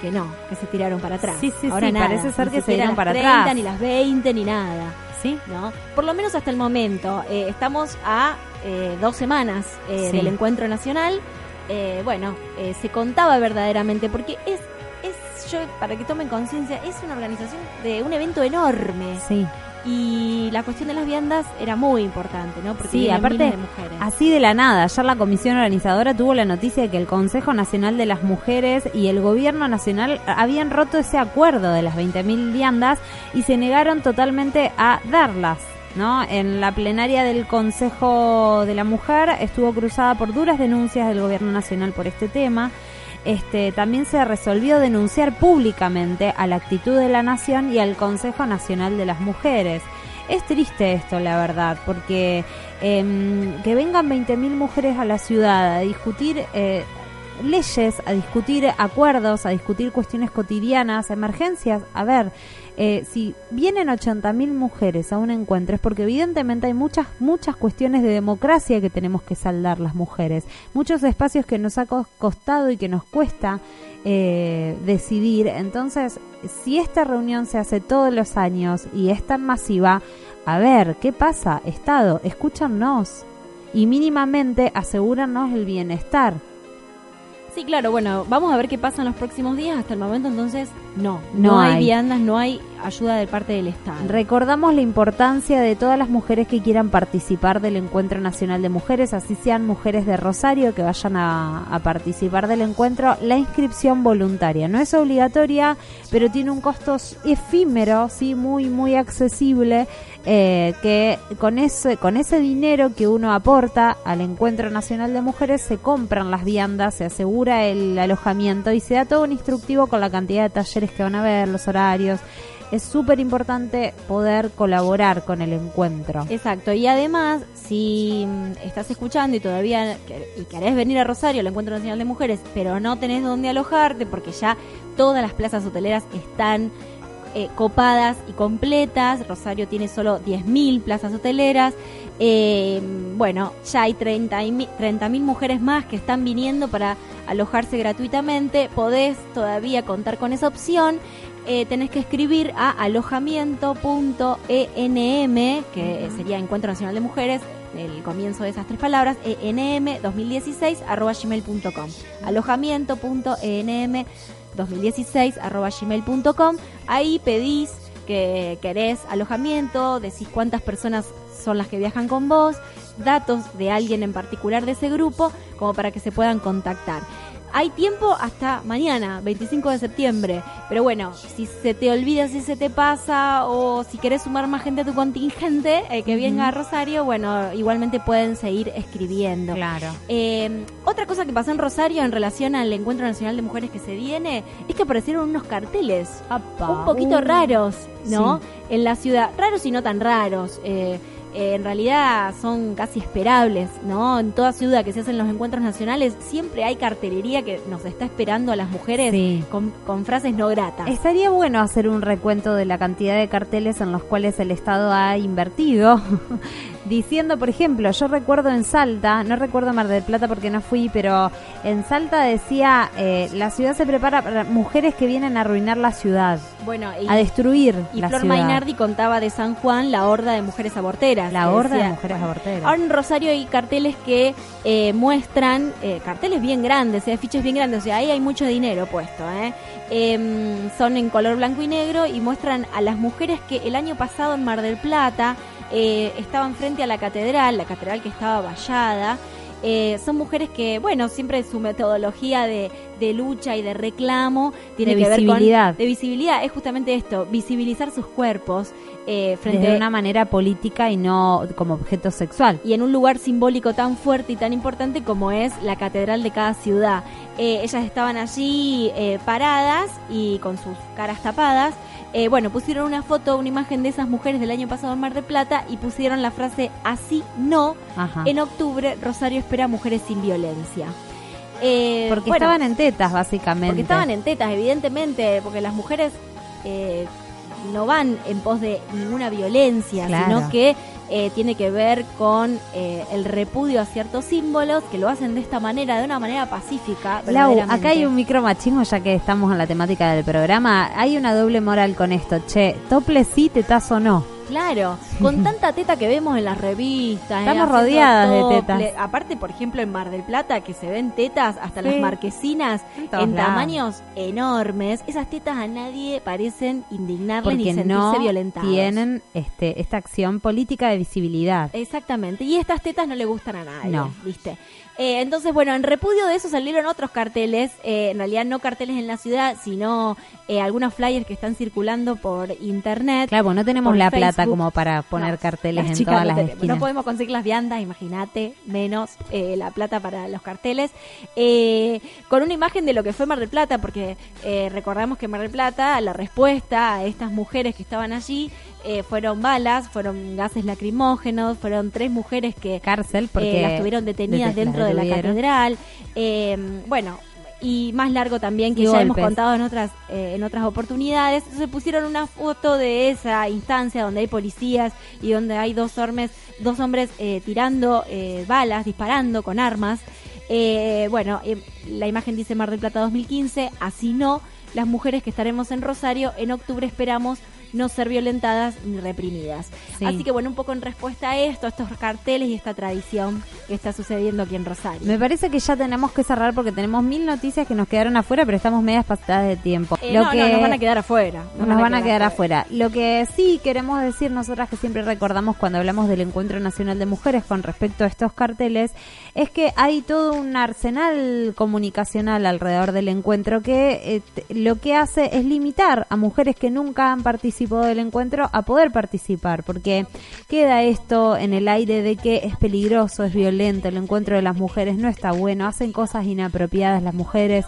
que no, que se tiraron para atrás. Sí, sí, Ahora sí, nada, parece ser que se las para 30, atrás. ni las 20, ni nada. Sí. ¿No? Por lo menos hasta el momento. Eh, estamos a eh, dos semanas Sí. del encuentro nacional. Eh, bueno, se contaba verdaderamente, porque es yo, para que tomen conciencia, es una organización de un evento enorme. Sí. Y la cuestión de las viandas era muy importante, ¿no? Porque Sí, aparte, de mujeres. así de la nada, ayer la comisión organizadora tuvo la noticia de que el Consejo Nacional de las Mujeres y el Gobierno Nacional habían roto ese acuerdo de las 20.000 viandas y se negaron totalmente a darlas. ¿No? En la plenaria del Consejo de la Mujer estuvo cruzada por duras denuncias del Gobierno Nacional por este tema. Este, también se resolvió denunciar públicamente a la actitud de la Nación y al Consejo Nacional de las Mujeres. Es triste esto, la verdad, porque em, que vengan 20.000 mujeres a la ciudad a discutir eh, leyes, a discutir acuerdos, a discutir cuestiones cotidianas, emergencias. A ver, eh, si vienen 80.000 mujeres a un encuentro es porque evidentemente hay muchas, muchas cuestiones de democracia que tenemos que saldar las mujeres. Muchos espacios que nos ha cos- costado y que nos cuesta eh, decidir. Entonces, si esta reunión se hace todos los años y es tan masiva, a ver, ¿qué pasa? Estado, escúchanos y mínimamente asegúranos el bienestar. Sí, claro, bueno, vamos a ver qué pasa en los próximos días. Hasta el momento, entonces, no. No No, hay. hay. viandas, no hay ayuda de parte del Estado. Recordamos la importancia de todas las mujeres que quieran participar del Encuentro Nacional de Mujeres, así sean mujeres de Rosario que vayan a, participar del encuentro. La inscripción voluntaria no es obligatoria, pero tiene un costo efímero, sí, muy muy accesible, eh, que con ese con ese dinero que uno aporta al Encuentro Nacional de Mujeres se compran las viandas, se asegura el alojamiento y se da todo un instructivo con la cantidad de talleres que van a ver, los horarios. Es súper importante poder colaborar con el encuentro. Exacto, y además, si estás escuchando y todavía y querés venir a Rosario, al Encuentro Nacional de Mujeres, pero no tenés dónde alojarte porque ya todas las plazas hoteleras están eh, copadas y completas, Rosario tiene solo 10.000 plazas hoteleras, eh, bueno, ya hay 30.000 30.000 mujeres más que están viniendo para alojarse gratuitamente, podés todavía contar con esa opción. Eh, tenés que escribir a alojamiento.enm, que sería Encuentro Nacional de Mujeres, el comienzo de esas tres palabras, enm 2016 arroba gmail.com. Alojamiento.enm 2016 arroba gmail.com. Ahí pedís que querés alojamiento, decís cuántas personas son las que viajan con vos, datos de alguien en particular de ese grupo, como para que se puedan contactar. Hay tiempo hasta mañana, 25 de septiembre. Pero bueno, si se te olvida, si se te pasa o si querés sumar más gente a tu contingente eh, que venga a Rosario, bueno, igualmente pueden seguir escribiendo. Claro. Eh, otra cosa que pasó en Rosario en relación al Encuentro Nacional de Mujeres que se viene es que aparecieron unos carteles un poquito uh. raros, ¿no? Sí. En la ciudad, raros y no tan raros. eh, eh, en realidad son casi esperables, ¿no? En toda ciudad que se hacen los encuentros nacionales siempre hay cartelería que nos está esperando a las mujeres Sí. con, con frases no gratas. Estaría bueno hacer un recuento de la cantidad de carteles en los cuales el Estado ha invertido, diciendo, por ejemplo, yo recuerdo en Salta, no recuerdo Mar del Plata porque no fui, pero en Salta decía, eh, la ciudad se prepara para mujeres que vienen a arruinar la ciudad, Bueno, y, a destruir y la Flor ciudad. Mainardi contaba de San Juan la horda de mujeres aborteras. La horda de mujeres aborteras. Ahora en Rosario hay carteles que eh, muestran, eh, carteles bien grandes, eh, afiches bien grandes, o sea, ahí hay mucho dinero puesto. ¿eh? Em, son en color blanco y negro y muestran a las mujeres que el año pasado en Mar del Plata eh, estaban frente a la catedral, la catedral que estaba vallada. Eh, son mujeres que, bueno, siempre su metodología de, de lucha y de reclamo tiene De que ver visibilidad. con... De visibilidad. Es justamente esto, visibilizar sus cuerpos eh, frente Desde una manera política y no como objeto sexual. y en un lugar simbólico tan fuerte y tan importante como es la catedral de cada ciudad. Eh, ellas estaban allí eh, paradas y con sus caras tapadas Eh, bueno, pusieron una foto, una imagen de esas mujeres del año pasado en Mar del Plata y pusieron la frase así no. Ajá. En octubre, Rosario espera mujeres sin violencia. Eh, Porque bueno, estaban en tetas, básicamente. porque estaban en tetas, evidentemente, porque las mujeres eh, no van en pos de ninguna violencia, Claro. sino que eh, tiene que ver con eh, el repudio a ciertos símbolos que lo hacen de esta manera, de una manera pacífica. Lau, acá hay un micromachismo, ya que estamos en la temática del programa. Hay una doble moral con esto. Che, tople sí, tetazo no. Claro, con (laughs) tanta teta que vemos en las revistas. Estamos eh, haciendo rodeadas de tetas. Aparte, por ejemplo, en Mar del Plata, que se ven tetas hasta Sí. las marquesinas En tamaños enormes. Esas tetas a nadie parecen indignarles ni Porque sentirse no violentados. tienen este, esta acción política de visibilidad. Exactamente. Y estas tetas no le gustan a nadie, No. ¿viste? Eh, entonces, bueno, en repudio de eso salieron otros carteles, eh, en realidad no carteles en la ciudad, sino eh, algunos flyers que están circulando por internet. Claro, no tenemos la plata como para poner No, carteles en todas no las tenemos. esquinas. No podemos conseguir las viandas, imagínate, menos eh, la plata para los carteles. Eh, con una imagen de lo que fue Mar del Plata, porque eh, recordamos que Mar del Plata, la respuesta a estas mujeres que estaban allí, eh, fueron balas, fueron gases lacrimógenos, fueron tres mujeres que Cárcel, porque eh, las tuvieron detenidas dentro de la catedral. Eh, bueno, y más largo también que Y ya hemos contado en otras eh, en otras oportunidades. Entonces pusieron una foto de esa instancia donde hay policías y donde hay dos hombres, dos hombres eh, tirando eh, balas, disparando con armas. Eh, bueno, eh, la imagen dice Mar del Plata 2015, así no. Las mujeres que estaremos en Rosario en octubre esperamos no ser violentadas ni reprimidas. Sí. Así que bueno, un poco en respuesta a esto, a estos carteles y esta tradición que está sucediendo aquí en Rosario. Me parece que ya tenemos que cerrar porque tenemos mil noticias que nos quedaron afuera, pero estamos medias pasadas de tiempo. Eh, no, no, nos van a quedar afuera. Nos, van a quedar afuera. Lo que sí queremos decir nosotras que siempre recordamos cuando hablamos del Encuentro Nacional de Mujeres con respecto a estos carteles es que hay todo un arsenal comunicacional alrededor del encuentro que eh, lo que hace es limitar a mujeres que nunca han participado del encuentro a poder participar porque queda esto en el aire de que es peligroso, es violento, el encuentro de las mujeres no está bueno, hacen cosas inapropiadas las mujeres.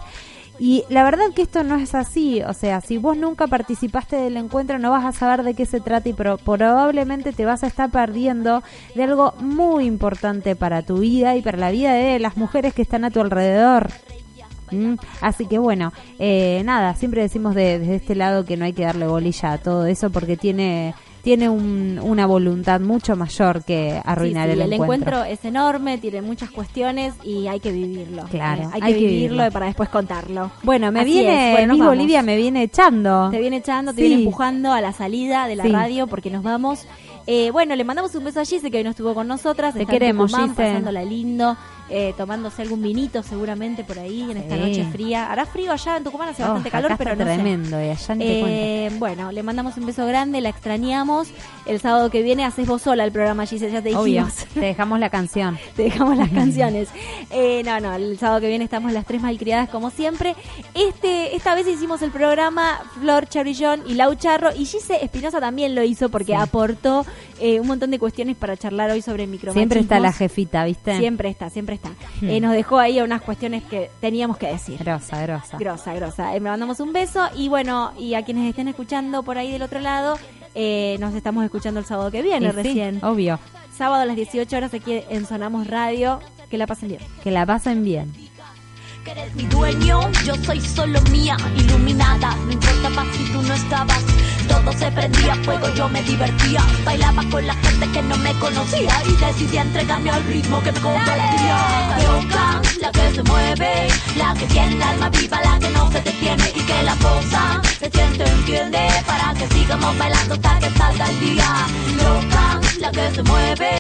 Y la verdad que esto no es así, o sea, si vos nunca participaste del encuentro no vas a saber de qué se trata y pro- probablemente te vas a estar perdiendo de algo muy importante para tu vida y para la vida de las mujeres que están a tu alrededor. ¿Mm? Así que bueno, eh, nada, siempre decimos de- desde este lado que no hay que darle bolilla a todo eso porque tiene tiene un- una voluntad mucho mayor que arruinar Sí, sí, el, el encuentro es enorme, tiene muchas cuestiones y hay que vivirlo. Claro, Eh, hay, hay que que vivirlo vivirlo. para después contarlo. Bueno, me Así viene. Bueno, Miss. Bolivia me viene echando. Te viene echando, te viene empujando a la salida de la radio porque nos vamos. Eh, bueno, le mandamos un beso a Gise que hoy no estuvo con nosotras. Te está queremos, Gise. pasándola lindo, eh, tomándose algún vinito seguramente por ahí en esta Sí. noche fría. Hará frío allá en Tucumán, hace Oh, bastante calor, acá pero no sé. tremendo, y allá ni te Eh, bueno, le mandamos un beso grande, la extrañamos. El sábado que viene haces vos sola el programa, Gise, ya te dijimos. Obvio, (laughs) te dejamos la canción. (laughs) Te dejamos las (laughs) canciones. Eh, no, no, el sábado que viene estamos las tres malcriadas como siempre. Este, esta vez hicimos el programa Flor Chabrillón y Lau Charro y Gise Espinosa también lo hizo porque Sí. aportó eh, un montón de cuestiones para charlar hoy sobre micromachismos. Siempre está la jefita, ¿viste? Siempre está, siempre está. Hmm. Eh, nos dejó ahí unas cuestiones que teníamos que decir. Grosa, grosa. Grosa, grosa. Eh, me mandamos un beso y bueno, y a quienes estén escuchando por ahí del otro lado, eh, nos estamos escuchando el sábado que viene Y sí, recién. obvio. Sábado a las 18 horas aquí en Sonamos Radio. Que la pasen bien. Que la pasen bien. Que eres mi dueño, yo soy solo mía, iluminada, no importaba si tú no estabas, todo se prendía fuego, yo me divertía, bailaba con la gente que no me conocía y decidí entregarme al ritmo que me convertía. Loca, la que se mueve, la que tiene el alma viva, la que no se detiene y que la cosa se siente, entiende, para que sigamos bailando hasta que salga el día. Loca, la que se mueve.